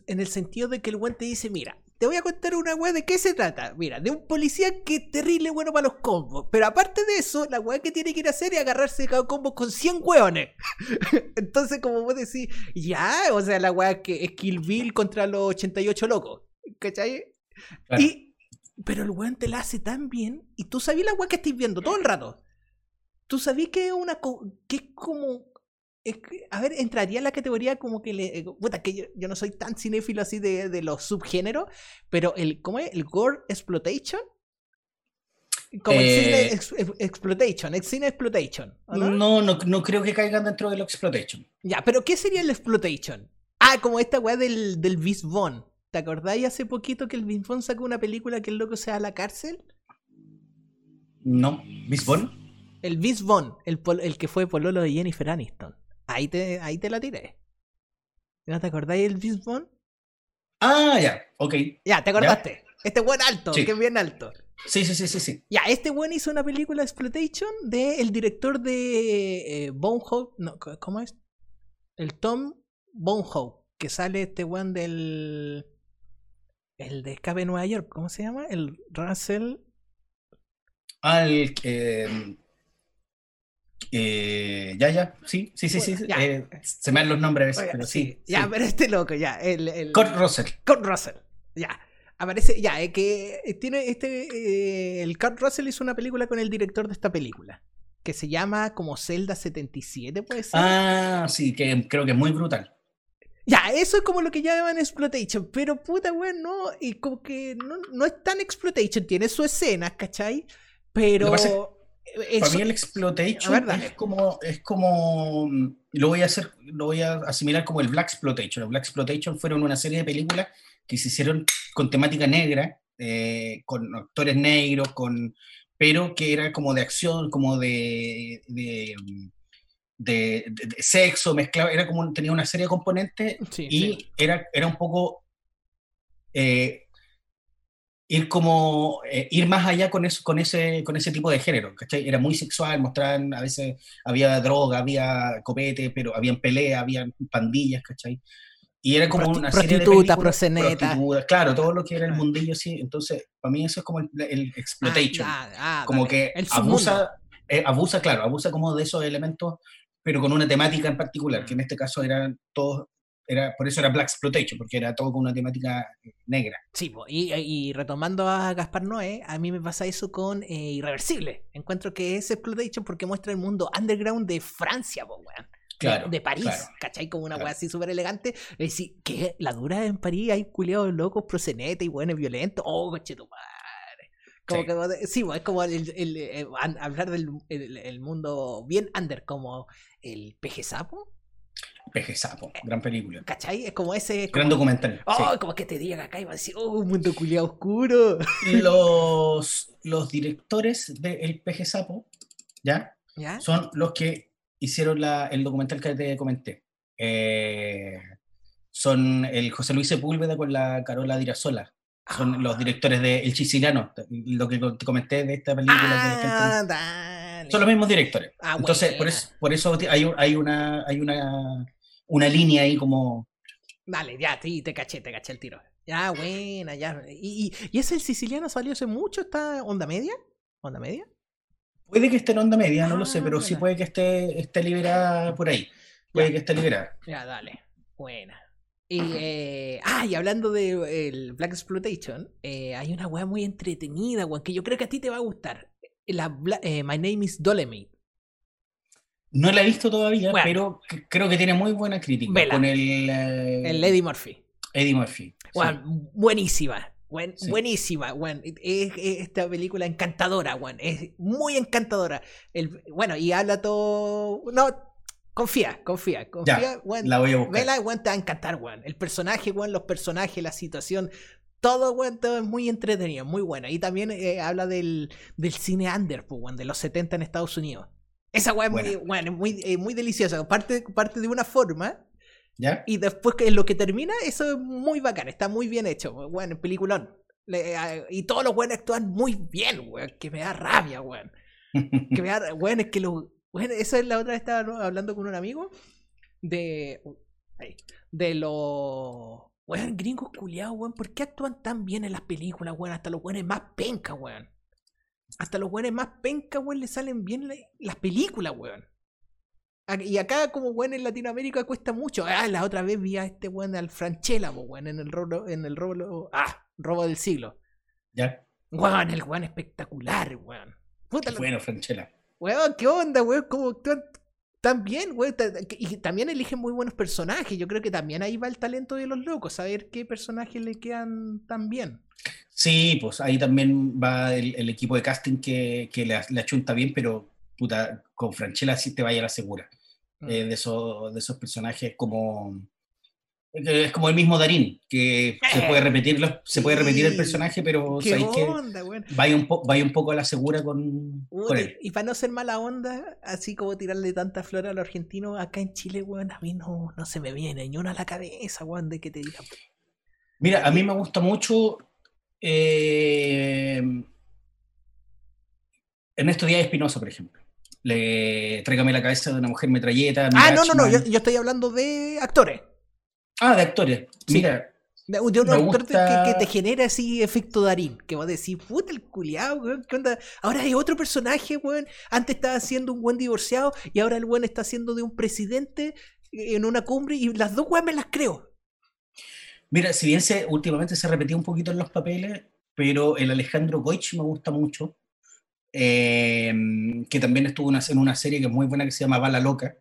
en el sentido de que el weón te dice: Mira, te voy a contar una weá de qué se trata. Mira, de un policía que es terrible bueno para los combos. Pero aparte de eso, la weá que tiene que ir a hacer es agarrarse cada combo con 100 weones. Entonces, como vos decís, ya, o sea, la weá que es Kill Bill contra los 88 locos. ¿Cachai? Y, pero el weón te la hace tan bien. Y tú sabías la weá que estáis viendo todo el rato. Tú sabías que es una que es como a ver, entraría en la categoría como que le. Eh, puta, que yo, no soy tan cinéfilo así de, de los subgéneros, pero el. ¿Cómo es? El Gore Exploitation. Como el cine eh, exploitation, el cine exploitation. No? No, no, creo que caigan dentro del exploitation. Ya, pero ¿qué sería el exploitation? Ah, como esta weá del, del Vince Vaughn. ¿Te acordáis hace poquito que el Vince Vaughn sacó una película que el loco sea a la cárcel? No, ¿Vince Vaughn? El Vince Vaughn, el, el que fue pololo de Jennifer Aniston. Ahí te, ahí te la tiré. ¿No te acordáis del Bisbon? Ah, ya, ok. Ya, ¿te acordaste? Este buen alto, que es bien alto. Sí, sí, sí, sí, sí. Ya, este buen hizo una película Exploitation del el director de eh. No, ¿Cómo es? El Tom Bonehoe. Que sale este buen del. El de Escape de Nueva York. ¿Cómo se llama? El Russell. Ah, el. Eh, eh, ya, ya, sí, sí, sí, sí. Eh, se me dan los nombres, pero sí, Ya, pero este loco, ya. El, el... Kurt Russell. Kurt Russell, ya. Aparece, ya, es que eh, tiene este. el Kurt Russell hizo una película con el director de esta película. Que se llama como Zelda 77, puede ser. Ah, sí, que creo que es muy brutal. Ya, eso es como lo que llaman exploitation, pero puta, weón, no, y como que no, no es tan exploitation, tiene su escena, ¿cachai? Pero para mí el exploitation es como, es como, lo voy a hacer, lo voy a asimilar como el Black Exploitation. El Black Exploitation fueron una serie de películas que se hicieron con temática negra, eh, con actores negros, con, pero que era como de acción, como de, de, de, sexo mezclado, era como, tenía una serie de componentes y Era, era un poco... Eh, ir como eh, ir más allá con eso con ese con ese tipo de género ¿cachai? era muy sexual mostraban a veces había droga había copete pero habían pelea había pandillas ¿cachai? y era como una serie de películas, proxeneta claro todo lo que era el mundillo sí. Entonces para mí eso es como el, exploitation. Ah, ah, como que abusa eh, abusa claro abusa como de esos elementos pero con una temática en particular que en este caso eran todos era, por eso era Black Exploitation, porque era todo con una temática eh, negra. Sí, y, retomando a Gaspar Noé, a mí me pasa eso con eh, Irreversible. Encuentro que es Exploitation porque muestra el mundo underground de Francia, weón. Claro, de, París, ¿cachai? Como una weá así súper elegante. Es decir, que la dura en París hay culiados locos, prosenetas y buenos violentos. Oh, coche tu madre. Como que, sí, es como el, eh, hablar del el, mundo bien under, como el peje sapo. Peje Sapo, gran película. ¿Cachai? Es como ese. gran documental. Oh, como que te digan acá y va a decir, oh, un mundo culiado oscuro. Los, los directores de El Peje Sapo, ¿ya? Son los que hicieron la, el documental que te comenté. Eh, son el José Luis Sepúlveda con la Carola Dirasola. Son los ah. directores de El Chisilano, lo que te comenté de esta película. Ah, son los mismos directores. Ah, Entonces, por eso, por eso hay, hay, una, hay una una línea ahí como... Dale, ya, sí, te caché, te caché el tiro. Ya, buena, ya. ¿Y, y, ese el siciliano salió hace mucho? ¿Está onda media? ¿Onda media? Puede que esté en onda media, no lo sé, pero sí ah, puede que esté, esté liberada por ahí. Puede que esté liberada. Ya, dale. Buena. Y, eh, ah, y hablando de el Black Exploitation, eh, hay una weá muy entretenida, weón, que yo creo que a ti te va a gustar. La, eh, My Name is Dolemite. No la he visto todavía, pero creo que tiene muy buena crítica con el... Eh, el Eddie Murphy. Eddie Murphy. Buenísima. Buenísima, Es, esta película encantadora, Es muy encantadora. El, bueno, y habla todo. No, confía, confía, confía, La voy a buscar. Vela, te va a encantar, El personaje, los personajes, la situación. Todo, todo es muy entretenido, muy bueno. Y también eh, habla del, del cine under, pues, de los 70 en Estados Unidos. Esa weá es muy, bueno, muy, eh, muy deliciosa. Parte, parte de una forma. ¿Ya? Y después que lo que termina, eso es muy bacán. Está muy bien hecho. Bueno, peliculón. y todos los buenos actúan muy bien, weón. Que me da rabia, weón. que me da. Weón, es que lo. Bueno, eso es la otra vez estaba hablando con un amigo. De. De lo. Weón, gringos culiados, weón. ¿Por qué actúan tan bien en las películas, weón? Hasta los weones más penca, weón. Hasta los weones más penca, weón, le salen bien las películas, weón. Y acá, como weón en Latinoamérica, cuesta mucho. Ah, la otra vez vi a este weón al Franchella, weón, en el robo, en el robo, ah, robo del siglo. Ya. Weón, el weón espectacular, weón. Puta bueno, Franchella. Weón, ¿qué onda, weón? ¿Cómo actúan también, güey, y también eligen muy buenos personajes. Yo creo que también ahí va el talento de los locos, saber qué personajes le quedan tan bien. Sí, pues ahí también va el, equipo de casting que, que le, le, achunta bien, pero puta, con Franchella sí te vaya a la segura. Mm. Eh, de, esos, de esos personajes como es como el mismo Darín, que se puede repetir, se puede repetir el personaje, pero ¿sabéis que vaya un, vaya un poco a la segura con, él. Y para no ser mala onda, así como tirarle tanta flor a los argentinos, acá en Chile, weón, a mí no, no se me viene ni una a la cabeza, weón, de que te diga. Mira, a mí me gusta mucho eh, Ernesto Díaz Espinosa, por ejemplo. Le tráigame la cabeza de una mujer metralleta. Ah, no, no, no, yo estoy hablonda de actores. Ah, de actores. Mira. De, un actor que, te genera así efecto Darín, que va a decir, puta el culiado, weón, ¿qué onda? Ahora hay otro personaje, weón. Antes estaba siendo un buen divorciado y ahora el weón está haciendo de un presidente en una cumbre y las dos weón me las creo. Mira, si bien se, últimamente se repetía un poquito en los papeles, pero el Alejandro Goich me gusta mucho, eh, que también estuvo en una serie que es muy buena que se llama Bala Loca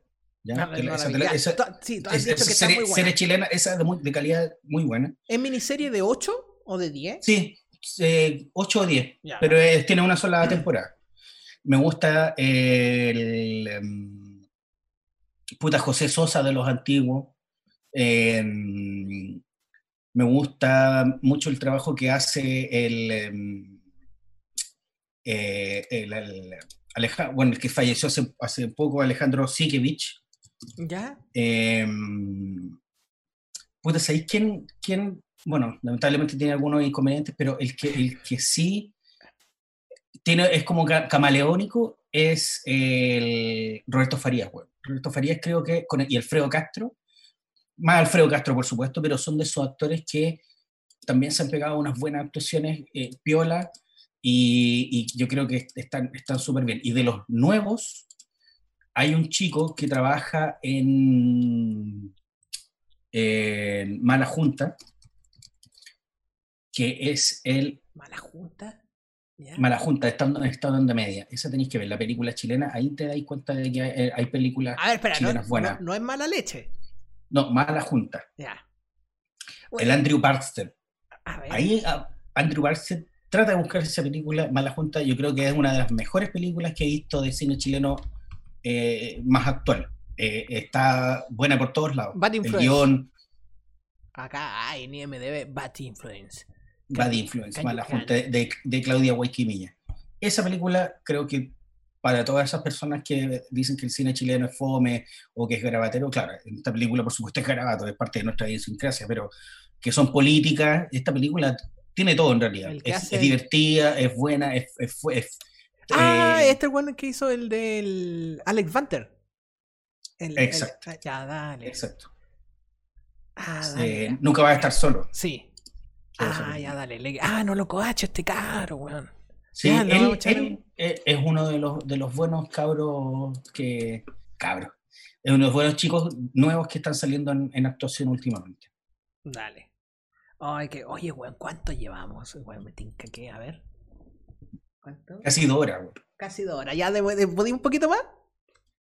esa, serie, chilena, esa de, de, calidad muy buena. ¿Es miniserie de 8 o de 10? Sí, 8 o 10, pero tiene una sola temporada. Me gusta el, em, puta José Sosa de los antiguos. Em, me gusta mucho el trabajo que hace el, em, eh, el, bueno, el que falleció hace, hace poco, Alejandro Sikevich, ¿Ya? Eh, puta, ¿sabéis quién, quién? Bueno, lamentablemente tiene algunos inconvenientes, pero el que, el que sí tiene, es como camaleónico es el Roberto Farías, Roberto Farías creo que, con y Alfredo Castro, más Alfredo Castro por supuesto, pero son de esos actores que también se han pegado unas buenas actuaciones, eh, piola, y, y, yo creo que están súper bien. Y de los nuevos, hay un chico que trabaja en, Mala Junta, que es el... Mala Junta. Mala Junta, estando, estando de media. Esa tenéis que ver, la película chilena, ahí te dais cuenta de que hay, hay películas A ver, espera, chilenas no, buenas. No, es mala leche. No, Mala Junta. Ya. El Andrew Barster. Ahí Andrew Barster trata de buscar esa película, Mala Junta, yo creo que es una de las mejores películas que he visto de cine chileno eh, más actual. Eh, está buena por todos lados. Bad Influence. Acá en IMDB, Bad Influence. Bad Influence, mala junta de, de, Claudia Guayquimilla. Esa película creo que para todas esas personas que dicen que el cine chileno es fome o que es grabatero, claro, esta película por supuesto es grabato, es parte de nuestra idiosincrasia, pero que son políticas, esta película tiene todo en realidad. Es, divertida, es buena, es, es, es Ah, eh, este es el bueno que hizo el del Alex Vanter. exacto. Ah, ya, dale. Exacto. Ah, nunca va a estar solo. Sí. Ah, ya, dale. Ah, no lo coacho este caro, weón. Sí, él, es uno de los, de los buenos cabros que. Cabros. Es uno de los buenos chicos nuevos que están saliendo en, actuación últimamente. Dale. Ay, que, oye, weón, ¿cuánto llevamos? Weón, me tinca que, a ver. Casi dos horas, Casi dos horas. ¿Ya de, un poquito más?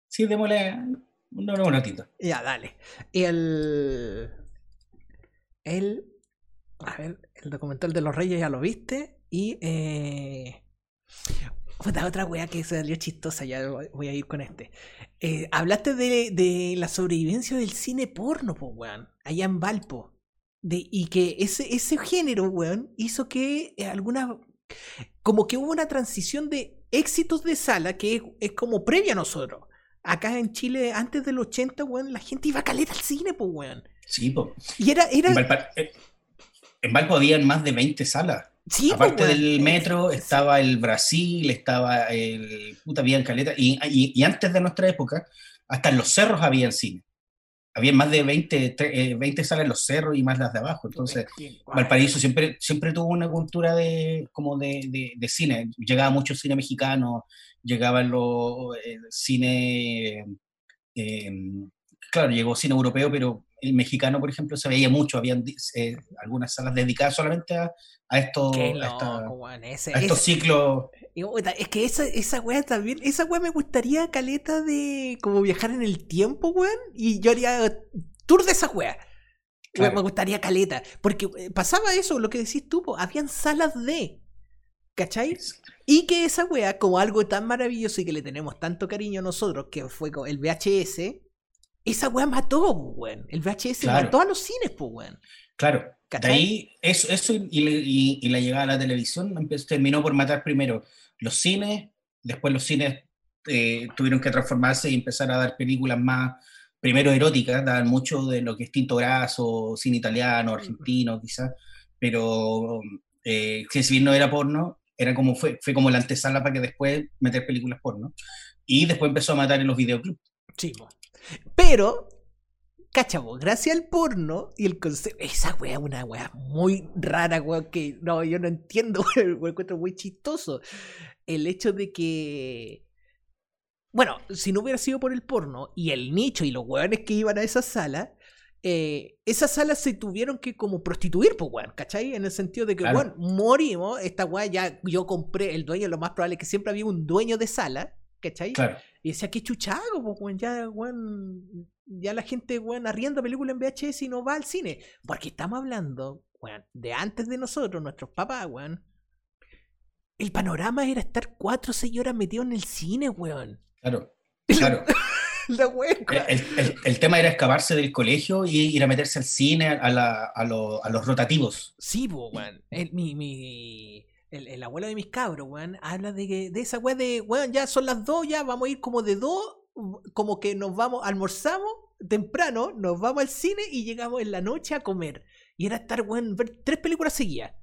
Sí, démosle un, un ratito. Ya, dale. Y el. El. A ver, el documental de los Reyes ya lo viste. Y. Eh, otra wea que salió chistosa, ya voy a ir con este. Eh, hablaste de, de, la sobrevivencia del cine porno, pues, weón, allá en Valpo. De, y que ese, ese género, weón, hizo que eh, algunas como que hubo una transición de éxitos de sala que es, como previa a nosotros. Acá en Chile, antes del 80, weón, la gente iba a caleta al cine, pues, weón. Sí, pues. Y era. era... En, Valpo, habían más de 20 salas. Sí, Aparte del metro estaba el Brasil, estaba el. Puta, había caleta. Y, y, antes de nuestra época, hasta en los cerros había cine. había más de 20, 20 eh, salas en los cerros y más las de abajo. Entonces, Valparaíso siempre, siempre tuvo una cultura de, como de, de, cine. Llegaba mucho cine mexicano, llegaba los eh, cine, eh, claro, llegó cine europeo, pero el mexicano, por ejemplo, se veía mucho. Habían algunas salas dedicadas solamente a, a, estos, a, estos ciclos. Es que esa, esa weá también, esa weá me gustaría caleta de como viajar en el tiempo, weón. Y yo haría tour de esa weá. Me gustaría caleta. Porque eh, pasaba eso, lo que decís tú, habían salas de. ¿Cachai? Y que esa weá, como algo tan maravilloso y que le tenemos tanto cariño a nosotros, que fue el VHS, esa weá mató, weón. El VHS mató a los cines, pues, weón. Claro. De ahí, eso, eso y, y, la llegada a la televisión terminó por matar primero los cines, después los cines eh, tuvieron que transformarse y empezar a dar películas más, primero eróticas, daban mucho de lo que es Tinto Graso, cine italiano, argentino quizás, pero eh, si bien no era porno, era como fue, fue como la antesala para que después meter películas porno. Y después empezó a matar en los videoclubs. Sí, pero Cachavo, gracias al porno y el concepto. Esa wea es una wea muy rara, wea, que no, yo no entiendo, lo encuentro muy chistoso. El hecho de que. Bueno, si no hubiera sido por el porno y el nicho y los weones que iban a esa sala, eh, esas salas se tuvieron que como prostituir, pues, weón, ¿cachai? En el sentido de que, bueno, morimos, esta weá ya yo compré, el dueño, lo más probable es que siempre había un dueño de sala, ¿cachai? Claro. Y decía, qué chuchago, pues, weón, ya, weón, ya la gente, weón, arrienda películas en VHS y no va al cine. Porque estamos hablando, weón, de antes de nosotros, nuestros papás, weón. El panorama era estar cuatro o seis horas metido en el cine, weón. Claro, claro. la el, tema era escaparse del colegio y ir a meterse al cine, a, la, a, a los rotativos. Sí, weón. El, mi, mi, el, abuelo de mis cabros, weón, habla de, de esa weón de, weón, ya son las dos, ya vamos a ir como de dos como que nos vamos, almorzamos temprano, nos vamos al cine y llegamos en la noche a comer. Y era estar, weón, ver tres películas seguidas.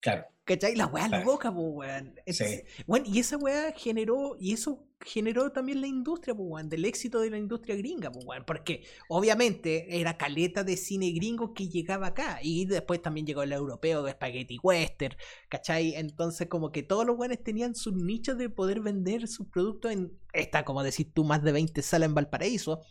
Claro. ¿Cachai? La weá la boca, pues, weón. Sí. Bueno, y esa weá generó, y eso generó también la industria, pues, weón, del éxito de la industria gringa, pues, weón. Porque obviamente era caleta de cine gringo que llegaba acá. Y después también llegó el europeo de Spaghetti Western, ¿cachai? Entonces, como que todos los weones tenían sus nichos de poder vender sus productos en, esta, como decís tú, más de 20 salas en Valparaíso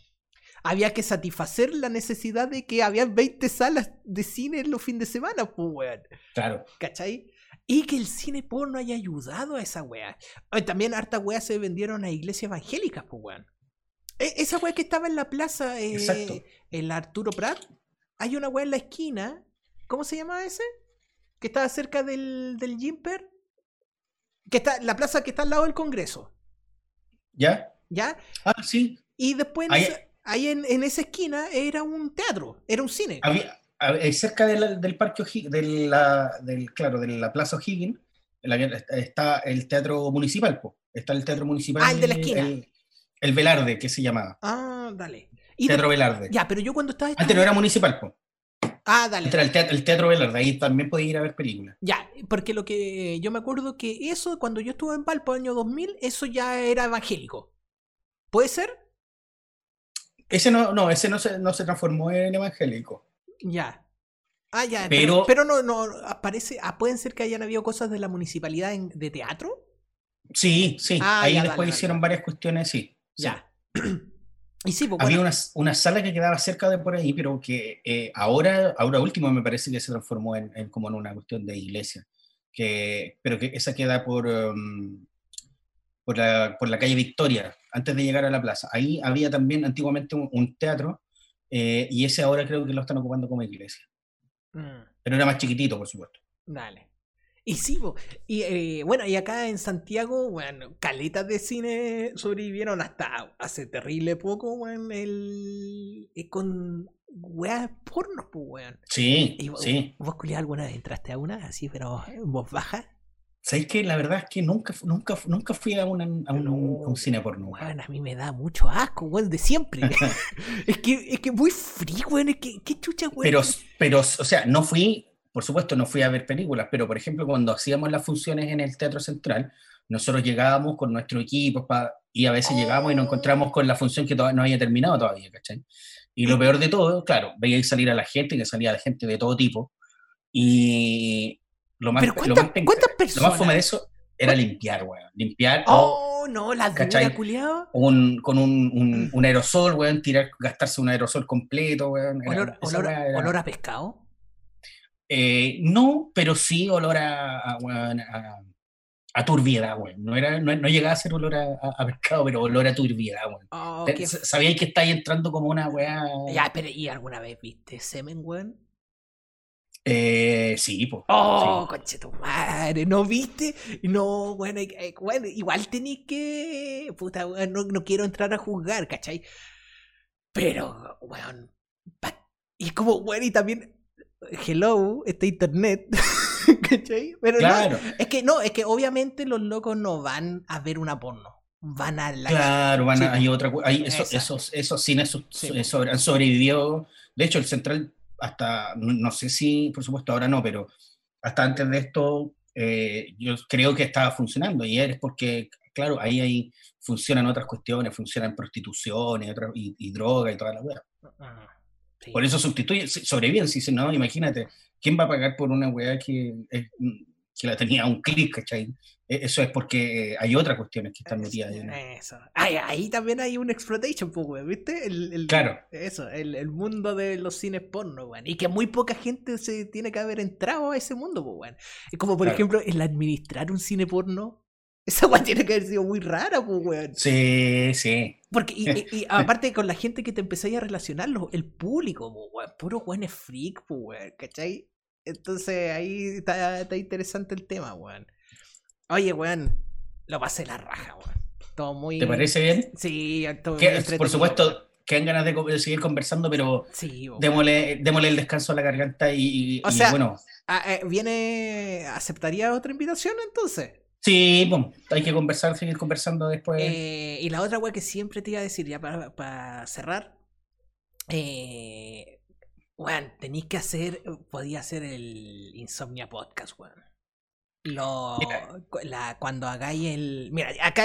había que satisfacer la necesidad de que había 20 salas de cine en los fines de semana, pues, weón. Claro. ¿Cachai? Y que el cine porno haya ayudado a esa weá. También harta weá se vendieron a iglesias evangélicas, pues weón. E, esa weá que estaba en la plaza, eh, el Arturo Prat, hay una weá en la esquina. ¿Cómo se llama ese? Que estaba cerca del, del Jimper. Que está, la plaza que está al lado del Congreso. ¿Ya? ¿Ya? Ah, sí. Y después ahí, en, en, esa esquina era un teatro, era un cine. Había, eh, cerca del parque de la, del, claro, de la Plaza O'Higgins está el teatro municipal, está el teatro municipal. Ah, el de la esquina. El, Velarde, que se llamaba. Ah, dale. teatro Velarde. Ya, pero yo cuando estaba... Antes no era municipal, po. Ah, dale. Era el teatro, el teatro Velarde, ahí también podía ir a ver películas. Ya, porque lo que yo me acuerdo que eso, cuando yo estuve en Valpo, año 2000, eso ya era evangélico. ¿Puede ser? Ese no, no, ese no se, no se transformó en evangélico. Ya. Ah, ya, pero, pero, no, no, aparece, ah, pueden ser que hayan habido cosas de la municipalidad de teatro. Sí, sí. Ah, Ahí después hicieron varias cuestiones, sí. Ya. y sí, pues, Había una, una, sala que quedaba cerca de por ahí, pero que eh, ahora, ahora último me parece que se transformó en, como en una cuestión de iglesia. Que, pero que esa queda por, um, por, la, por la calle Victoria, antes de llegar a la plaza. Ahí había también antiguamente un teatro eh, y ese ahora creo que lo están ocupando como iglesia. Mm. Pero era más chiquitito, por supuesto. Dale. Y sí, y eh, bueno, y acá en Santiago, bueno, caletas de cine sobrevivieron hasta hace terrible poco, weón, el, eh, con weas pornos, pues, weón. Sí, sí. ¿Vos, alguna vez entraste a una así, pero en voz baja? ¿Sabéis que la verdad es que nunca, nunca, nunca fui a, un, a un, cine porno? Bueno, a mí me da mucho asco, weón, de siempre. es que es que muy frío, weón, es que qué chucha, weón. Pero, pero, o sea, no fui, por supuesto, no fui a ver películas, pero por ejemplo, cuando hacíamos las funciones en el Teatro Central, nosotros llegábamos con nuestro equipo y a veces llegábamos y nos encontramos con la función que no había terminado todavía, ¿cachai? Y lo peor de todo, claro, veía salir a la gente, que salía la gente de todo tipo. Y lo más, Pero lo ¿cuántas, más, lo fome de eso era limpiar, weón. Limpiar o Oh, no, la dura, culiao. un, con un, Mm. un, un aerosol, weón, tirar, gastarse un aerosol completo, weón. Era- Olor, olor, era- olor a pescado. Eh, no, pero sí olor a, a, weón, a, a turbiedad, weón. No, era, no, no llegaba a ser olor a, pescado, pero olor a turbiedad, weón. Oh, Sabíais que estáis entrando como una weá. Ya, pero ¿y alguna vez viste semen, weón? Eh, sí, pues. Oh, conche tu madre, ¿no viste? No, bueno, hay- hay- bueno, igual tenéis que. Puta, no, no quiero entrar a juzgar, ¿cachai? Pero, weón. pa- Y como, weón, y también. Hello, este internet. ¿cachai? Pero Claro, no, es que no, es que obviamente los locos no van a ver una porno. Van a la. claro, van a- Sí, hay otra. Hay eso- esos, esos cines so- Sí. so- sobre- han sobrevivido. De hecho, el Central, hasta, no, no sé si, por supuesto, ahora no, pero hasta antes de esto, eh, yo creo que estaba funcionando. Y es porque, claro, ahí, ahí funcionan otras cuestiones, funcionan prostitución y, otra- y, y droga y toda la weá. Ah, sí. Por eso sustituye, sobreviven, si no, imagínate, ¿quién va a pagar por una weá que, es- que la tenía a un clic, ¿cachai? E- Eso es porque hay otras cuestiones que están metidas ahí. ¿no? Eso. Ay, ahí también hay un exploitation, pues, weón, ¿viste? El, el- Claro. Eso, el, el mundo de los cines porno, weón. Y que muy poca gente se tiene que haber entrado a ese mundo, pues. Es como, por Claro. ejemplo, el administrar un cine porno. Esa weón tiene que haber sido muy rara, pues, weón. Sí, sí. Porque, y, y- y aparte con la gente que te empezáis a relacionar, el público, pues, weón. Puro weón es freak, pues, weón, ¿cachai? Entonces ahí está, está interesante el tema, weón. Oye, weón, lo pasé la raja, weón. Todo muy. ¿Te parece bien? Sí, todo por supuesto, que ganas de, seguir conversando, pero Sí, démosle, démosle el descanso a la garganta y, O y sea- bueno, ¿Viene. ¿Aceptaría otra invitación entonces? sí, bueno, hay que conversar, seguir conversando después. Eh, y la otra weá que siempre te iba a decir, ya para, para cerrar. Eh, weón, tenéis que hacer. Podía hacer el Insomnia Podcast, weón. Lo, la, cuando hagáis el. Mira, acá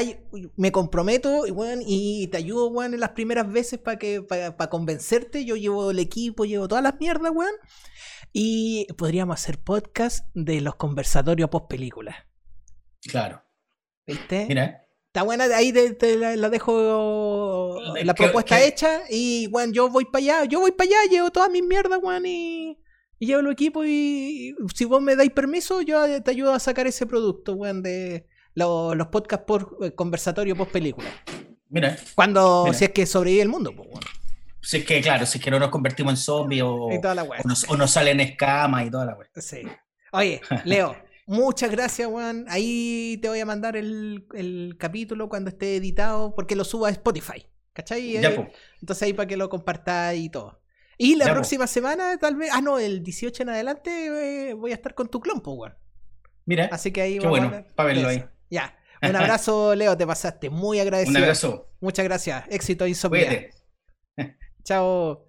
me comprometo weón, y te ayudo, weón, en las primeras veces para que para convencerte. Yo llevo el equipo, llevo todas las mierdas, weón. Y podríamos hacer podcast de los conversatorios post películas. claro. ¿Viste? Mira, Está buena, ahí te, te la, la dejo La propuesta hecha y bueno, yo voy para allá, yo voy para allá, llevo todas mis mierdas, weón, y, y llevo el equipo y, y si vos me dais permiso, yo te ayudo a sacar ese producto, weón, de lo- los podcasts por eh, conversatorio post película. mira. Cuando, Mira. si es que sobrevive el mundo, pues, weón. Si es que, claro, si es que no nos convertimos en zombies o, o nos, o nos salen escamas y toda la weá. Sí. Oye, Leo, muchas gracias, Juan. Ahí te voy a mandar el, el capítulo cuando esté editado, porque lo subo a Spotify. ¿Cachai? Ya, pues. Entonces ahí para que lo compartáis y todo. Y la Ya, próxima semana, tal vez. Ah, no, el 18 en adelante eh, voy a estar con tu clon, pues, weón. Mira, Así que ahí Qué vamos bueno, hablar pa' verlo ahí. Ya. Un abrazo, Leo, te pasaste. Muy agradecido. un abrazo. Muchas gracias. Éxito, Insomnia. Chao.